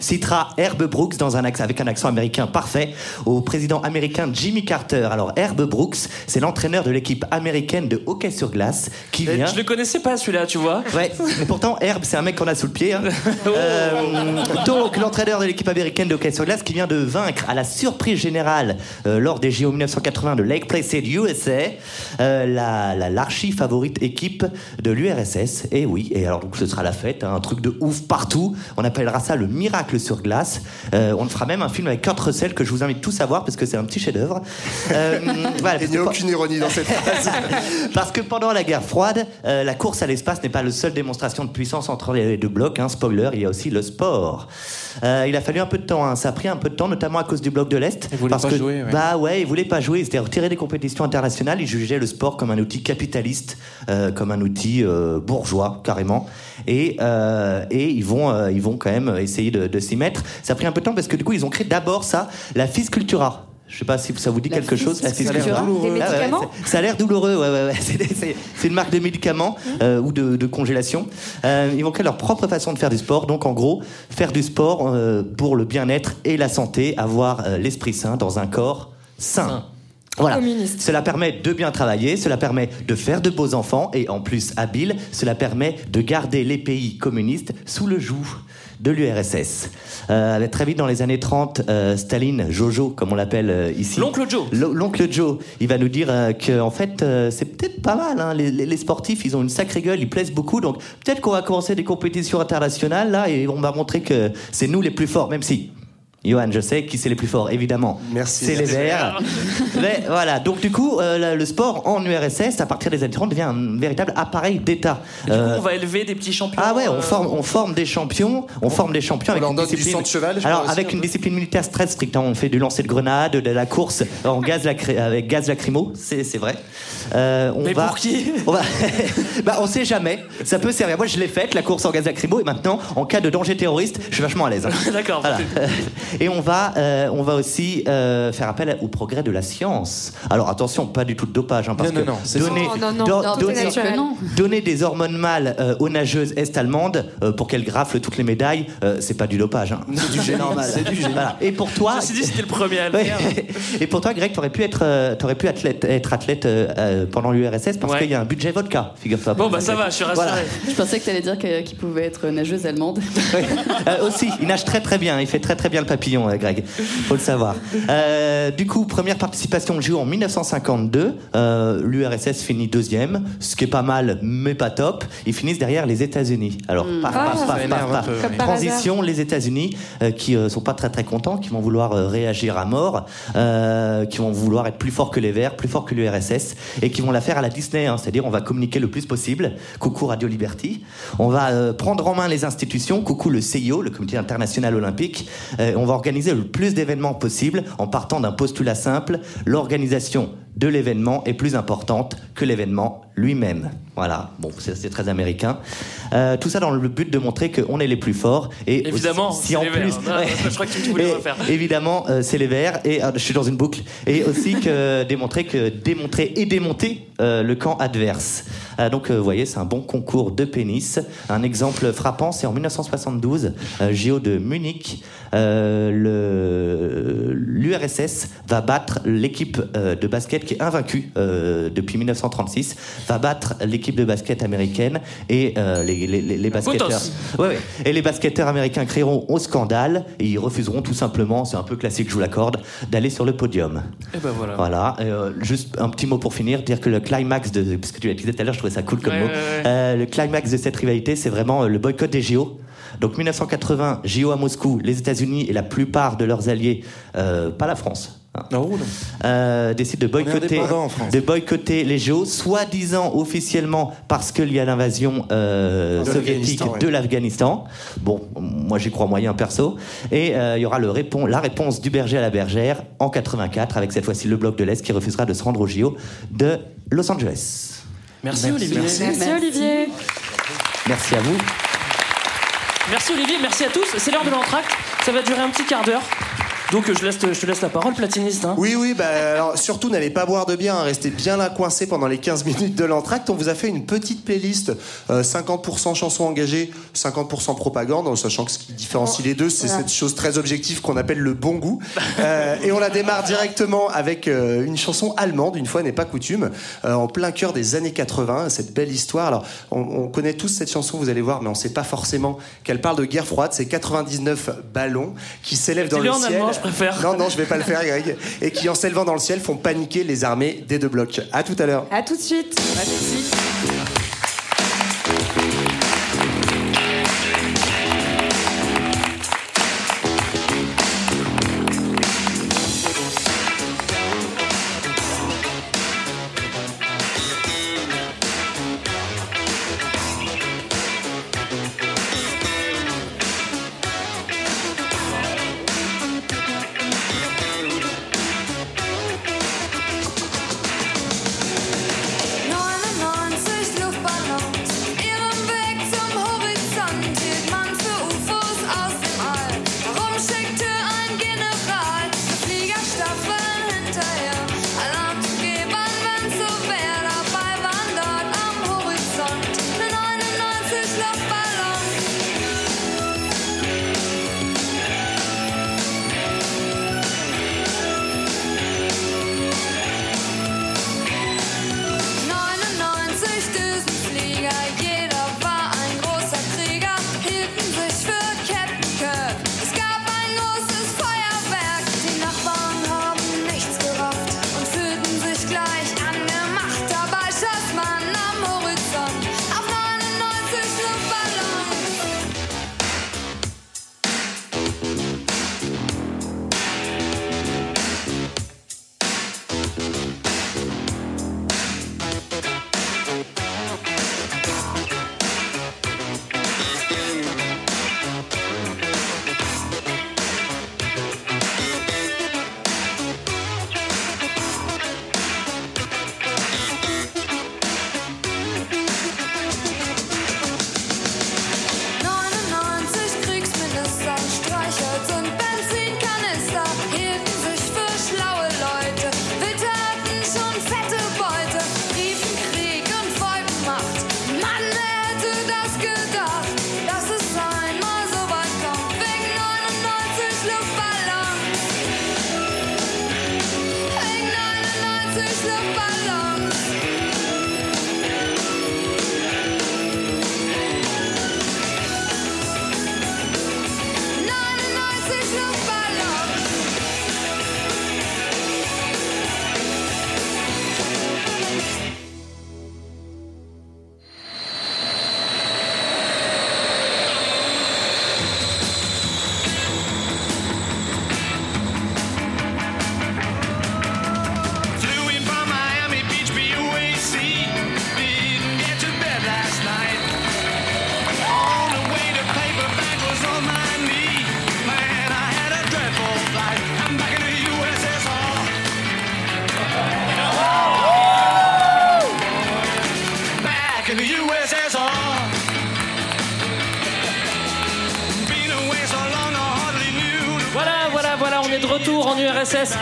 Citera Herb Brooks dans un accent, avec un accent américain parfait au président américain Jimmy Carter. Alors Herb Brooks, c'est l'entraîneur de l'équipe américaine de hockey sur glace qui vient. Je le connaissais pas celui-là, tu vois. Ouais, mais pourtant Herb, c'est un mec qu'on a sous le pied. hein. Euh, donc l'entraîneur de l'équipe américaine de hockey sur glace qui vient de vaincre à la surprise générale euh, lors des JO 1980 de Lake Placid, USA, euh, la la- l'archi favorite équipe de l'URSS. Et oui, et alors donc ce sera la fête, hein, un truc de ouf partout. On appellera ça le miracle sur glace. Euh, on fera même un film avec Kurt Russell que je vous invite tous à voir parce que c'est un petit chef-d'œuvre. Euh, voilà, Il n'y a aucune ironie dans cette phrase. parce que pendant la guerre froide, euh, la course à l'espace n'est pas le seule démonstration de puissance entre les deux blocs. Hein, spoiler, il y a aussi le sport. Euh, il a fallu un peu de temps. hein, ça a pris un peu de temps, notamment à cause du bloc de l'Est. Il voulait parce pas que, jouer, ouais. Bah ouais, il voulait pas jouer. Il s'était retiré des compétitions internationales. Il jugeait le sport comme un outil capitaliste, euh, comme un outil euh, bourgeois carrément. Et, euh, et ils vont, euh, ils vont quand même essayer de, de s'y mettre. Ça a pris un peu de temps parce que du coup, ils ont créé d'abord ça, la fiscultura. Je sais pas si ça vous dit La quelque chose. La fiscultura, des Ah ouais, ouais, ça a l'air douloureux, ouais, ouais, ouais. C'est, une marque de médicaments euh, ou de, de congélation. Euh, ils vont créer leur propre façon de faire du sport. Donc, en gros, faire du sport euh, pour le bien-être et la santé, avoir euh, l'esprit sain dans un corps sain. Voilà. Communiste. Cela permet de bien travailler, cela permet de faire de beaux enfants et en plus habiles, cela permet de garder les pays communistes sous le joug de l'URSS. Euh, très vite dans les années 30, euh, Staline, Jojo, comme on l'appelle euh, ici. L'oncle Joe. L'oncle Joe, il va nous dire euh, que en fait euh, c'est peut-être pas mal. hein. Les, les- les sportifs, ils ont une sacrée gueule, ils plaisent beaucoup. Donc peut-être qu'on va commencer des compétitions internationales là et on va montrer que c'est nous les plus forts, même si. Johan, je sais qui c'est les plus forts, évidemment. Merci. C'est les Verts. Mais voilà, donc du coup, euh, le sport en URSS, à partir des années 30, devient un véritable appareil d'État. Du coup, Euh, on va élever des petits champions. ah ouais, on euh, forme, on forme des champions, on forme des champions on avec leur une donne du discipline. sang de cheval, je Alors aussi, avec un une discipline militaire très stricte, hein. on fait du lancer de grenades, de la course en gaz lacry- avec gaz lacrymo, c'est c'est vrai. Euh, on Mais va, pour qui on va, bah on sait jamais, ça peut servir. Moi je l'ai faite la course en gaz lacrymo et maintenant en cas de danger terroriste, je suis vachement à l'aise. hein. D'accord. Voilà. Et on va, euh, on va aussi euh, faire appel au progrès de la science. Alors attention, pas du tout de dopage, hein, parce Non, non, que non, donner. Non, donner- naturel. non. donner des hormones mâles euh, aux nageuses est-allemandes euh, pour qu'elles graflent toutes les médailles, euh, c'est pas du dopage. Hein. C'est du génie. normal. C'est du génie. Voilà. Et pour toi, dit, c'était le premier à le Ouais. faire. Et pour toi, Greg, t'aurais pu être, euh, t'aurais pu athlète, être athlète euh, euh, pendant l'URSS parce Ouais. qu'il y a un budget vodka, figure-toi. Bon, bah ça va, je suis rassuré. Voilà. Je pensais que tu allais dire qu'il pouvait être nageuse allemande. Ouais. Euh, aussi, il nage très très bien, il fait très très bien le papillon, euh, Greg. Faut le savoir. Euh, du coup, première participation au JO en 1952. Euh, L'URSS finit deuxième, ce qui est pas mal, mais pas top. Ils finissent derrière les États-Unis. Alors, paf, Ah. paf, paf, par Transition, les États-Unis euh, qui euh, sont pas très très contents, qui vont vouloir réagir à mort, qui vont vouloir être plus forts que les Verts, plus forts que l'URSS, et qui vont la faire à la Disney, hein, c'est-à-dire on va communiquer le plus possible. Coucou Radio Liberty. On va prendre en main les institutions. Coucou le CIO, le Comité international olympique. On va organiser le plus d'événements possible en partant d'un postulat simple l'organisation de l'événement est plus importante que l'événement lui-même. Voilà, bon, c'est très américain. Euh, tout ça dans le but de montrer qu'on est les plus forts. Et Évidemment, si en les Verts. Non, je crois que tu voulais Et refaire. Évidemment, euh, c'est les verts. Et ah, je suis dans une boucle. Et aussi que démontrer que démontrer et démonter euh, le camp adverse. Euh, donc, euh, vous voyez, c'est un bon concours de pénis. Un exemple frappant, c'est en 1972, euh, JO de Munich. Euh, L'URSS va battre l'équipe euh, de basket qui est invaincue euh, depuis 1936, va battre l'équipe de basket américaine et euh, les, les, basketteurs. Potos. Ouais, ouais. Et les basketteurs américains crieront au scandale et ils refuseront tout simplement, c'est un peu classique, je vous l'accorde, d'aller sur le podium. Et ben voilà. Voilà, euh, juste un petit mot pour finir, dire que le climax de, parce que tu l'as dit tout à l'heure, je trouvais ça cool comme Ouais, mot. Euh, le climax de cette rivalité, c'est vraiment le boycott des JO. Donc 1980, JO à Moscou, les États-Unis et la plupart de leurs alliés, euh, pas la France. Hein, Oh, non. euh, décident de boycotter, de boycotter les JO, soi-disant officiellement parce qu'il y a l'invasion euh, De soviétique l'Afghanistan, ouais. de l'Afghanistan. Bon, moi j'y crois moyen perso. Et euh, il y aura le répon- la réponse du berger à la bergère en 84 avec cette fois-ci le bloc de l'Est qui refusera de se rendre aux JO de Los Angeles. Merci, Olivier. Merci, Olivier. Merci à vous. Merci Olivier, merci à tous. C'est l'heure de l'entracte. Ça va durer un petit quart d'heure. Donc euh, je, laisse, je te laisse la parole, platiniste. hein. Oui, oui, bah, alors surtout n'allez pas boire de bien, hein, restez bien là coincé pendant les 15 minutes de l'entracte. On vous a fait une petite playlist, euh, 50% chansons engagées, 50% propagande, en sachant que ce qui différencie les deux, c'est Voilà. cette chose très objective qu'on appelle le bon goût. Euh, et on la démarre directement avec euh, une chanson allemande, une fois n'est pas coutume, euh, en plein cœur des années 80, cette belle histoire. Alors, on, on connaît tous cette chanson, vous allez voir, mais on sait pas forcément qu'elle parle de guerre froide. C'est 99 ballons qui s'élèvent dans le ciel. allemand, je préfère. Non, non, je vais pas le faire, Greg. Et qui, en s'élevant dans le ciel, font paniquer les armées des deux blocs. À tout à l'heure. À tout de suite. Neunundneunzig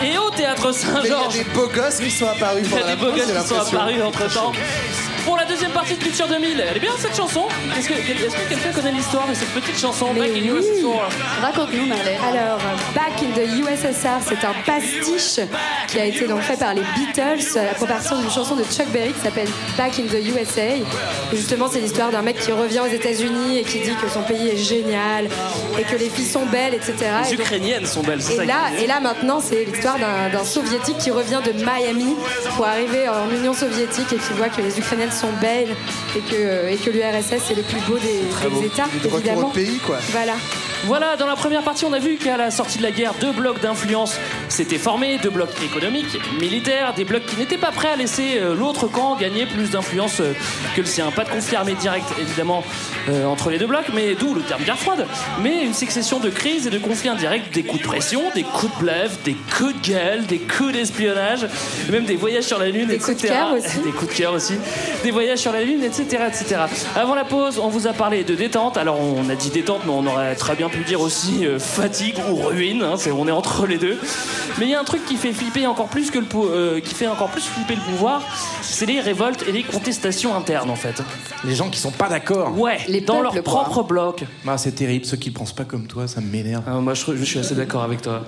et au théâtre Saint-Georges. Il y a des beaux gosses qui sont apparus Il y a des beaux gosses qui sont apparus entre temps. Pour la deuxième partie de Culture 2000, elle est bien cette chanson Est-ce que, quelqu'un connaît l'histoire de cette petite chanson Mais Back in oui. USSR Raconte-nous, Marlène. Alors, Back in the USSR, c'est un pastiche qui a été donc fait par les Beatles à partir d'une chanson de Chuck Berry qui s'appelle Back in the USA. Et justement, c'est l'histoire d'un mec qui revient aux États-Unis et qui dit que son pays est génial et que les filles sont belles, etc. Les Et donc- Ukrainiennes sont belles, c'est ça et là, et là maintenant, c'est l'histoire d'un d'un soviétique qui revient de Miami pour arriver en Union soviétique et qui voit que les Ukrainiennes sont belles et que, et que l'URSS est le plus beau des, des beau. États, de évidemment. au pays, quoi. Voilà. Voilà, dans la première partie, on a vu qu'à la sortie de la guerre, deux blocs d'influence s'étaient formés, deux blocs économiques, militaires, des blocs qui n'étaient pas prêts à laisser euh, l'autre camp gagner plus d'influence euh, que le sien. Pas de conflit armé direct, évidemment, euh, entre les deux blocs, mais d'où le terme guerre froide. Mais une succession de crises et de conflits indirects, des coups de pression, des coups de blève, des coups de gueule, des coups d'espionnage, même des voyages sur la Lune, Des etc. coups de cœur aussi. Des coups de cœur aussi, des voyages sur la Lune, etc., etc. Avant la pause, on vous a parlé de détente. Alors, on a dit détente, mais on aurait très bien pu dire aussi euh, fatigue ou ruine. hein, on est entre les deux. Mais il y a un truc qui fait flipper encore plus que le euh, qui fait encore plus flipper le pouvoir, c'est les révoltes et les contestations internes, en fait. Les gens qui sont pas d'accord. Ouais, Les dans leur propre bloc. Ah, c'est terrible, ceux qui pensent pas comme toi, ça me m'énerve. Ah, moi, je, je suis assez d'accord avec toi.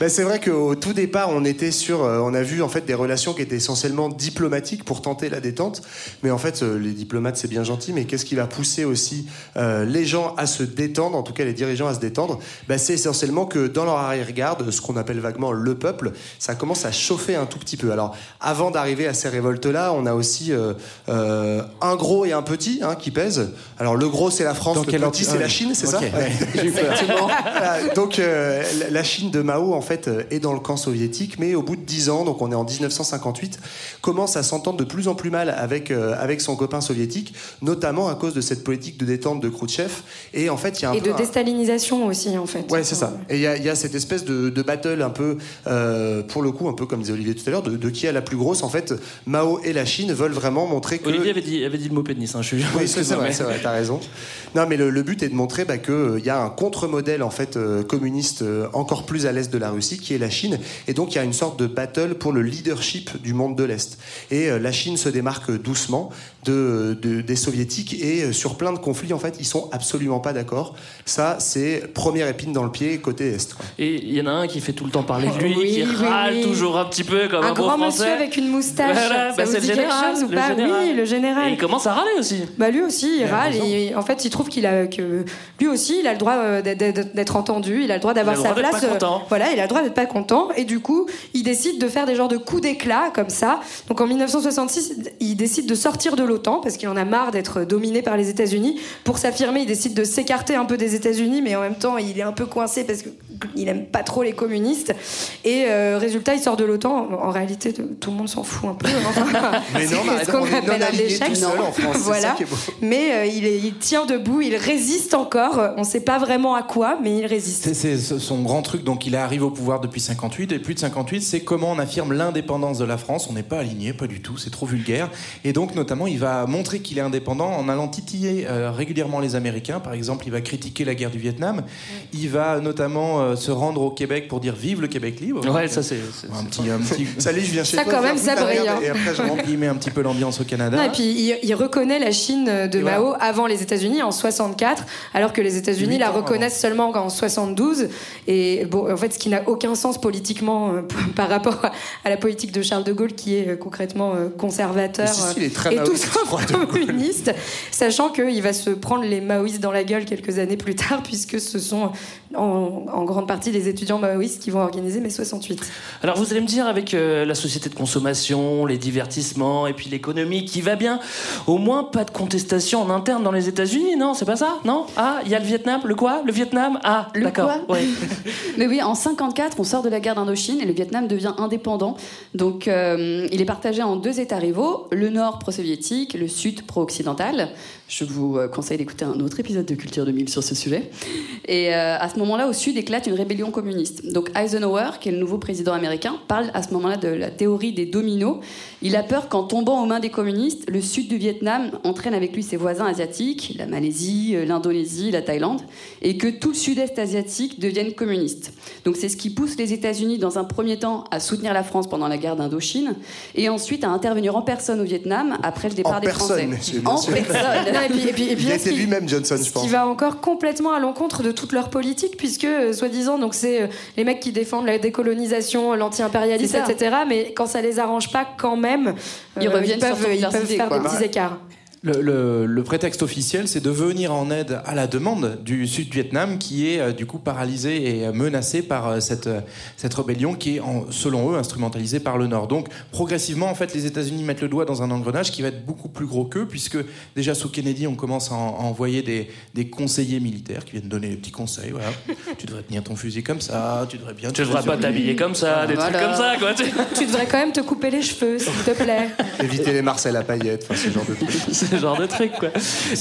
Ben, c'est vrai qu'au tout départ, on était sur, euh, on a vu en fait des relations qui étaient essentiellement diplomatiques pour tenter la détente. Mais en fait, euh, les diplomates c'est bien gentil, mais qu'est-ce qui va pousser aussi euh, les gens à se détendre, en tout cas les dirigeants à se détendre? Ben, C'est essentiellement que dans leur arrière-garde, ce qu'on appelle vaguement le peuple, ça commence à chauffer un tout petit peu. Alors, avant d'arriver à ces révoltes-là, on a aussi un gros et un petit hein, qui pèsent. Alors, le gros c'est la France, Dans le petit c'est la Chine, c'est ça? Ouais. J'ai eu peur. Voilà, donc la- la Chine de Mao en fait euh, est dans le camp soviétique, mais au bout de 10 ans, donc on est en 1958, commence à s'entendre de plus en plus mal avec euh, avec son copain soviétique, notamment à cause de cette politique de détente de Khrouchtchev. Et en fait, il y a un Et peu de un- déstalinisation aussi, en fait. Ouais, c'est ça. Et il y, a- il y a cette espèce de, de battle un peu, euh, pour le coup, un peu comme disait Olivier tout à l'heure, de, de qui a la plus grosse. En fait, Mao et la Chine veulent vraiment montrer que. Olivier avait dit, avait dit le mot pénis, hein, je suis Oui, c'est vrai, c'est vrai, t'as raison. Non, mais le, le but est de montrer bah, qu'il y a un contre-modèle en fait euh, communiste euh, encore plus à l'est de la Russie, qui est la Chine, et donc il y a une sorte de battle pour le leadership du monde de l'est. Et euh, la Chine se démarque doucement de, de- des soviétiques et euh, sur plein de conflits en fait, ils sont absolument pas d'accord. Ça, c'est première épine dans le pied côté est. quoi. Et il y en a un qui fait tout le temps parler de lui, Oui, qui oui, râle oui. toujours un petit peu comme un, Un beau grand français. monsieur avec une moustache. Voilà, ça bah, vous le quelque général, chose ou le pas? général. Oui, le général. Et il commence à râler aussi. Bah lui aussi, il râle. Et, en fait, il trouve qu'il a que lui aussi, il a le droit euh, d'être- entendu. Il a le droit d'avoir sa place. Voilà, il a le droit d'être pas content. Et du coup, il décide de faire des genres de coups d'éclat comme ça. Donc en 1966, il décide de sortir de l'OTAN parce qu'il en a marre d'être dominé par les États-Unis. Pour s'affirmer, il décide de s'écarter un peu des États-Unis, mais en même temps, il est un peu coincé parce qu'il aime pas trop les communistes. Et euh, résultat, il sort de l'OTAN. En réalité, tout le monde s'en fout un peu. Enfin, Mais non, ce qu'on appelle un échec. tout seul en France, voilà. ça qui est beau. Mais euh, il, est- il tient debout, il résiste encore. On ne sait pas vraiment à quoi, mais il résiste. C'est- C'est ce- son grand truc, donc il arrive au pouvoir depuis 58, et plus de 58, c'est comment on affirme l'indépendance de la France. On n'est pas aligné, pas du tout, c'est trop vulgaire. Et donc, notamment, il va montrer qu'il est indépendant en allant titiller euh, régulièrement les Américains. Par exemple, il va critiquer la guerre du Vietnam. Il va notamment euh, se rendre au Québec pour dire vive le Québec libre. Ouais, ça c'est. Un petit, un petit. Salut, je viens chez Ça, toi. quand je viens même, ça brille, hein. Et après, je met un petit peu l'ambiance au Canada. Non, et puis il, il reconnaît la Chine de Et Mao voilà. avant les États-Unis en 64, alors que les États-Unis la reconnaissent seulement en 72. Et bon, en fait, ce qui n'a aucun sens politiquement euh, par rapport à, à la politique de Charles de Gaulle, qui est euh, concrètement euh, conservateur si, si, il est très et tout communiste, sachant qu'il va se prendre les maoïstes dans la gueule quelques années plus tard, puisque ce sont en, en grande partie les étudiants maoïstes qui vont organiser mai 68. Alors vous allez me dire avec euh, la société de consommation, les divertissements et puis l'économie qui va bien, au moins pas de contestation en interne dans les États-Unis, non? C'est pas ça? Non? Ah, il y a le Vietnam, le quoi? Le Vietnam? Ah, Le d'accord. quoi? Ouais. Mais oui, en 54, on sort de la guerre d'Indochine et le Vietnam devient indépendant. Donc, euh, il est partagé en deux États rivaux le Nord pro-soviétique, le Sud pro-occidental. Je vous euh, conseille d'écouter un autre épisode de Culture 2000 sur ce sujet. Et euh, à ce moment-là, au sud, éclate une rébellion communiste. Donc Eisenhower, qui est le nouveau président américain, parle à ce moment-là de la théorie des dominos. Il a peur qu'en tombant aux mains des communistes, le sud du Vietnam entraîne avec lui ses voisins asiatiques, la Malaisie, l'Indonésie, la Thaïlande, et que tout le sud-est asiatique devienne communiste. Donc c'est ce qui pousse les États-Unis, dans un premier temps, à soutenir la France pendant la guerre d'Indochine, et ensuite à intervenir en personne au Vietnam après le départ En des personne, Français. bien en sûr. personne. Et puis- et puis- et puis Il lui-même Johnson, je Ce pense. qui va encore complètement à l'encontre de toute leur politique, puisque, euh, soi-disant, donc c'est euh, les mecs qui défendent la décolonisation, l'anti-impérialisme, etc. Mais quand ça les arrange pas, quand même, Ils reviennent ils peuvent, sur ils peuvent faire quoi. des petits écarts. Le, le- le prétexte officiel, c'est de venir en aide à la demande du Sud-Vietnam qui est euh, du coup paralysé et euh, menacé par euh, cette, euh, cette rébellion qui est, en- selon eux, instrumentalisée par le Nord. Donc, progressivement, en fait, les États-Unis mettent le doigt dans un engrenage qui va être beaucoup plus gros qu'eux, puisque déjà sous Kennedy, on commence à, en- à envoyer des, des conseillers militaires qui viennent donner des petits conseils. Voilà. tu devrais tenir ton fusil comme ça, tu devrais bien. Tu devrais pas t'habiller comme ça, des trucs comme ça, quoi. tu- Tu devrais quand même te couper les cheveux, s'il te plaît. Éviter les Marcel à paillettes, enfin ce genre de trucs. ce genre de truc quoi.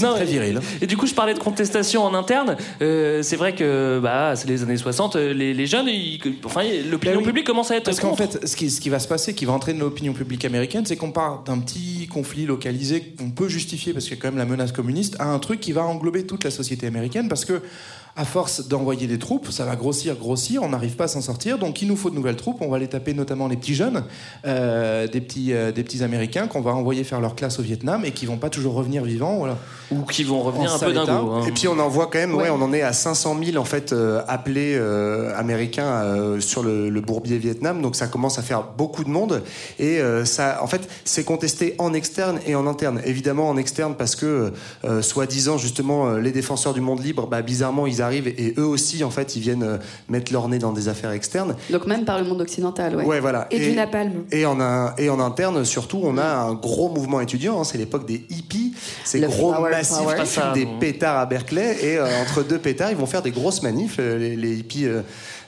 Non, très viril. Et du coup, je parlais de contestation en interne. Euh, c'est vrai que bah, c'est les années 60, euh, les, les jeunes, ils- enfin, l'opinion Ben oui. publique commence à être Parce qu'en fait, ce qui, ce qui va se passer, qui va entraîner l'opinion publique américaine, c'est qu'on part d'un petit conflit localisé qu'on peut justifier parce qu'il y a quand même la menace communiste, à un truc qui va englober toute la société américaine parce que à force d'envoyer des troupes, ça va grossir, grossir, on n'arrive pas à s'en sortir, donc il nous faut de nouvelles troupes, on va les taper notamment les petits jeunes, euh, des, petits, euh, des petits Américains qu'on va envoyer faire leur classe au Vietnam et qui vont pas toujours revenir vivants. Voilà. Ou qui vont revenir En un peu d'un état. coup. hein. Et puis on en voit quand même, ouais, Ouais. on en est à 500 000 en fait euh, appelés euh, américains euh, sur le, le bourbier Vietnam, donc ça commence à faire beaucoup de monde et euh, ça, en fait, c'est contesté en externe et en interne. Évidemment en externe parce que euh, soi-disant justement les défenseurs du monde libre, bah, bizarrement ils arrivent et eux aussi en fait ils viennent euh, mettre leur nez dans des affaires externes. Donc même par le monde occidental, ouais. Ouais, voilà. Et, du napalm. Et en, un- et en interne, surtout, on a un gros mouvement étudiant. hein, c'est l'époque des hippies. C'est Le gros, flower massif, power. qui fument des pétards à Berkeley. Et euh, entre deux pétards, ils vont faire des grosses manifs, euh, les, les hippies euh,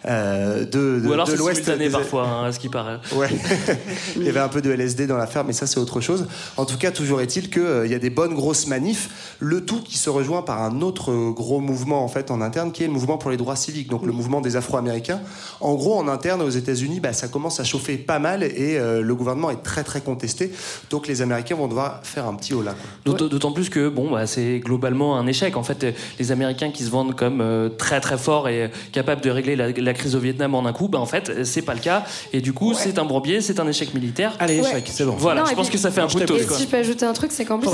euh, de, de, Ou alors de c'est l'Ouest. simultané des- parfois, hein, à ce qui paraît. Ouais. il y avait un peu de LSD dans l'affaire, mais ça c'est autre chose. En tout cas, toujours est-il qu'il il y a des bonnes grosses manifs, le tout qui se rejoint par un autre euh, gros mouvement en fait en interne, qui est le mouvement pour les droits civiques, donc le mouvement des Afro-Américains. En gros, en interne aux États-Unis, bah, ça commence à chauffer pas mal et euh, le gouvernement est très très contesté. Donc les Américains vont devoir faire un petit holà. D'autant plus que bon, bah, c'est globalement un échec. En fait, euh, les Américains qui se vendent comme euh, très très forts et euh, capables de régler la, la crise au Vietnam en un coup, bah, en fait, euh, c'est pas le cas. Et du coup, c'est un bourbier, c'est un échec militaire. Allez, Ouais. échec, c'est bon. Voilà, Non, je pense puis- que ça fait un bout de. Et toast. si je peux ajouter un truc, c'est qu'en plus,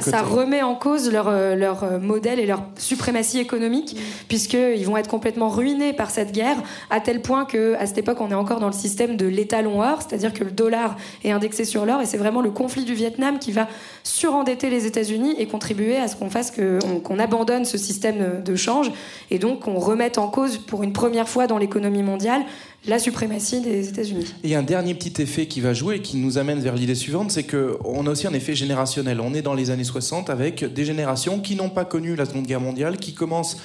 ça, remet en cause leur, euh, leur euh, modèle et leur suprématie économique, puisqu'ils vont être complètement ruinés par cette guerre, à tel point qu'à cette époque, on est encore dans le système de l'étalon or, c'est-à-dire que le dollar est indexé sur l'or, et c'est vraiment le conflit du Vietnam qui va surendetter les États-Unis et contribuer à ce qu'on fasse qu'on abandonne ce système de change, et donc qu'on remette en cause, pour une première fois dans l'économie mondiale, la suprématie des États-Unis. Et un dernier petit effet qui va jouer et qui nous amène vers l'idée suivante, c'est qu'on a aussi un effet générationnel. On est dans les années 60 avec des générations qui n'ont pas connu la Seconde Guerre mondiale, qui commencent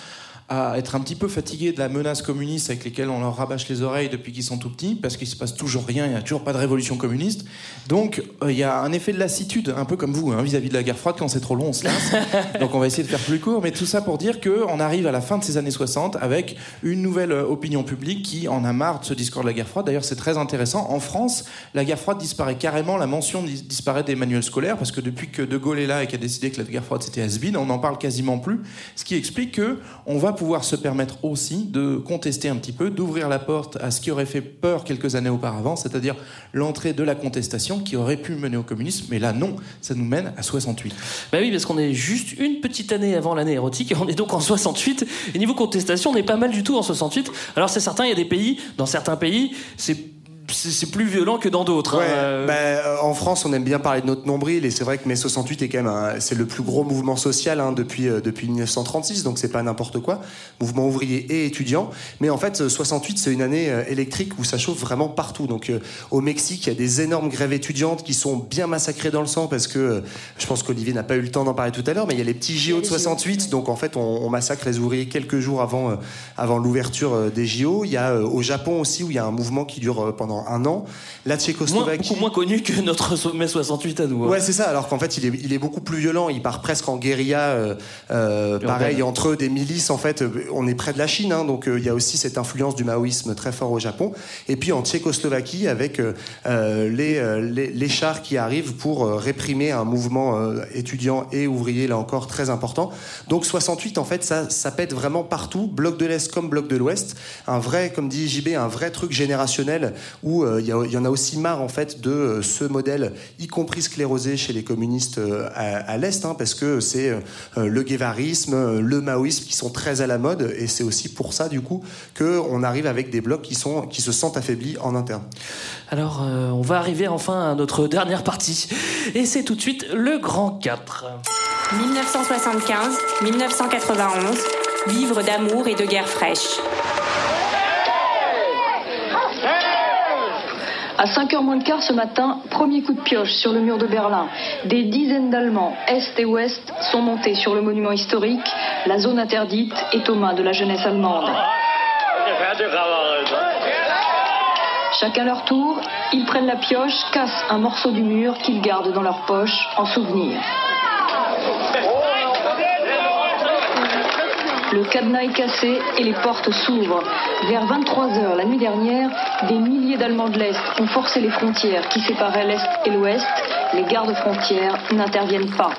à être un petit peu fatiguées de la menace communiste avec lesquelles on leur rabâche les oreilles depuis qu'ils sont tout petits, parce qu'il se passe toujours rien, il n'y a toujours pas de révolution communiste. Donc euh, il y a un effet de lassitude, un peu comme vous, hein, vis-à-vis de la guerre froide, quand c'est trop long, on se lasse. Donc on va essayer de faire plus court, mais tout ça pour dire qu'on arrive à la fin de ces années 60 avec une nouvelle euh, opinion publique qui en a marre de ce discours de la guerre froide. D'ailleurs, c'est très intéressant. En France, la guerre froide disparaît carrément, la mention dis- disparaît des manuels scolaires, parce que depuis que De Gaulle est là et qu'il a décidé que la guerre froide c'était has on n'en parle quasiment plus. Ce qui explique que on va pouvoir se permettre aussi de contester un petit peu, d'ouvrir la porte à ce qui aurait fait peur quelques années auparavant, c'est-à-dire l'entrée de la contestation qui aurait pu mener au communisme. Mais là, non, ça nous mène à 68. Bah oui, parce qu'on est juste une petite année avant l'année érotique, on est donc en 68. Et niveau contestation, on est pas mal du tout en 68. Alors c'est certain, il y a des pays, dans certains pays, c'est c'est plus violent que dans d'autres. Ouais, hein. Euh, bah, euh, en France, on aime bien parler de notre nombril, et c'est vrai que mai 68 est quand même un- c'est le plus gros mouvement social hein, depuis euh, depuis 1936, donc c'est pas n'importe quoi, mouvement ouvrier et étudiant. Mais en fait, euh, 68 c'est une année électrique où ça chauffe vraiment partout. Donc euh, au Mexique, il y a des énormes grèves étudiantes qui sont bien massacrées dans le sang parce que euh, je pense qu'Olivier n'a pas eu le temps d'en parler tout à l'heure, mais il y a les petits JO de 68, donc en fait on, on massacre les ouvriers quelques jours avant euh, avant l'ouverture des JO. Il y a euh, au Japon aussi où il y a un mouvement qui dure pendant pendant un an. La Moins- Tchécoslovaquie. beaucoup moins connu que notre mai 68 à nous. hein. Ouais, c'est ça. Alors qu'en fait, il est, il est beaucoup plus violent. Il part presque en guérilla. euh, euh, pareil, entre des milices. En fait, euh, on est près de la Chine, hein, donc il y a aussi cette influence du maoïsme très fort au Japon. Et puis en Tchécoslovaquie, avec les, les, les chars qui arrivent pour réprimer un mouvement étudiant et ouvrier, là encore, très important. Donc 68, en fait, ça, ça pète vraiment partout, bloc de l'Est comme bloc de l'Ouest. Un vrai, comme dit JB, un vrai truc générationnel où euh, il y, en a aussi marre, en fait, de euh, ce modèle, y compris sclérosé chez les communistes euh, à, à l'Est, hein, parce que c'est euh, le guévarisme, le maoïsme qui sont très à la mode, et c'est aussi pour ça, du coup, qu'on arrive avec des blocs qui, sont, qui se sentent affaiblis en interne. Alors, euh, on va arriver enfin à notre dernière partie. Et c'est tout de suite le grand 4. 1975-1991, vivre d'amour et de guerre fraîche. À 5h moins le quart ce matin, premier coup de pioche sur le mur de Berlin. Des dizaines d'Allemands, Est et Ouest, sont montés sur le monument historique. La zone interdite est aux mains de la jeunesse allemande. Chacun leur tour, ils prennent la pioche, cassent un morceau du mur qu'ils gardent dans leur poche en souvenir. Le cadenas est cassé et les portes s'ouvrent. Vers 23h la nuit dernière, des milliers d'Allemands de l'Est ont forcé les frontières qui séparaient l'Est et l'Ouest. Les gardes frontières n'interviennent pas.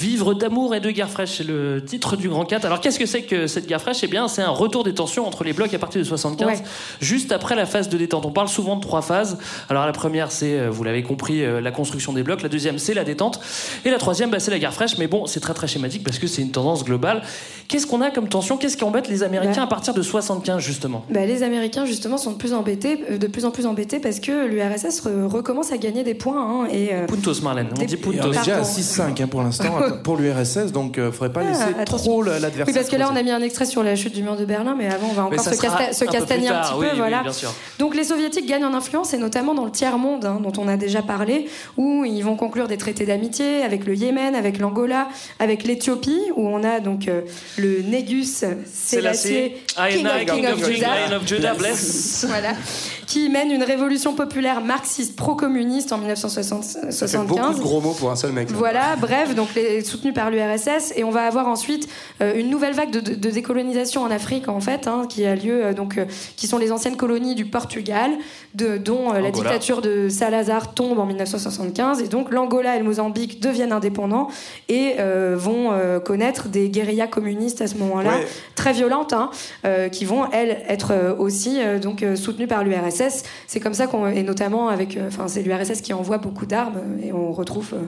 Vivre d'amour et de guerre fraîche, c'est le titre du Grand 4. Alors qu'est-ce que c'est que cette guerre fraîche? Eh bien, c'est un retour des tensions entre les blocs à partir de 75, Ouais. juste après la phase de détente. On parle souvent de trois phases. Alors la première, c'est, euh, vous l'avez compris, euh, la construction des blocs. La deuxième, c'est la détente. Et la troisième, bah, c'est la guerre fraîche. Mais bon, c'est très très schématique parce que c'est une tendance globale. Qu'est-ce qu'on a comme tension? Qu'est-ce qui embête les Américains Ouais. à partir de 75 justement? Bah, les Américains justement sont de plus, embêtés, euh, de plus en plus embêtés parce que l'URSS re- recommence à gagner des points. hein, et, euh, Puntos, Marlène. On Des- dit Et on puntos. est déjà à Pardon. 6-5 hein, pour l'instant pour l'URSS, donc euh, faudrait pas Ah, laisser attention. trop l'adversaire. Oui, parce que là, on a mis un extrait sur la chute du mur de Berlin, mais avant, on va encore se, casta- se un castagner un petit oui, peu. oui, voilà. Donc, les Soviétiques gagnent en influence, et notamment dans le tiers-monde, hein, dont on a déjà parlé, où ils vont conclure des traités d'amitié avec le Yémen, avec l'Angola, avec l'Éthiopie, où on a donc euh, le Négus Sélassié, I King King of Judah. Lion of Judah, bless. Voilà. Qui mène une révolution populaire marxiste pro-communiste en Ça fait 1975. beaucoup de gros mots pour un seul mec. Voilà, bref, donc soutenu par l'URSS, et on va avoir ensuite euh, une nouvelle vague de, de- de décolonisation en Afrique en fait, hein, qui a lieu euh, donc, euh, qui sont les anciennes colonies du Portugal, de, dont la dictature de Salazar tombe en 1975, et donc l'Angola et le Mozambique deviennent indépendants et euh, vont euh, connaître des guérillas communistes à ce moment-là, Ouais. très violentes, hein, euh, qui vont elles être aussi donc soutenues par l'URSS. C'est comme ça qu'on et notamment avec, euh, enfin c'est l'URSS qui envoie beaucoup d'armes euh, et on retrouve euh,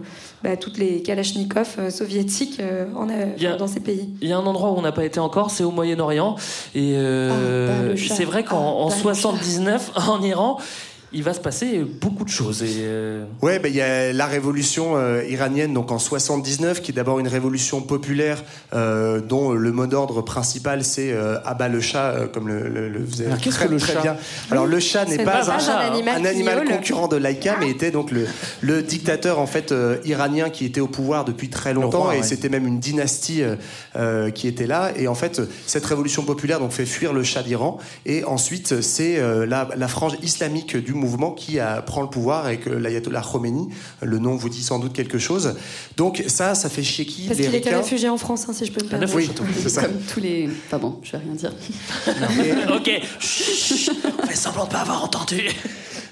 bah, toutes les Kalachnikov euh, soviétiques euh, en, euh, a- dans ces pays. Il y a un endroit où on n'a pas été encore, c'est au Moyen-Orient. Et euh, Ah, bah, c'est vrai qu'en Ah, en bah, le 79, en Iran, il va se passer beaucoup de choses. Et, euh, Ouais, ben, il y a la révolution euh, iranienne donc en 79 qui est d'abord une révolution populaire euh, dont le mot d'ordre principal c'est euh, abat le chat comme le, le, le faisait Alors, très, que le très chat bien. Alors le chat n'est pas, pas un, un animal un concurrent de Laïka mais était donc le, le dictateur en fait iranien qui était au pouvoir depuis très longtemps roi, et ouais. c'était même une dynastie qui était là et en fait cette révolution populaire donc fait fuir le chat d'Iran et ensuite c'est la, la frange islamique du mouvement qui a, prend le pouvoir avec euh, l'ayatollah Khomeini le nom vous dit sans doute quelque chose donc ça ça fait chier qui Parce les qu'il était réfugié en France, hein, si je peux me permettre. château. c'est ça. Comme tous les. Pas bon, je vais rien dire. ok, Chut, on fait semblant de pas avoir entendu.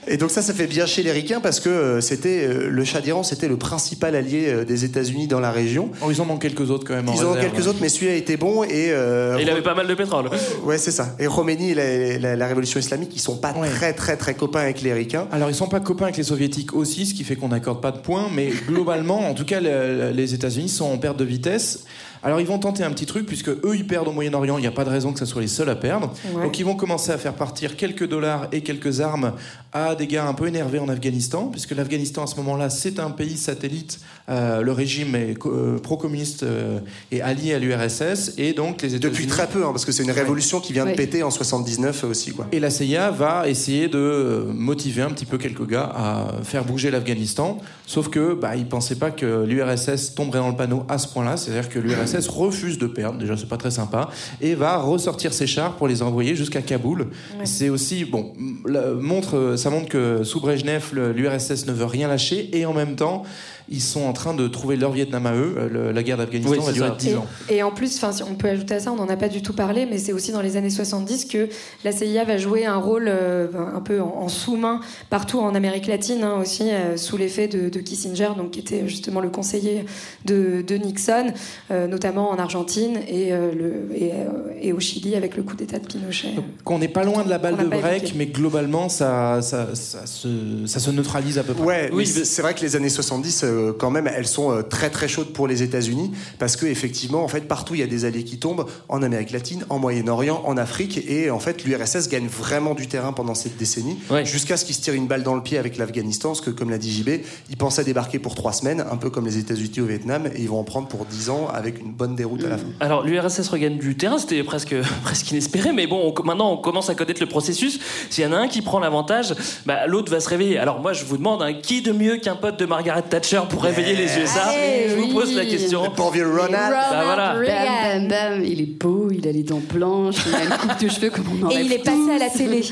Et donc ça, ça fait bien chez les ricains parce que euh, c'était euh, le Shah d'Iran, c'était le principal allié euh, des États-Unis dans la région. Oh, ils en ont quelques autres quand même. Ils en ont quelques autres, mais celui-là était bon et. euh, Et il avait pas mal de pétrole. Ouais, c'est ça. Et Khomeini et la, la- la révolution islamique, ils sont pas très très très copains avec les ricains. Alors ils sont pas copains avec les soviétiques aussi, ce qui fait qu'on n'accorde pas de points, mais globalement, en tout cas, le- les États-Unis sont en perte de vitesse. Alors ils vont tenter un petit truc puisque eux ils perdent au Moyen-Orient, il n'y a pas de raison que ce soit les seuls à perdre. Ouais. Donc ils vont commencer à faire partir quelques dollars et quelques armes à des gars un peu énervés en Afghanistan, puisque l'Afghanistan à ce moment-là, c'est un pays satellite. Euh, le régime est euh, pro-communiste euh, et allié à l'URSS, et donc les États-Unis. Depuis très peu, hein, parce que c'est une révolution qui vient de péter en 79 aussi. Quoi. Et la CIA va essayer de motiver un petit peu quelques gars à faire bouger l'Afghanistan. Sauf que bah, ils pensaient pas que l'URSS tomberait dans le panneau à ce point-là. C'est-à-dire que l'URSS refuse de perdre. Déjà, c'est pas très sympa. Et va ressortir ses chars pour les envoyer jusqu'à Kaboul. C'est aussi bon. la- montre, ça montre que sous Brejnev, l'URSS ne veut rien lâcher. Et en même temps, ils sont en train de trouver leur Vietnam à eux. Euh, le- la guerre d'Afghanistan Oui, va durer ça. 10 ans. Et en plus, enfin, si on peut ajouter à ça, on n'en a pas du tout parlé, mais c'est aussi dans les années 70 que la CIA va jouer un rôle euh, un peu en, en sous-main partout en Amérique latine, hein, aussi euh, sous l'effet de, de Kissinger, donc qui était justement le conseiller de, de Nixon, euh, notamment en Argentine et, euh, le, et, euh, et au Chili avec le coup d'État de Pinochet. Qu'on n'est pas loin de la balle On de break, évoqué. mais globalement, ça, ça, ça, se, ça se neutralise à peu près. Ouais, oui, c'est vrai que les années 70, quand même, elles sont euh, très très chaudes pour les États-Unis parce que effectivement, en fait, partout il y a des alliés qui tombent en Amérique latine, en Moyen-Orient, en Afrique, et en fait, l'URSS gagne vraiment du terrain pendant cette décennie, jusqu'à ce qu'ils se tirent une balle dans le pied avec l'Afghanistan, parce que comme l'a dit JB, ils pensaient débarquer pour trois semaines, un peu comme les États-Unis au Vietnam, et ils vont en prendre pour dix ans avec une bonne déroute à la fin. Alors l'URSS regagne du terrain, c'était presque, presque inespéré, mais bon, on- maintenant on commence à connaître le processus. S'il y en a un qui prend l'avantage, bah, l'autre va se réveiller. Alors moi je vous demande, hein, qui de mieux qu'un pote de Margaret Thatcher pour réveiller les USA Allez, Je vous oui. pose la question. Le pauvre vieux Ronald. Bah, voilà. Bam, bam, bam. Il est beau, il a les dents blanches, il a une coupe de cheveux comme on en Et il est passé à la télé.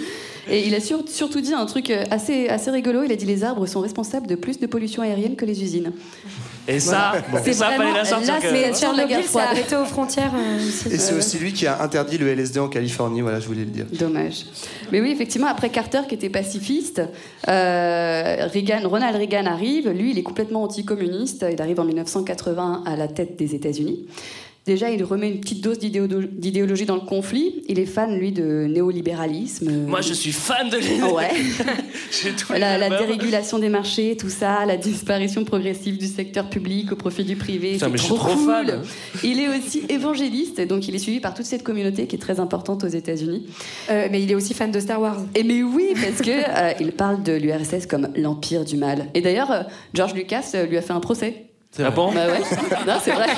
Et il a sur- surtout dit un truc euh, assez, assez rigolo. Il a dit les arbres sont responsables de plus de pollution aérienne que les usines. Et ça, Voilà. et ça, C'est fallait la sortir. là, que- c'est- sur la guerre Tchernobyl s'est froide. arrêté aux frontières. euh. Et c'est aussi lui qui a interdit le LSD en Californie, voilà, je voulais le dire. Dommage. Mais oui, effectivement, après Carter qui était pacifiste, euh, Reagan, Ronald Reagan arrive. Lui, il est complètement anticommuniste. Il arrive en 1980 à la tête des États-Unis. Déjà, il remet une petite dose d'idéolo- d'idéologie dans le conflit. Il est fan, lui, de néolibéralisme. Moi je suis fan de Ah ouais. Les La, la dérégulation des marchés, tout ça, la disparition progressive du secteur public au profit du privé. C'est mais je suis trop, trop cool. fan. Il est aussi évangéliste, donc il est suivi par toute cette communauté qui est très importante aux États-Unis. Euh, mais il est aussi fan de Star Wars. Et mais oui, parce que euh, il parle de l'URSS comme l'empire du mal. Et d'ailleurs, euh, George Lucas euh, lui a fait un procès. Ah bon? Bah ouais. Non, c'est vrai.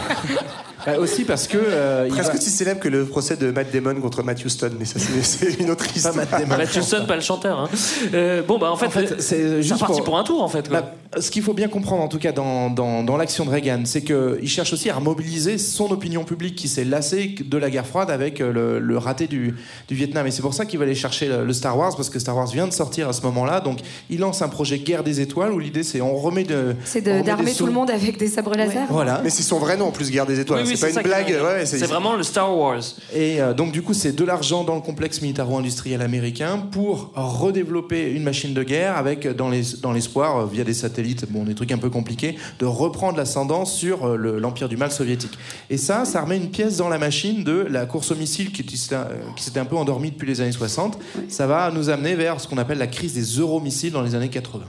Bah, aussi parce que. euh, Presque va- aussi célèbre que le procès de Matt Damon contre Matthew Stone, mais ça c'est- une autre histoire. Matthew Stone, pas le chanteur. hein. Euh, bon, bah en fait, En fait, c'est juste parti pour- pour... un tour en fait. quoi. Bah, ce qu'il faut bien comprendre, en tout cas, dans, dans, dans l'action de Reagan, c'est qu'il cherche aussi à mobiliser son opinion publique qui s'est lassée de la guerre froide avec euh, le, le raté du, du Vietnam. Et c'est pour ça qu'il va aller chercher le, le Star Wars, parce que Star Wars vient de sortir à ce moment-là. Donc, il lance un projet Guerre des Étoiles où l'idée, c'est on remet de. C'est d'armer tout le monde avec des sabres laser. Voilà. Mais c'est son vrai nom en plus, Guerre des Étoiles. Oui, oui, c'est pas une blague. ouais, c'est vraiment le Star Wars. Et euh, donc du coup, c'est de l'argent dans le complexe militaro-industriel américain pour redévelopper une machine de guerre avec euh, dans les dans l'espoir euh, via des satellites, bon des trucs un peu compliqués, de reprendre l'ascendant sur euh, le- l'empire du mal soviétique. Et ça, ça remet une pièce dans la machine de la course aux missiles qui s'était un peu endormie depuis les années 60. Ça va nous amener vers ce qu'on appelle la crise des euromissiles dans les années 80.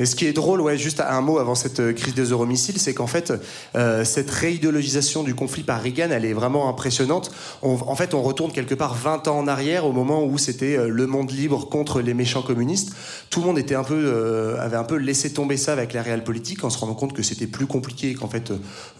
Et ce qui est drôle, ouais, juste un mot avant cette euh, crise des euromissiles, c'est qu'en fait, euh, cette réidéologisation du conflit par Reagan, elle est vraiment impressionnante. On- en fait, on retourne quelque part 20 ans en arrière, au moment où c'était euh, le monde libre contre les méchants communistes. Tout le monde était un peu, avait un peu laissé tomber ça avec la réelle politique, en se rendant compte que c'était plus compliqué, et qu'en fait,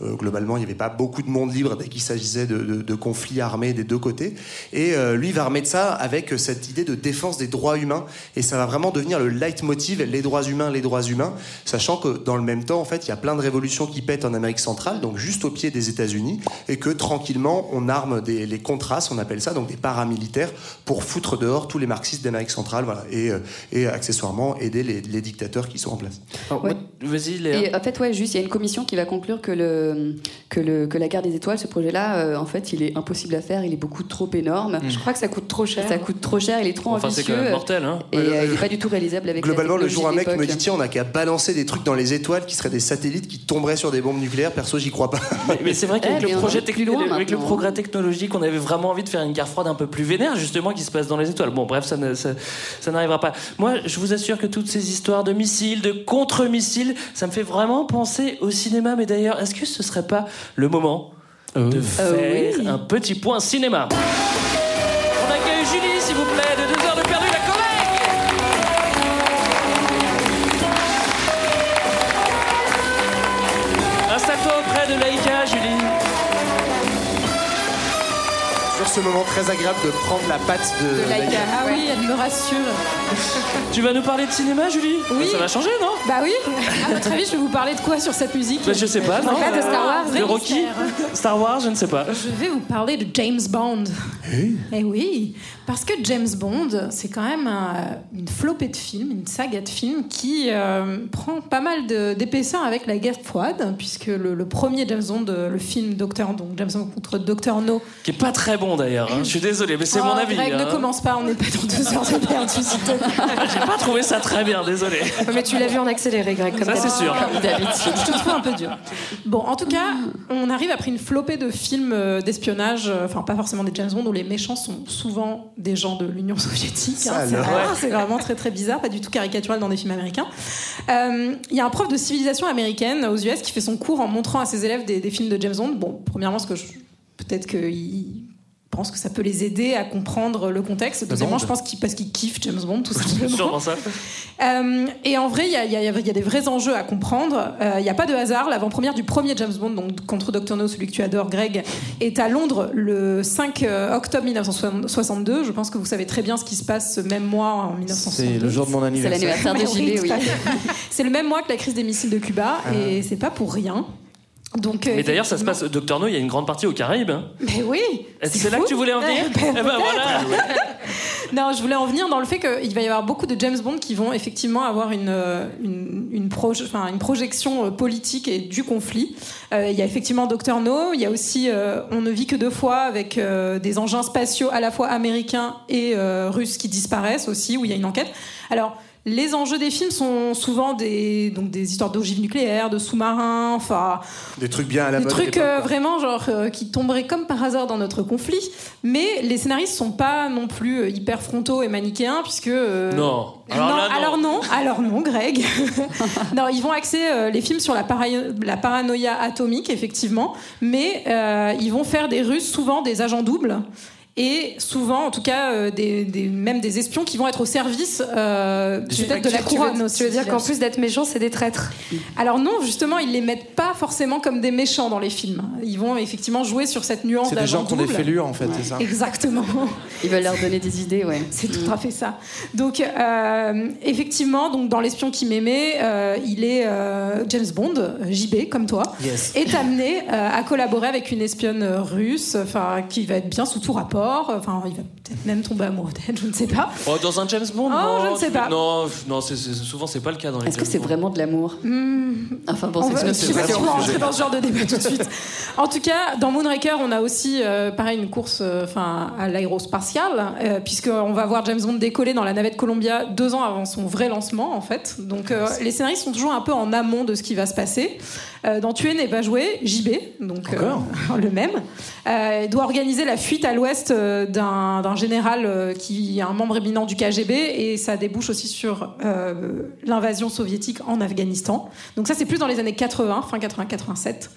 globalement, il n'y avait pas beaucoup de monde libre dès qu'il s'agissait de, de- de conflits armés des deux côtés. Et lui va remettre ça avec cette idée de défense des droits humains, et ça va vraiment devenir le leitmotiv, les droits humains, les droits humains, sachant que dans le même temps, en fait, il y a plein de révolutions qui pètent en Amérique centrale, donc juste au pied des États-Unis, et que tranquillement, on arme des, les contras, on appelle ça, donc des paramilitaires, pour foutre dehors tous les marxistes d'Amérique centrale, voilà, et, euh, et accessoirement aider les, les dictateurs qui sont en place. Ouais. Vas-y, Léa. Et en fait, ouais, juste, il y a une commission qui va conclure que, le, que, le, que la guerre des étoiles, ce projet-là, euh, en fait, il est impossible à faire, il est beaucoup trop énorme. Je crois que ça coûte trop cher. Ça coûte trop cher, il est trop Enfin, c'est ambitieux. quand même mortel, hein. Et euh, il n'est pas du tout réalisable avec Globalement, la le jour un mec me dit tiens, on a qu'à balancer des trucs dans les étoiles qui seraient des satellites qui tomberaient sur des bombes nucléaires. Perso, j'y crois pas. Mais, mais c'est vrai qu'avec Eh, mais le, projet loin avec le progrès technologique, on avait vraiment envie de faire une guerre froide un peu plus vénère, justement, qui se passe dans les étoiles. Bon, bref, ça, ne- ça, ça n'arrivera pas. Moi, je vous assure que toutes ces histoires de missiles, de contre-missiles, ça me fait vraiment penser au cinéma. Mais d'ailleurs, est-ce que ce serait pas le moment de faire Euh, oui. un petit point cinéma? On accueille Julie, s'il vous plaît, ce moment très agréable de prendre la patte de, Laïka. Ah oui, elle me rassure. Tu vas nous parler de cinéma, Julie? Oui. Ça va changer, non? Bah oui. À votre avis, je vais vous parler de quoi sur cette musique? Bah, je sais pas, non Pas de Star Wars. De Rocky Star Wars, je ne sais pas. Je vais vous parler de James Bond. Eh oui, parce que James Bond, c'est quand même un- une flopée de films, une saga de films qui euh, prend pas mal de- d'épaisseur avec la guerre froide, puisque le, le premier James Bond, le film Docteur, donc James Bond contre Docteur No, Qui est pas très bon d'ailleurs. hein. Je suis désolé, mais c'est Oh, mon avis. Greg, hein. ne commence pas, on n'est pas dans deux heures de perdu. J'ai pas trouvé ça très bien, désolé. Mais tu l'as vu en accéléré, Greg, comme Ça, c'est sûr. Je te trouve un peu dur. Bon, en tout cas, on arrive après une flopée de films euh, d'espionnage, euh, enfin pas forcément des James Bond, où les méchants sont souvent des gens de l'Union soviétique. Ça hein, c'est Ouais. vraiment très très bizarre, pas du tout caricatural dans des films américains. Euh, Il y a un prof de civilisation américaine aux US qui fait son cours en montrant à ses élèves des, des films de James Bond. Bon, premièrement, parce que je- peut-être qu'il pense que ça peut les aider à comprendre le contexte. Deuxièmement, je pense qu'il parce qu'il kiffe James Bond, tout C'est simplement. sûrement ça. Euh, et en vrai, il y a, il y a- il y a des vrais enjeux à comprendre. Euh, Il n'y a pas de hasard. L'avant-première du premier James Bond, donc contre Dr. No, celui que tu adores, Greg, est à Londres le 5 euh, octobre 1962. Je pense que vous savez très bien ce qui se passe ce même mois en 1962. C'est le jour de mon anniversaire. l'anniversaire de à oui. C'est le même mois que la crise des missiles de Cuba, et c'est pas pour rien. Donc, euh, Mais d'ailleurs, ça se passe. Docteur No, il y a une grande partie aux Caraïbes. hein. Mais oui. C'est là que tu voulais en venir ben, Eh ben voilà Non, je voulais en venir dans le fait qu'il va y avoir beaucoup de James Bond qui vont effectivement avoir une, euh, une, une, proje- enfin, une projection euh, politique et du conflit. Euh, Il y a effectivement Docteur No, il y a aussi euh, On ne vit que deux fois avec euh, des engins spatiaux à la fois américains et euh, russes qui disparaissent aussi, où il y a une enquête. Alors, les enjeux des films sont souvent des, donc des histoires d'ogives nucléaires, de sous-marins, enfin Des trucs bien à la des mode. trucs euh, vraiment genre euh, qui tomberaient comme par hasard dans notre conflit mais les scénaristes sont pas non plus euh, hyper frontaux et manichéens puisque euh, Non. Alors non, là, non. alors non, alors non, Greg. non, ils vont axer euh, les films sur la, para- la paranoïa atomique, effectivement, mais euh, ils vont faire des Russes souvent des agents doubles. Et souvent, en tout cas, euh, des, des- même des espions qui vont être au service euh, peut-être de la Tu veux- couronne Tu veux dire qu'en plus d'être méchants, c'est des traîtres Alors non, justement, ils les mettent pas forcément comme des méchants dans les films. Ils vont effectivement jouer sur cette nuance C'est des gens qui ont des fêlures, en fait, c'est ça Exactement. Ils veulent leur donner des idées, ouais. C'est tout à fait ça. Donc, euh, effectivement, donc dans L'espion qui m'aimait, euh, il est euh, James Bond, JB, comme toi, Yes. est amené euh, à collaborer avec une espionne russe, enfin, qui va être bien sous tout rapport. Enfin, il va peut-être même tomber amoureux d'elle, je ne sais pas. Oh, dans un James Bond Oh, non, je ne sais pas. Non, non c'est, c'est- souvent c'est pas le cas dans les Est-ce que c'est Bond. vraiment de l'amour Enfin bon, On c'est va- une je autre sais pas si on va rentrer dans ce genre de débat tout de suite. En tout cas, dans Moonraker, on a aussi, euh, pareil, une course euh, enfin, à l'aérospatiale, euh, puisqu'on va voir James Bond décoller dans la navette Columbia deux ans avant son vrai lancement, en fait. Donc, euh, les scénaristes sont toujours un peu en amont de ce qui va se passer. Euh, dans Tuer n'est pas joué, JB, donc euh, le même, euh, doit organiser la fuite à l'ouest d'un d'un général qui est un membre éminent du KGB et ça débouche aussi sur euh, l'invasion soviétique en Afghanistan. Donc ça c'est plus dans les années 80, fin 80-87.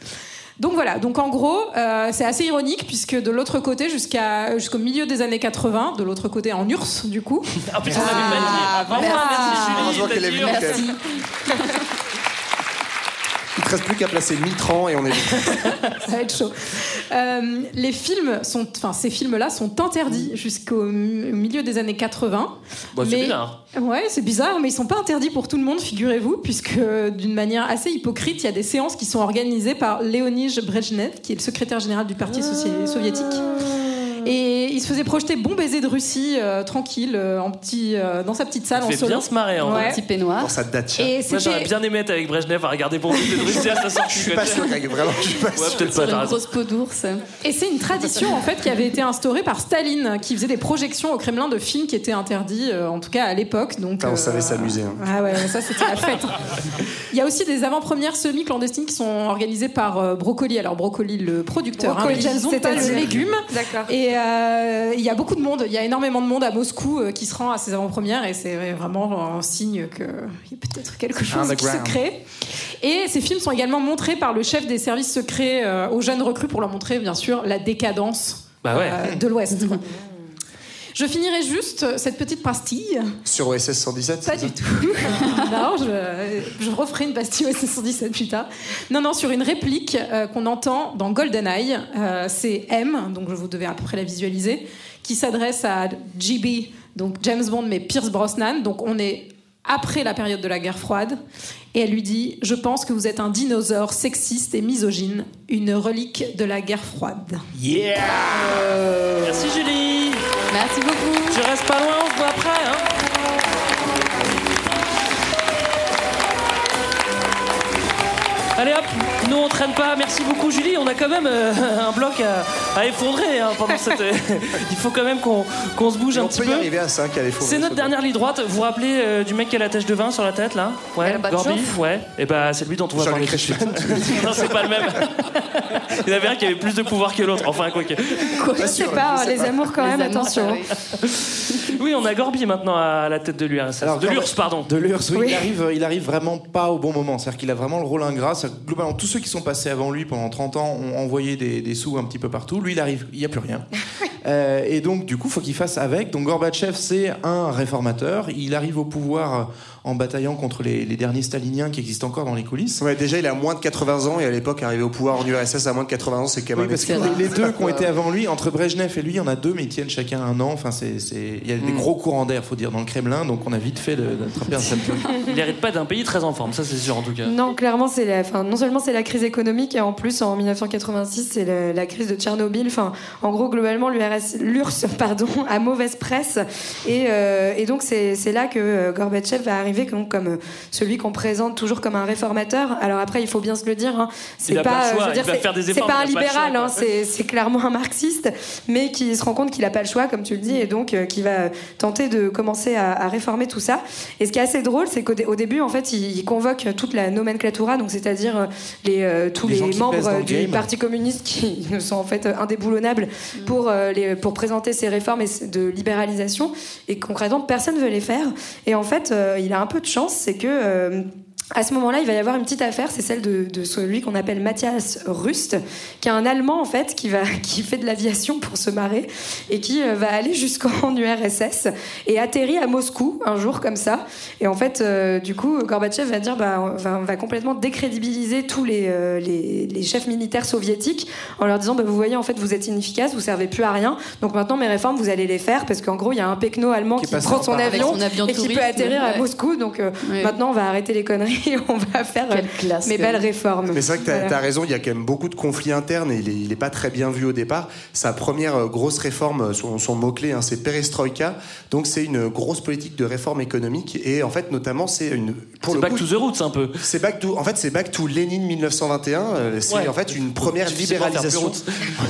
Donc voilà, donc en gros, euh, c'est assez ironique puisque de l'autre côté, jusqu'à jusqu'au milieu des années 80, de l'autre côté en URSS du coup. Ah putain, on a vu le Ah, manier. Enfin, merci, Il te reste plus qu'à placer Mitran et on est Ça va être chaud. Euh, les films sont, enfin ces films-là sont interdits jusqu'au mi- au milieu des années 80. Bah, c'est Mais- bizarre. Ouais, c'est bizarre, mais ils sont pas interdits pour tout le monde, figurez-vous, puisque euh, d'une manière assez hypocrite, il y a des séances qui sont organisées par Leonid Brezhnev, qui est le secrétaire général du Parti soci- soviétique. Et il se faisait projeter bon baiser de Russie, euh, tranquille, euh, en petit, euh, dans sa petite salle Il en fait solo. bien se marrer en Ouais. vrai. peignoir. dans sa dacha. Et Moi c'était- j'aurais bien aimé être avec Brejnev à regarder pour de Russie à sa sortie. Je suis pas sûr, Greg, vraiment, je suis pas Ouais, sûr. peut-être pas, Sur t'as une raison. grosse peau d'ours. Et c'est une tradition en fait qui avait été instaurée par Staline, qui faisait des projections au Kremlin de films qui étaient interdits, euh, en tout cas à l'époque. Donc, Putain, on euh, savait s'amuser. hein. Ah ouais, ça c'était la fête. Il y a aussi des avant-premières semi-clandestines qui sont organisées par euh, Brocoli. Alors Brocoli, le producteur, hein, Brocoli, le James Bond, pas le c'est-à-dire légume. D'accord. Et euh, il y a beaucoup de monde, il y a énormément de monde à Moscou euh, qui se rend à ces avant-premières et c'est vraiment un signe qu'il y a peut-être quelque chose qui se crée. Et ces films sont également montrés par le chef des services secrets euh, aux jeunes recrues pour leur montrer bien sûr la décadence Bah ouais. de l'Ouest. Je finirai juste cette petite pastille. Sur OSS 117 Pas du tout. non, je, je, referai une pastille OSS 117 plus tard. Non, non, sur une réplique euh, qu'on entend dans GoldenEye. Euh, c'est M, donc vous devez à peu près la visualiser, qui s'adresse à GB, donc James Bond, mais Pierce Brosnan. Donc on est après la période de la guerre froide. Et elle lui dit Je pense que vous êtes un dinosaure sexiste et misogyne, une relique de la guerre froide. Yeah Merci Julie Merci beaucoup. Tu restes pas loin, on se voit après. Hein Allez hop, nous on traîne pas. Merci beaucoup Julie. On a quand même euh, un bloc à, à effondrer hein, pendant cette. Il faut quand même qu'on qu'on se bouge Et un on petit peut y peu. arriver à 5 à l'effort. C'est notre dernière ligne droite. Vous vous rappelez euh, du mec qui a la tache de vin sur la tête là Ouais, Gorby Ouais. Et bah c'est lui dont on va parler tout de suite. non, c'est pas le même. Il y en avait un qui avait plus de pouvoir que l'autre. Enfin, quoi que. Quoi, je sais pas, les amours quand même, attention. Oui, on a Gorby maintenant à la tête de l'URSS. Alors, de l'URSS, pardon. De l'URSS, oui, Oui. Il, arrive, il arrive vraiment pas au bon moment. C'est-à-dire qu'il a vraiment le rôle ingrat. Globalement, tous ceux qui sont passés avant lui pendant 30 ans ont envoyé des, des sous un petit peu partout. Lui, il arrive, il n'y a plus rien. Euh, et donc, du coup, faut qu'il fasse avec. Donc, Gorbatchev, c'est un réformateur. Il arrive au pouvoir euh, en bataillant contre les, les derniers staliniens qui existent encore dans les coulisses. Ouais, déjà, il a moins de 80 ans et à l'époque, arriver au pouvoir en URSS à moins de 80 ans, c'est quand Oui, même parce que les, les deux qui ont été avant lui, entre Brejnev et lui, il y en a deux, mais ils tiennent chacun un an. Enfin, c'est, il y a des Mm. gros courants d'air, faut dire, dans le Kremlin, donc on a vite fait de- d'attraper un symptôme. Il n'hérite pas d'un pays très en forme, ça c'est sûr en tout cas. Non, clairement, c'est la, enfin, non seulement c'est la crise économique, et en plus, en 1986, c'est la crise de Tchernobyl. Enfin, en gros, globalement, l'URSS, pardon, a mauvaise presse. Et, euh, et donc, c'est là que euh, Gorbatchev va arriver comme, comme euh, celui qu'on présente toujours comme un réformateur. Alors après, il faut bien se le dire, hein, c'est a pas le choix, je veux dire, il va c'est- faire des efforts, pas un a pas libéral, hein, c'est clairement un marxiste, mais qui se rend compte qu'il n'a pas le choix, comme tu le dis, et donc euh, qui va tenter de commencer à, à réformer tout ça. Et ce qui est assez drôle, c'est qu'au dé- début, en fait, il, il convoque toute la nomenclatura, donc c'est-à-dire euh, les, euh, tous Les membres le du game. Parti communiste qui sont en fait indéboulonnables pour, euh, les, pour présenter ces réformes de libéralisation. Et concrètement, personne ne veut les faire. Et en fait, euh, il a un peu de chance, c'est que. À ce moment-là, il va y avoir une petite affaire, c'est celle de, de celui qu'on appelle Matthias Rust, qui est un Allemand en fait, qui, va, qui fait de l'aviation pour se marrer et qui euh, va aller jusqu'en URSS et atterrit à Moscou un jour comme ça. Et en fait, euh, du coup, Gorbatchev va dire, bah, on, va, on va complètement décrédibiliser tous les, euh, les, les chefs militaires soviétiques en leur disant, bah, vous voyez, en fait, vous êtes inefficaces, vous servez plus à rien. Donc maintenant, mes réformes, vous allez les faire parce qu'en gros, il y a un pecno allemand Qui prend en son avion, Avec son avion et qui peut atterrir à. Moscou. Donc euh, Oui. maintenant, on va arrêter les conneries et on va faire euh, classe, mes belles réformes. Mais c'est vrai que t'as Voilà. as raison, il y a quand même beaucoup de conflits internes et il est, il est pas très bien vu au départ. Sa première euh, grosse réforme, euh, son, son mot-clé, hein, c'est perestroïka. Donc c'est une grosse politique de réforme économique et en fait, notamment, c'est une. Pour C'est le back coup, to the roots un peu. c'est back to, en fait, c'est back to Lénine 1921. euh, C'est Ouais. en fait une première Tu sais pas faire plus libéralisation. route.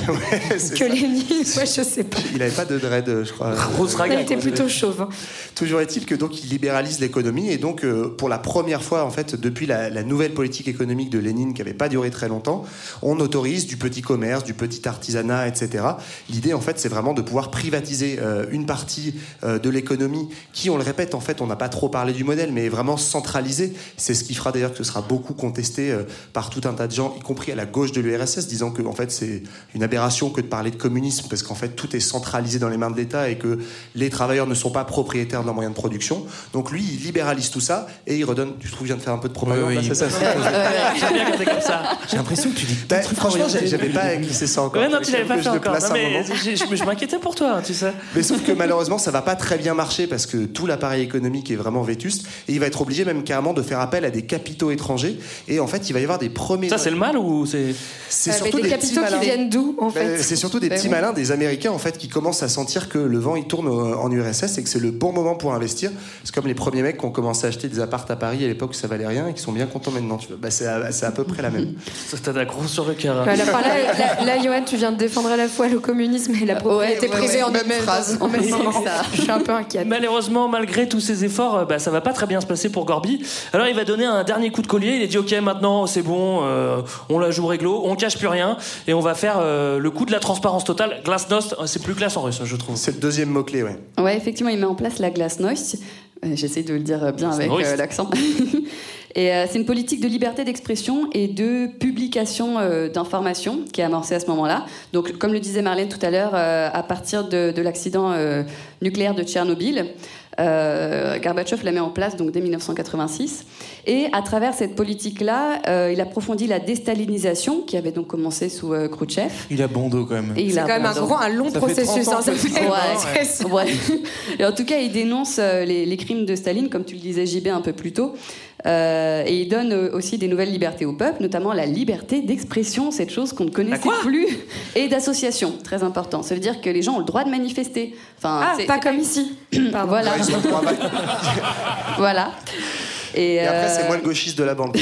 Ouais, c'est Que ça. Lénine, ouais, je sais pas. Il avait pas de dread, je crois. Grosse Il était plutôt chauve. hein. Toujours est-il que donc il libéralise l'économie et donc euh, pour la première fois en fait depuis la, nouvelle politique économique de Lénine qui n'avait pas duré très longtemps, on autorise du petit commerce, du petit artisanat, etc. L'idée en fait c'est vraiment de pouvoir privatiser euh, une partie euh, de l'économie qui, on le répète, en fait on n'a pas trop parlé du modèle, mais est vraiment centralisée. C'est ce qui fera d'ailleurs que ce sera beaucoup contesté euh, par tout un tas de gens, y compris à la gauche de l'URSS, disant que en fait c'est une aberration que de parler de communisme parce qu'en fait tout est centralisé dans les mains de l'État et que les travailleurs ne sont pas propriétaires de leurs moyens de production. Donc lui, il libéralise tout ça et il redonne. Je de faire un peu de propagande là, c'est ça, c'est- J'aime bien quand t'es comme ça. J'ai l'impression que tu dis Bah, franchement, j'avais pas glissé ça encore. Ouais, non, tu l'avais pas que fait je encore. Non, mais m'inquiétais pour toi, tu sais. Mais sauf que malheureusement, ça va pas très bien marcher parce que tout l'appareil économique est vraiment vétuste et il va être obligé même carrément de faire appel à des capitaux étrangers. Et en fait, il va y avoir des premiers. Ça, c'est le mal ou c'est. C'est Euh, mais surtout des des capitaux petits qui malins. viennent d'où, en Ben, fait C'est surtout des Ben petits malins, des Américains en fait, qui commencent à sentir que le vent il tourne au- en URSS et que c'est le bon moment pour investir. C'est comme les premiers mecs qui ont commencé à acheter des appartes à Paris à l'époque où ça valait rien et qui sont bien contents maintenant. Tu vois. Bah, c'est à, c'est à peu près la même. Ça, t'as la grosse sur le cœur. hein. Voilà, enfin, là, là, là, Johan, tu viens de défendre à la fois le communisme et la propriété ouais, ouais, privée ouais. en Même même phrase. En même ça. Je suis un peu inquiète. Malheureusement, malgré tous ces efforts, euh, bah, ça va pas très bien se passer pour Gorby. Alors il va donner un dernier coup de collier. Il a dit ok, maintenant c'est bon, euh, on la joue réglo, on cache plus rien et on va faire euh, le coup de la transparence totale. Glasnost, c'est plus classe en russe, je trouve. C'est le deuxième mot-clé, ouais. Ouais, effectivement, il met en place la glasnost. Euh, J'essaie de le dire bien C'est avec euh, l'accent. Et euh, c'est une politique de liberté d'expression et de publication euh, d'informations qui est amorcée à ce moment-là. Donc, comme le disait Marlène tout à l'heure, euh, à partir de, de l'accident euh, nucléaire de Tchernobyl, euh, Gorbatchev la met en place donc dès 1986. Et à travers cette politique-là, euh, il approfondit la déstalinisation qui avait donc commencé sous euh, Khrouchtchev. Il a bon dos quand même. Et il C'est a quand même un, grand, un long Ça fait processus. 30 ans hein, ça fait- Ouais. c'est- Ouais. Et en tout cas, il dénonce euh, les, les crimes de Staline, comme tu le disais, JB, un peu plus tôt. Euh, et il donne euh, aussi des nouvelles libertés au peuple, notamment la liberté d'expression, cette chose qu'on ne connaissait plus, et d'association, très important. Ça veut dire que les gens ont le droit de manifester. Enfin, Ah, c'est- pas comme ici. Voilà. Voilà. Et, Et après, c'est euh, moi le gauchiste de la bande.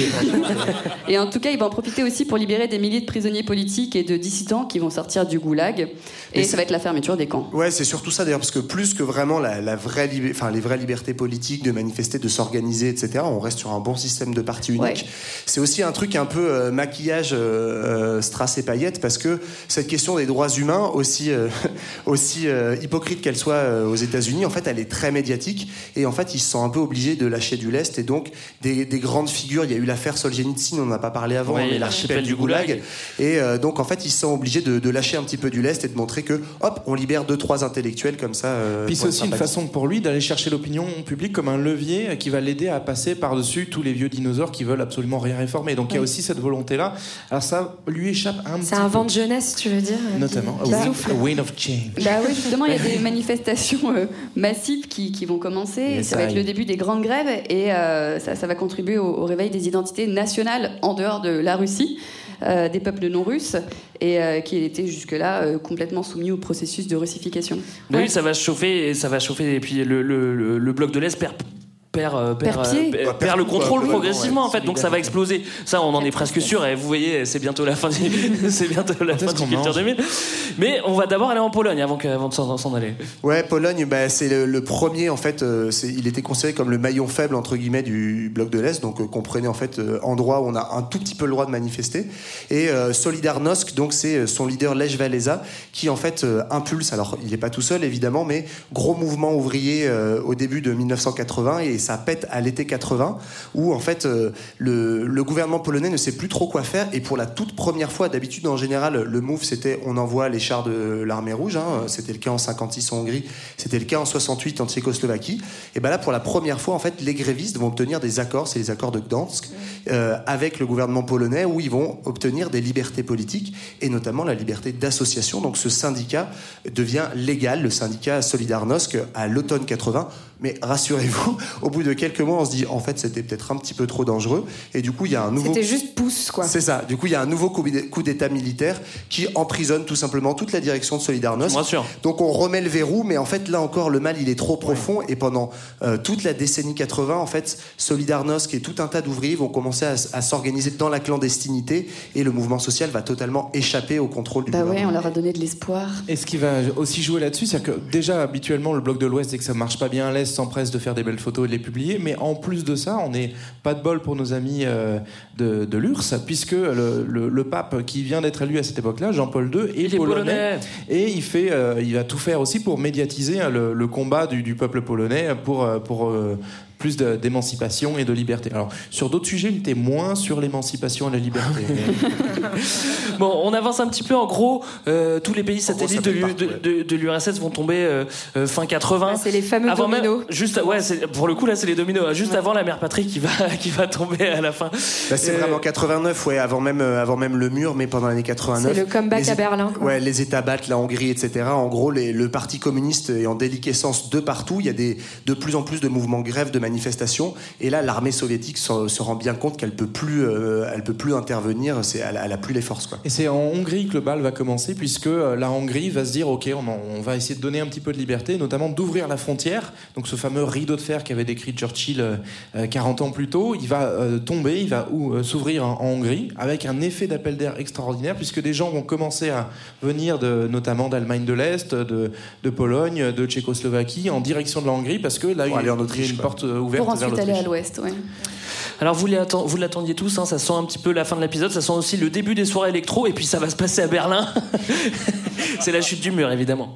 et en tout cas, il va en profiter aussi pour libérer des milliers de prisonniers politiques et de dissidents qui vont sortir du goulag. Et ça va être la fermeture des camps. Ouais, c'est surtout ça d'ailleurs, parce que plus que vraiment la, la vraie, enfin les vraies libertés politiques de manifester, de s'organiser, etc. On reste sur un bon système de parti unique. Ouais. C'est aussi un truc un peu euh, maquillage, euh, euh, strass et paillettes, parce que cette question des droits humains, aussi euh, aussi hypocrite qu'elle soit aux États-Unis, en fait, elle est très médiatique, et en fait, ils se sont un peu obligés de lâcher du lest, et donc des, des grandes figures. Il y a eu l'affaire Solzhenitsyn, on n'en a pas parlé avant, Oui, mais l'archipel du Goulag. Et euh, donc, en fait, ils sont obligés de, de lâcher un petit peu du lest et de montrer que, hop, on libère deux, trois intellectuels comme ça. euh, Puis c'est aussi une façon pour lui d'aller chercher l'opinion publique comme un levier qui va l'aider à passer par-dessus tous les vieux dinosaures qui veulent absolument rien réformer. Donc il y a aussi cette volonté-là. Alors ça lui échappe un petit C'est un vent de jeunesse, tu veux dire peu. qui- Notamment qui a wind, souffle. a wind of change. Bah oui, justement, il y a des manifestations euh, massives qui, qui vont commencer. Yes, ça va être le début des grandes grèves et euh, ça, ça va contribuer au, au réveil des identités nationales en dehors de la Russie, euh, des peuples non russes, et euh, qui étaient jusque-là euh, complètement soumis au processus de russification. Oui, ça va chauffer, et ça va chauffer, et puis le, le, le, le bloc de l'Est perd. Perd, euh, perd, Perd pied. euh, perd- Bah, le contrôle progressivement ouais. en fait. Donc ça va exploser. Ça on en est presque sûr. Et vous voyez c'est bientôt la fin du, c'est bientôt la fin du Culture mange 2000 mais on va d'abord aller en Pologne avant, que, avant de s'en aller. Ouais, Pologne, bah, c'est le, le premier, en fait, euh, c'est- il était considéré comme le maillon faible, entre guillemets, du bloc de l'Est, donc euh, comprenait en fait euh, endroit où on a un tout petit peu le droit de manifester. Et euh, Solidarnosc, donc c'est son leader Lech Walesa, qui en fait euh, impulse, alors il n'est pas tout seul évidemment, mais gros mouvement ouvrier euh, au début de 1980 et ça pète à l'été 80, où en fait euh, le, gouvernement polonais ne sait plus trop quoi faire et pour la toute première fois, d'habitude en général, le move c'était on envoie les chars de l'armée rouge, hein, c'était le cas en 56 en Hongrie, c'était le cas en 68 en Tchécoslovaquie, et ben là pour la première fois en fait les grévistes vont obtenir des accords, c'est les accords de Gdansk, euh, avec le gouvernement polonais où ils vont obtenir des libertés politiques et notamment la liberté d'association. Donc ce syndicat devient légal, le syndicat Solidarnosc à l'automne 80. Mais rassurez-vous, au bout de quelques mois, on se dit en fait c'était peut-être un petit peu trop dangereux et du coup il y a un nouveau C'était juste pouce, quoi. c'est ça. Du coup, il y a un nouveau coup d'é- coup d'État militaire qui emprisonne tout simplement toute la direction de Solidarnosc. Bien sûr. Donc on remet le verrou, mais en fait là encore le mal il est trop profond et pendant euh, toute la décennie 80, en fait, Solidarnosc et tout un tas d'ouvriers vont commencer à, s'organiser dans la clandestinité et le mouvement social va totalement échapper au contrôle du Bah ouais, gouvernement. on leur a donné de l'espoir. Et ce qui va aussi jouer là-dessus, c'est que déjà habituellement le bloc de l'Ouest, dès que ça marche pas bien à l'Est, s'empresse de faire des belles photos et de les publier. Mais en plus de ça, on n'est pas de bol pour nos amis euh, de, de l'URSS, puisque le, le- le pape qui vient d'être élu à cette époque-là, Jean-Paul II, est Il est polonais. et il fait, euh, il va tout faire aussi pour médiatiser le, le combat du, du peuple polonais pour euh, pour plus de- d'émancipation et de liberté. Alors sur d'autres sujets, il était moins sur l'émancipation et la liberté. Bon, on avance un petit peu. En gros, euh, tous les pays satellites de l'URSS vont tomber euh, euh, fin 80. Ah, c'est les fameux Avant même- dominos. juste, ouais, pour le coup, là, c'est les dominos. Juste avant la mère patrie qui va, qui va tomber à la fin. Bah, c'est Euh, vraiment 89, ouais, avant même, avant même le mur, mais pendant l'année 89. C'est le comeback à Berlin, quoi. Ouais, les États battent la Hongrie, etc. En gros, les- le Parti communiste est en déliquescence de partout. Il y a des, de plus en plus de mouvements grèves, de manifestations. Et là, l'armée soviétique se, se rend bien compte qu'elle peut plus, euh, elle peut plus intervenir. C'est, elle, a- elle a plus les forces, quoi. Et c'est en Hongrie que le bal va commencer, puisque euh, la Hongrie va se dire ok, on, va essayer de donner un petit peu de liberté, notamment d'ouvrir la frontière. Donc ce fameux rideau de fer qu'avait décrit Churchill euh, euh, 40 ans plus tôt, il va euh, tomber, il va euh, s'ouvrir en, en Hongrie, avec un effet d'appel d'air extraordinaire, puisque des gens vont commencer à venir de, notamment d'Allemagne de l'Est, de, de Pologne, de Tchécoslovaquie, en direction de la Hongrie, parce que là, il y a- une porte ouverte Pour vers ensuite aller à l'ouest, ouais. Alors vous l'atten- vous l'attendiez tous, hein, ça sent un petit peu la fin de l'épisode, ça sent aussi le début des soirées électro, et puis ça va se passer à Berlin. c'est la chute du mur, évidemment.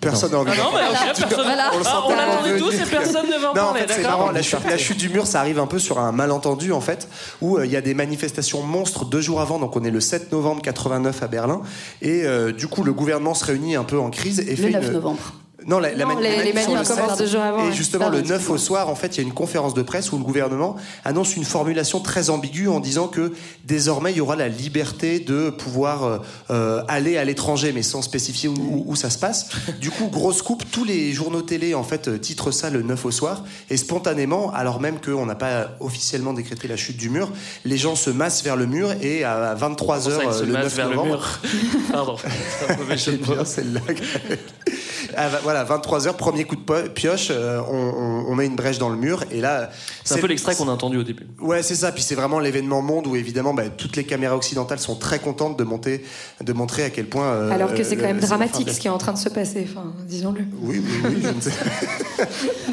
Personne n'a envie Ah non, mais parler. ok, personne- On sent Ah, on l'attendait tous et personne ne va en Non, en parler, fait, c'est d'accord marrant. La chute, la chute du mur, ça arrive un peu sur un malentendu, en fait, où euh, il y a des manifestations monstres deux jours avant. Donc, on est le 7 novembre 89 à Berlin. Et euh, du coup, le gouvernement se réunit un peu en crise et Le fait 9 une- novembre. Non, la, la Non, les- la les manifs le commencent 7, deux jours avant, Et ouais. justement, le 9 au soir, en fait, il y a une conférence de presse où le gouvernement annonce une formulation très ambiguë en disant que désormais, il y aura la liberté de pouvoir euh, euh, aller à l'étranger, mais sans spécifier où, où- où ça se passe. Du coup, grosse coupe, tous les journaux télé, en fait, euh, titrent ça le 9 au soir. Et spontanément, alors même qu'on n'a pas officiellement décrété la chute du mur, les gens se massent vers le mur et à 23h Comment ça, ils se le massent 9 vers le novembre... mur Pardon, c'est un mauvais jeu de mots. Voilà, 23h, premier coup de pioche, euh, on, on- on met une brèche dans le mur et là. C'est un peu l'extrait qu'on a entendu au début. Ouais, c'est ça. Puis c'est vraiment l'événement monde où évidemment bah, toutes les caméras occidentales sont très contentes de monter, de montrer à quel point. euh, Alors que c'est quand même dramatique enfin, ce qui est en train de se passer, enfin, disons-le. Oui, oui, oui, je ne sais.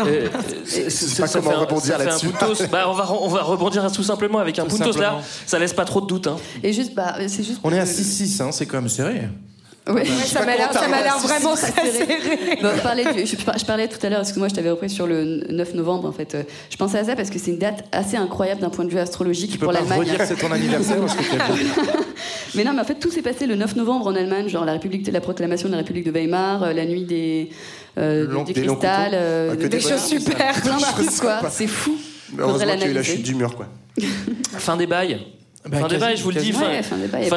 Euh, Je sais ça- pas comment un- rebondir là-dessus. Bah, on, va, on va rebondir tout simplement avec un Tout puntos là. simplement. Ça laisse pas trop de doute. Hein. Et juste, bah, c'est juste. On est à 6-6, hein, c'est quand même serré. Ouais. ça m'a l'air- vraiment très serré. Bon, on parlait du- je, je parlais tout à l'heure, excuse-moi, je t'avais repris sur le 9 novembre en fait. Euh, Je pensais à ça parce que c'est une date assez incroyable d'un point de vue astrologique Tu pour l'Allemagne. redire que c'est ton anniversaire parce que tu as- Mais non, mais en fait, tout s'est passé le 9 novembre en Allemagne, genre la, République, la proclamation de la République de Weimar, euh, la nuit des, euh, Le long- du des cristal, euh, Ah, des des choses choses super. plein de Je trucs sais quoi. C'est fou. Heureusement qu'il y a eu la chute du mur, quoi. Fin des bails. Bah, fin des quasi- bails, je vous le dis. Fin, Ouais,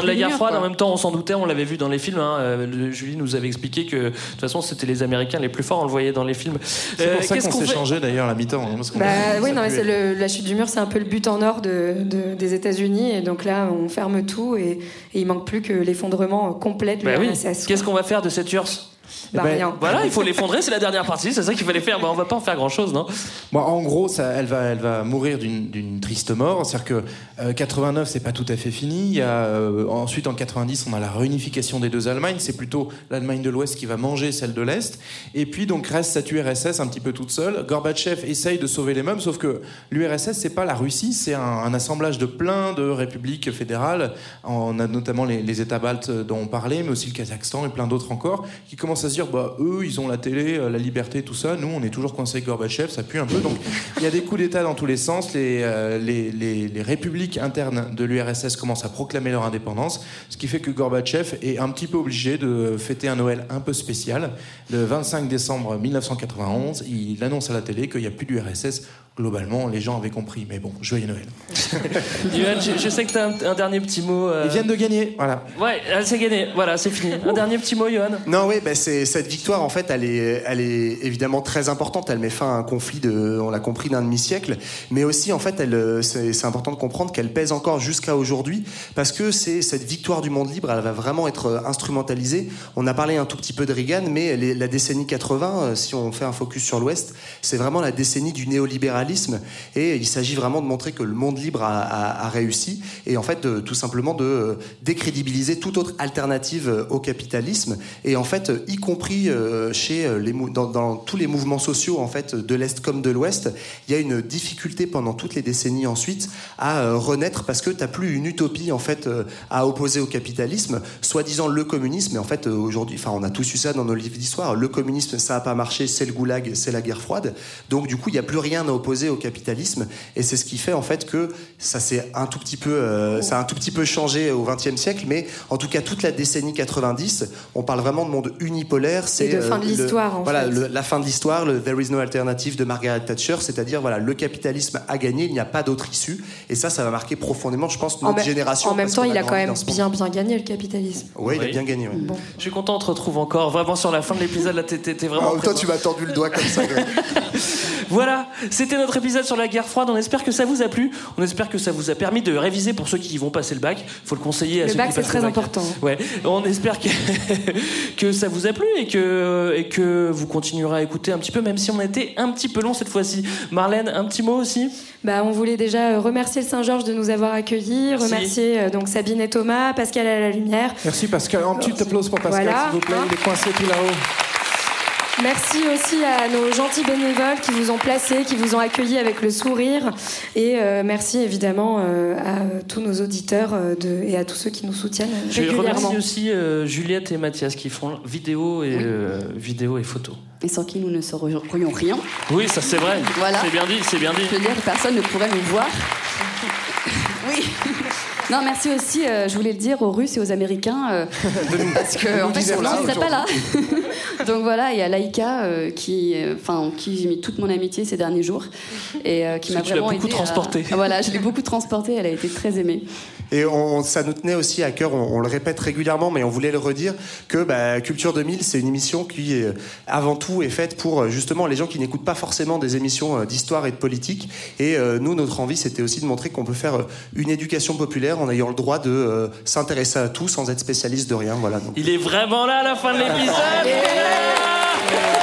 de la guerre froide. quoi. En même temps, on s'en doutait, on l'avait vu dans les films. Hein. Euh, le- Julie nous avait expliqué que de toute façon, c'était les Américains les plus forts. On le voyait dans les films. C'est Euh, pour ça qu'on s'est fait changé d'ailleurs à la mi-temps. hein, Bah oui, non, mais le- la chute du mur, c'est un peu le but en or de, de- des États-Unis. Et donc là, on ferme tout et, et il manque plus que l'effondrement complet de Bah oui. Qu'est-ce qu'on va faire de cette URSS? Bah, ben, rien. Voilà, il faut l'effondrer, c'est la dernière partie, c'est ça qu'il fallait faire. Bah, on va pas en faire grand chose, non? Bon, en gros, ça, elle, va, elle va mourir d'une d'une triste mort. C'est-à-dire que euh, 89, c'est pas tout à fait fini. Il y a, euh, ensuite, en 90, on a la réunification des deux Allemagnes. C'est plutôt l'Allemagne de l'Ouest qui va manger celle de l'Est. Et puis, donc, reste cette URSS un petit peu toute seule. Gorbatchev essaye de sauver les meubles, sauf que l'URSS, c'est pas la Russie, c'est un, un assemblage de plein de républiques fédérales. On a notamment les, les États baltes dont on parlait, mais aussi le Kazakhstan et plein d'autres encore, qui commencent à se dire, bah, eux, ils ont la télé, euh, la liberté, tout ça. Nous, on est toujours coincés avec Gorbatchev, ça pue un peu. Donc, il y a des coups d'État dans tous les sens. Les, euh, les, les- les républiques internes de l'URSS commencent à proclamer leur indépendance, ce qui fait que Gorbatchev est un petit peu obligé de fêter un Noël un peu spécial. Le 25 décembre 1991, il annonce à la télé qu'il n'y a plus d'URSS. Globalement, les gens avaient compris. Mais bon, joyeux Noël. Je, je sais que t'as un, un dernier petit mot. euh, Ils viennent de gagner, voilà. Ouais, euh, c'est gagné, voilà, c'est fini. Un dernier petit mot, Johan Non, oui, bah, c'est cette victoire en fait, elle est, elle est évidemment très importante. Elle met fin à un conflit de, on l'a compris, d'un demi-siècle, mais aussi en fait, euh, c'est important de comprendre qu'elle pèse encore jusqu'à aujourd'hui parce que c'est cette victoire du monde libre, elle va vraiment être euh, instrumentalisée. On a parlé un tout petit peu de Reagan, mais la décennie 80, euh, si on fait un focus sur l'Ouest, c'est vraiment la décennie du néolibéralisme et il s'agit vraiment de montrer que le monde libre a, réussi et en fait tout simplement de décrédibiliser toute autre alternative au capitalisme et en fait y compris euh, chez euh, dans, tous les mouvements sociaux en fait de l'est comme de l'ouest il y a une difficulté pendant toutes les décennies ensuite à euh, renaître parce que tu plus une utopie en fait à opposer au capitalisme. Soi-disant le communisme mais en fait aujourd'hui enfin on a tous eu ça dans nos livres d'histoire le communisme ça a pas marché c'est le goulag c'est la guerre froide. Donc du coup il y a plus rien à opposer au capitalisme et c'est ce qui fait en fait que ça s'est un tout petit peu ça a un tout petit peu changé au XXe siècle. Mais en tout cas toute la décennie 90 on parle vraiment de monde unipolaire c'est de fin de le- l'histoire, en voilà fait. le- la fin de l'histoire le there is no alternative de Margaret Thatcher c'est-à-dire voilà le capitalisme a gagné il n'y a pas d'autre issue et ça ça va marquer profondément je pense En, notre même- génération en même temps, il a quand même bien bien gagné le capitalisme. ouais il a Oui. bien gagné. Je suis content, on te retrouve encore. Vraiment sur la fin de l'épisode, là, t'es vraiment. Ah, toi tu m'as tendu le doigt comme ça. Voilà, c'était notre épisode sur la guerre froide. On espère que ça vous a plu. On espère que ça vous a permis de réviser pour ceux qui vont passer le bac. Faut le conseiller à Le ceux bac, qui c'est passent très le bac. important. Ouais, on espère que, que ça vous a plu et que, et que vous continuerez à écouter un petit peu, même si on a été un petit peu long cette fois-ci. Marlène, un petit mot aussi? Bah, on voulait déjà euh, remercier le Saint-Georges de nous avoir accueillis, Merci. remercier euh, donc Sabine et Thomas, Pascal à la lumière. Merci Pascal. Un petit applause pour Pascal, Voilà, s'il vous plaît. Il est coincé tout là-haut. Merci aussi à nos gentils bénévoles qui vous ont placés, qui vous ont accueillis avec le sourire. Et euh, merci évidemment euh, à tous nos auditeurs euh, de, et à tous ceux qui nous soutiennent Je remercie aussi euh, Juliette et Mathias qui font vidéo et, euh, vidéo et photos. Et sans qui nous ne serions rien. Oui, ça c'est vrai. Voilà. C'est bien dit, c'est bien dit. Je veux dire, personne ne pourrait nous voir. Oui. Non, merci aussi, euh, je voulais le dire, aux Russes et aux Américains, euh, parce que en fait, on ne serait pas là. Donc voilà, et à Laïka, euh, qui, euh, enfin, en qui j'ai mis toute mon amitié ces derniers jours, et euh, qui m'a que tu l'as vraiment beaucoup aidée à- transportée. Voilà, je l'ai beaucoup transportée. Elle a été très aimée. Et on, ça nous tenait aussi à cœur, on, on le répète régulièrement, mais on voulait le redire, que bah, Culture 2000, c'est une émission qui, est, avant tout, est faite pour euh, justement les gens qui n'écoutent pas forcément des émissions euh, d'histoire et de politique. Et euh, nous, notre envie, c'était aussi de montrer qu'on peut faire euh, une éducation populaire en ayant le droit de euh, s'intéresser à tout sans être spécialiste de rien. Voilà. Donc, Il est vraiment là à la fin de l'épisode.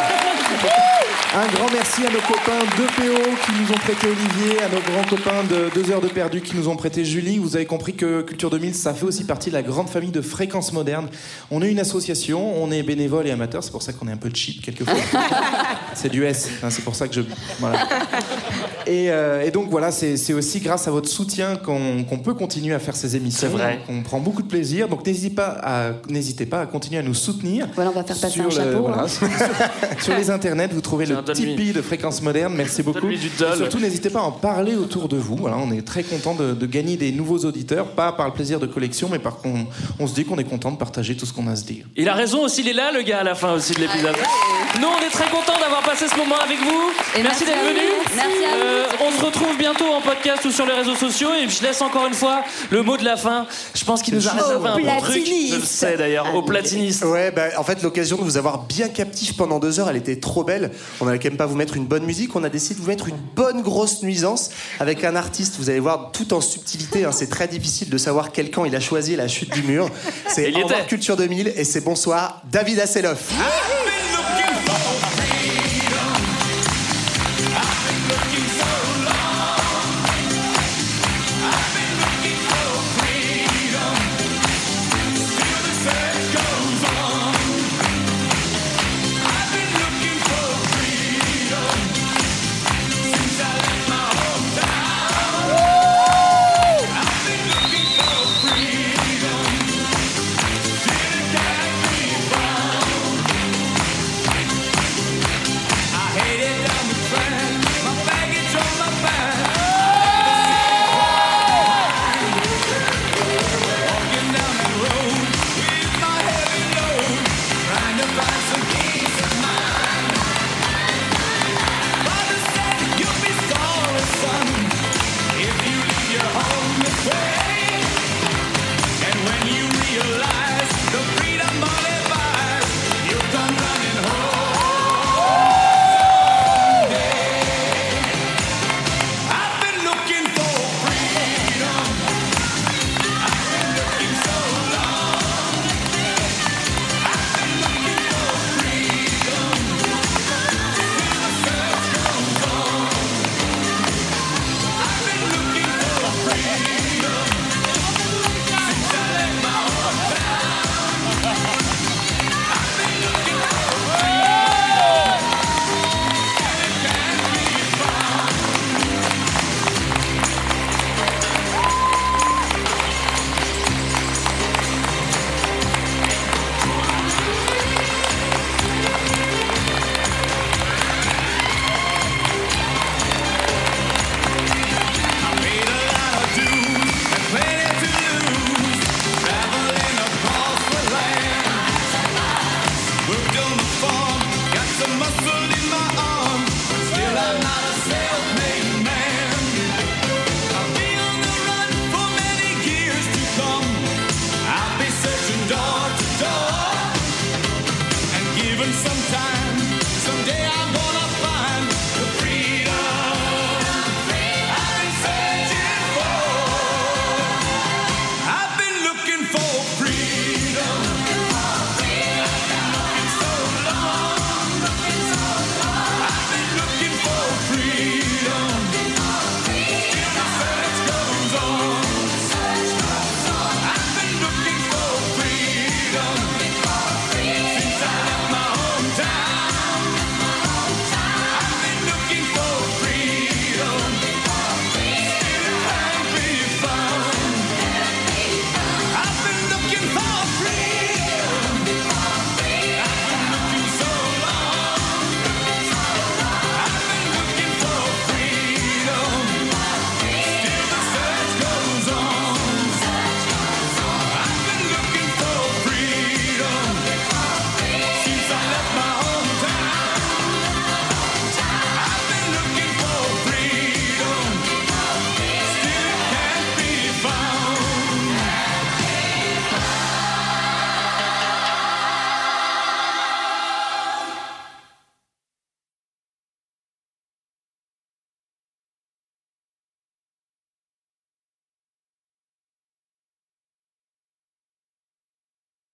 Un grand merci à nos copains de PO qui nous ont prêté Olivier, à nos grands copains de 2 heures de perdu qui nous ont prêté Julie. Vous avez compris que Culture 2000, ça fait aussi partie de la grande famille de Fréquences Modernes. On est une association, on est bénévole et amateur, c'est pour ça qu'on est un peu cheap quelquefois. c'est du S, hein, c'est pour ça que je. Voilà. Et, euh, et donc voilà, c'est aussi grâce à votre soutien qu'on peut continuer à faire ces émissions. C'est vrai. On prend beaucoup de plaisir, donc n'hésitez pas, à- pas à continuer à nous soutenir. Voilà, on va faire passer Sur un le- chapeau. voilà, hein. sur, sur les internets, vous trouvez le. Tipeee de Fréquence Moderne. Merci beaucoup. Et surtout, n'hésitez pas à en parler autour de vous. Voilà, on est très content de, de gagner des nouveaux auditeurs, pas par le plaisir de collection, mais par qu'on on se dit qu'on est content de partager tout ce qu'on a à se dire. Il a raison aussi, il est là, le gars, à la fin aussi de l'épisode. Nous, on est très contents d'avoir passé ce moment avec vous. Et merci merci d'être venu. Merci à vous. on se retrouve bientôt en podcast ou sur les réseaux sociaux. Et je laisse encore une fois le mot de la fin. Je pense qu'il nous a réservé un bon truc. Je le sais d'ailleurs, au platiniste. Ouais, bah, en fait, l'occasion de vous avoir bien captif pendant deux heures, elle était trop belle. On même pas vous mettre une bonne musique, on a décidé de vous mettre une bonne grosse nuisance avec un artiste. Vous allez voir tout en subtilité. hein, c'est très difficile de savoir quel camp il a choisi la chute du mur. C'est. Culture 2000 et c'est bonsoir David Asseloff. Ah,